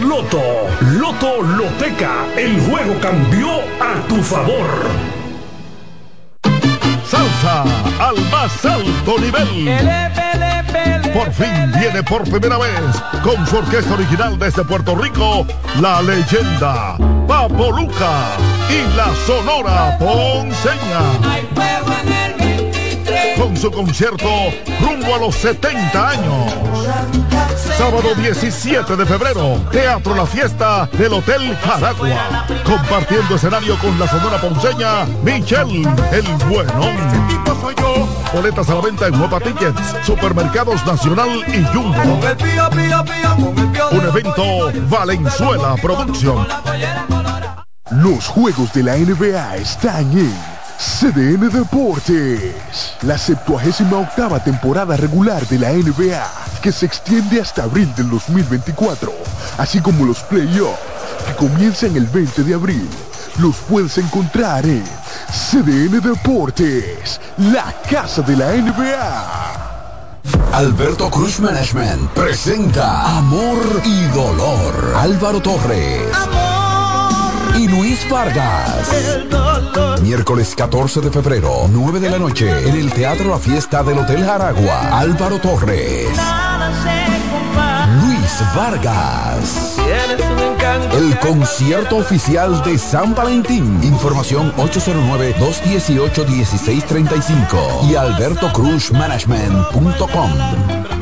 Loto. Loto Loteca. El juego cambió a tu favor. Salsa al más alto nivel. Por fin viene por primera vez con su orquesta original desde Puerto Rico, la leyenda Papo Luca y la Sonora Ponceña. Su concierto rumbo a los 70 años Sábado 17 de febrero, Teatro La Fiesta del Hotel Jaragua. Compartiendo escenario con la sonora ponceña Michelle El Bueno. Boletas a la venta en Nueva Tickets, Supermercados Nacional y Jumbo. Un evento Valenzuela Producción. Los juegos de la NBA están en CDN Deportes. La 78 octava temporada regular de la NBA, que se extiende hasta abril del 2024, así como los playoffs, que comienzan el 20 de abril, los puedes encontrar en CDN Deportes, la casa de la NBA. Alberto Cruz Management presenta Amor y Dolor. Álvaro Torres. Amor. Y Luis Vargas. Miércoles 14 de febrero, 9 de la noche, en el Teatro La Fiesta del Hotel Jaragua. Álvaro Torres. Luis Vargas. El concierto oficial de San Valentín. Información 809-218-1635 y albertocruzmanagement.com.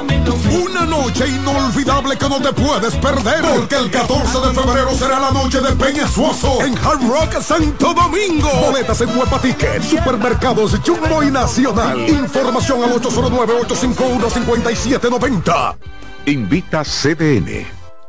Una noche inolvidable que no te puedes perder. Porque el 14 de febrero será la noche de Peña Suoso en Hard Rock Santo Domingo. Boletas en Huepa Supermercados Jumbo y Nacional. Información al 809-851-5790. Invita CDN.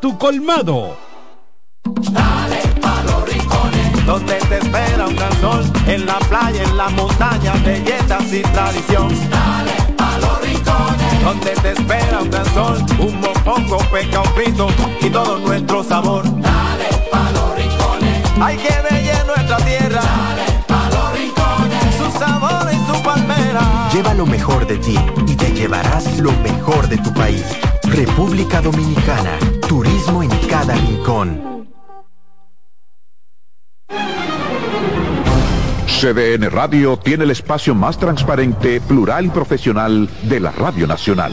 tu colmado. Dale pa los rincones, donde te espera un gran sol, en la playa, en la montaña, belletas y tradición. Dale pa los rincones, donde te espera un gran sol, un mopongo, peca, un frito y todo nuestro sabor. Dale pa los rincones, hay que ver nuestra tierra. Dale pa los rincones, su sabor y su palmera. Lleva lo mejor de ti y te llevarás lo mejor de tu país. República Dominicana, turismo en cada rincón. CDN Radio tiene el espacio más transparente, plural y profesional de la Radio Nacional.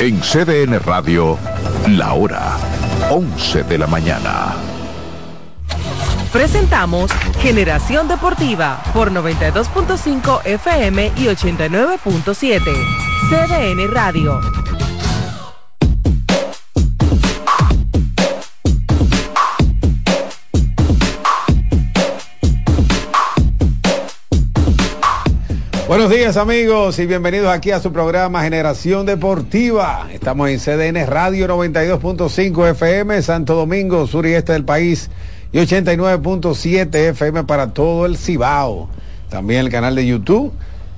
En CDN Radio, la hora 11 de la mañana. Presentamos Generación Deportiva por 92.5 FM y 89.7. CDN Radio. Buenos días amigos y bienvenidos aquí a su programa Generación Deportiva. Estamos en CDN Radio 92.5 FM, Santo Domingo, sur y este del país y 89.7 FM para todo el Cibao. También el canal de YouTube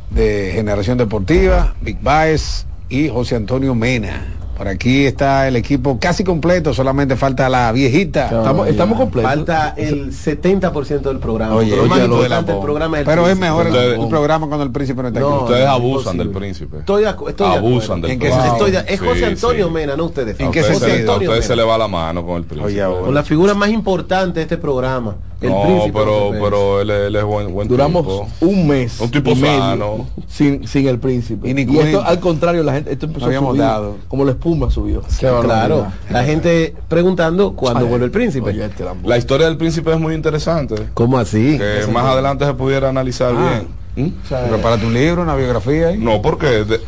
de Generación Deportiva, Big Baez y José Antonio Mena. Por aquí está el equipo casi completo, solamente falta la viejita. estamos, estamos completos. Falta el 70% del programa. Oye, lo más oye, importante el programa es Pero es mejor el, el, programa cuando el príncipe no está aquí. No, ustedes abusan del príncipe. Estoy, estoy abusan del príncipe. Estoy de, es José Antonio sí, Mena, no ustedes. ¿En qué José Antonio a ustedes se le va la mano con el príncipe. Oye, con la figura más importante de este programa. El no, príncipe pero, pero él, él, es buen, buen Duramos tipo. un mes. Un tipo sano. Sin, sin el príncipe. Y, y esto, al contrario, la gente, esto empezó a dado. como la espuma subió. Claro, la gente preguntando cuándo vuelve el príncipe. Oye, la historia del príncipe es muy interesante. ¿Cómo así? Que más adelante se pudiera analizar ah. bien. ¿Mm? O sea, Prepárate un libro, una biografía. Ahí. No, porque de,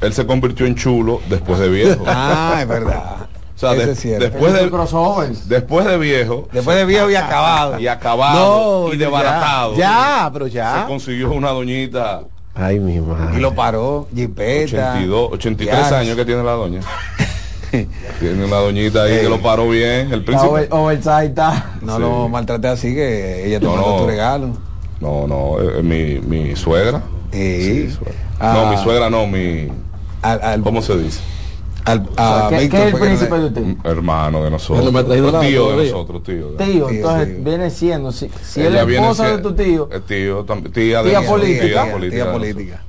él se convirtió en chulo después de viejo. ah, es verdad. O sea, de, es después de después de viejo, después de viejo y acabado, y acabado no, y desbaratado. Ya, ya, pero ya. Se consiguió una doñita. Ay, mi madre. Y lo paró, jipeta. 82, 83 años que tiene la doña. tiene una doñita ahí que lo paró bien, el príncipe. Over, oversight está. No sí. lo maltraté así que ella te no, mandó no. tu regalo. No, no, eh, mi, mi suegra. Sí. sí suegra. Ah. No, mi suegra no, mi al, al, ¿Cómo se dice? Al, a o sea, ¿qué, Víctor, ¿qué es el príncipe de usted? Hermano de nosotros. Me ha traído la tío de nosotros, tío. Tío, entonces viene siendo, si, si es la esposa de tu tío. Es tío, tía, de tía política. Tía, política. Tía política.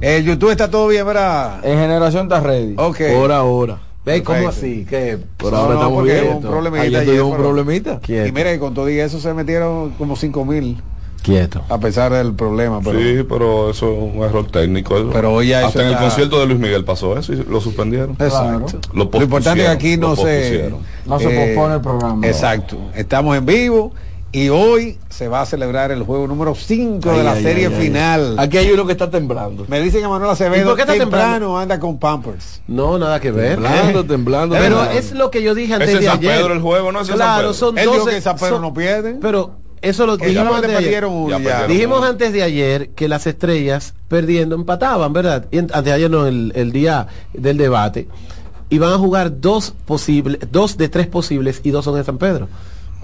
El YouTube está todo bien, ¿verdad? En generación está ready. Ok. Por ahora. ¿Ves cómo así? Que por no, ahora no, estamos bien. Un problemita. Ayer ayer, un problemita. Y mira, y con todo y eso se metieron como 5 mil. Quieto. A pesar del problema. Pero... Sí, pero eso es un error técnico. Eso. Pero hoy Hasta en está... el concierto de Luis Miguel pasó eso y lo suspendieron. Exacto. Lo, lo, importante es que aquí no se, no se eh, pospone el programa. Exacto. Estamos en vivo Y hoy se va a celebrar el juego número 5 de la serie final. Aquí hay uno que está temblando. Me dicen que Manuel Acevedo ¿Por qué está temprano anda con Pampers. No, nada que ver. Temblando, temblando. Pero es lo que yo dije antes de San ayer. Pedro el juego, ¿no? claro, son Él 12. dijo que San Pedro son- no pierde. Pero eso lo dijimos antes de ayer. uno, Ya ya. perdieron. Dijimos antes de ayer que las estrellas perdiendo empataban, ¿verdad? Y en- antes de ayer no, el, el día del debate. Y van a jugar dos posibles, dos de tres posibles y dos son en San Pedro.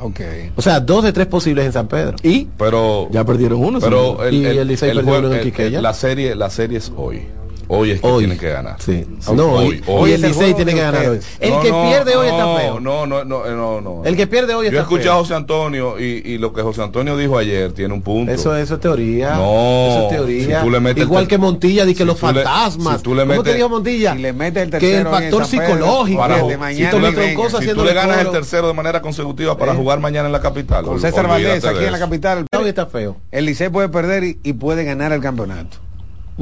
Ok. O sea, dos de tres posibles en San Pedro. Y Pero ya perdieron uno. Pero el, y el- el el perdió uno en el- Quiqueya. la serie la serie es hoy. Hoy es que Hoy. tiene que ganar. Sí. No, hoy, hoy el es el Licey tiene que ganar hoy. El No, que no, pierde hoy no, está feo. No, no, no, no, no. El que pierde hoy Yo está escuché feo. a José Antonio y, y lo que José Antonio dijo ayer tiene un punto. Eso, eso es teoría. No, Eso es teoría. si tú le metes Igual que Montilla, di que si los le- fantasmas. si tú le ¿Cómo te dijo Montilla? Si le mete el que el tercero en factor psicológico. para- desde si mañana tú le- y venga. cosas si tú le ganas el tercero de manera consecutiva para Eh. jugar mañana en la capital. Con César Valdés aquí en la capital. Hoy está feo. El Licey puede perder y puede ganar el campeonato.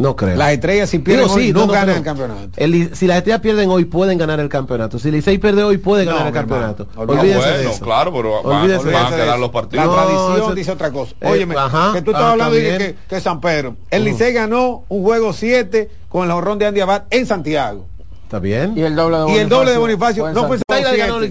No creo. Las estrellas si pierden Digo, hoy, sí, no, no, ganan pero el campeonato. el si las estrellas pierden hoy, pueden ganar el campeonato. Si Licey pierde hoy, puede ganar No, el campeonato. Olvídate. Olvídense Ah, de bueno, eso. claro, pero van, van a quedar los La partidos. No, tradición eso- dice otra cosa. Eh, Óyeme, ajá, que tú estás ah, hablando de que, que San Pedro. El Licey ganó un juego 7 con el jorrón de Andy Abad en Santiago. Está bien. Y el doble de Y el doble de Bonifacio no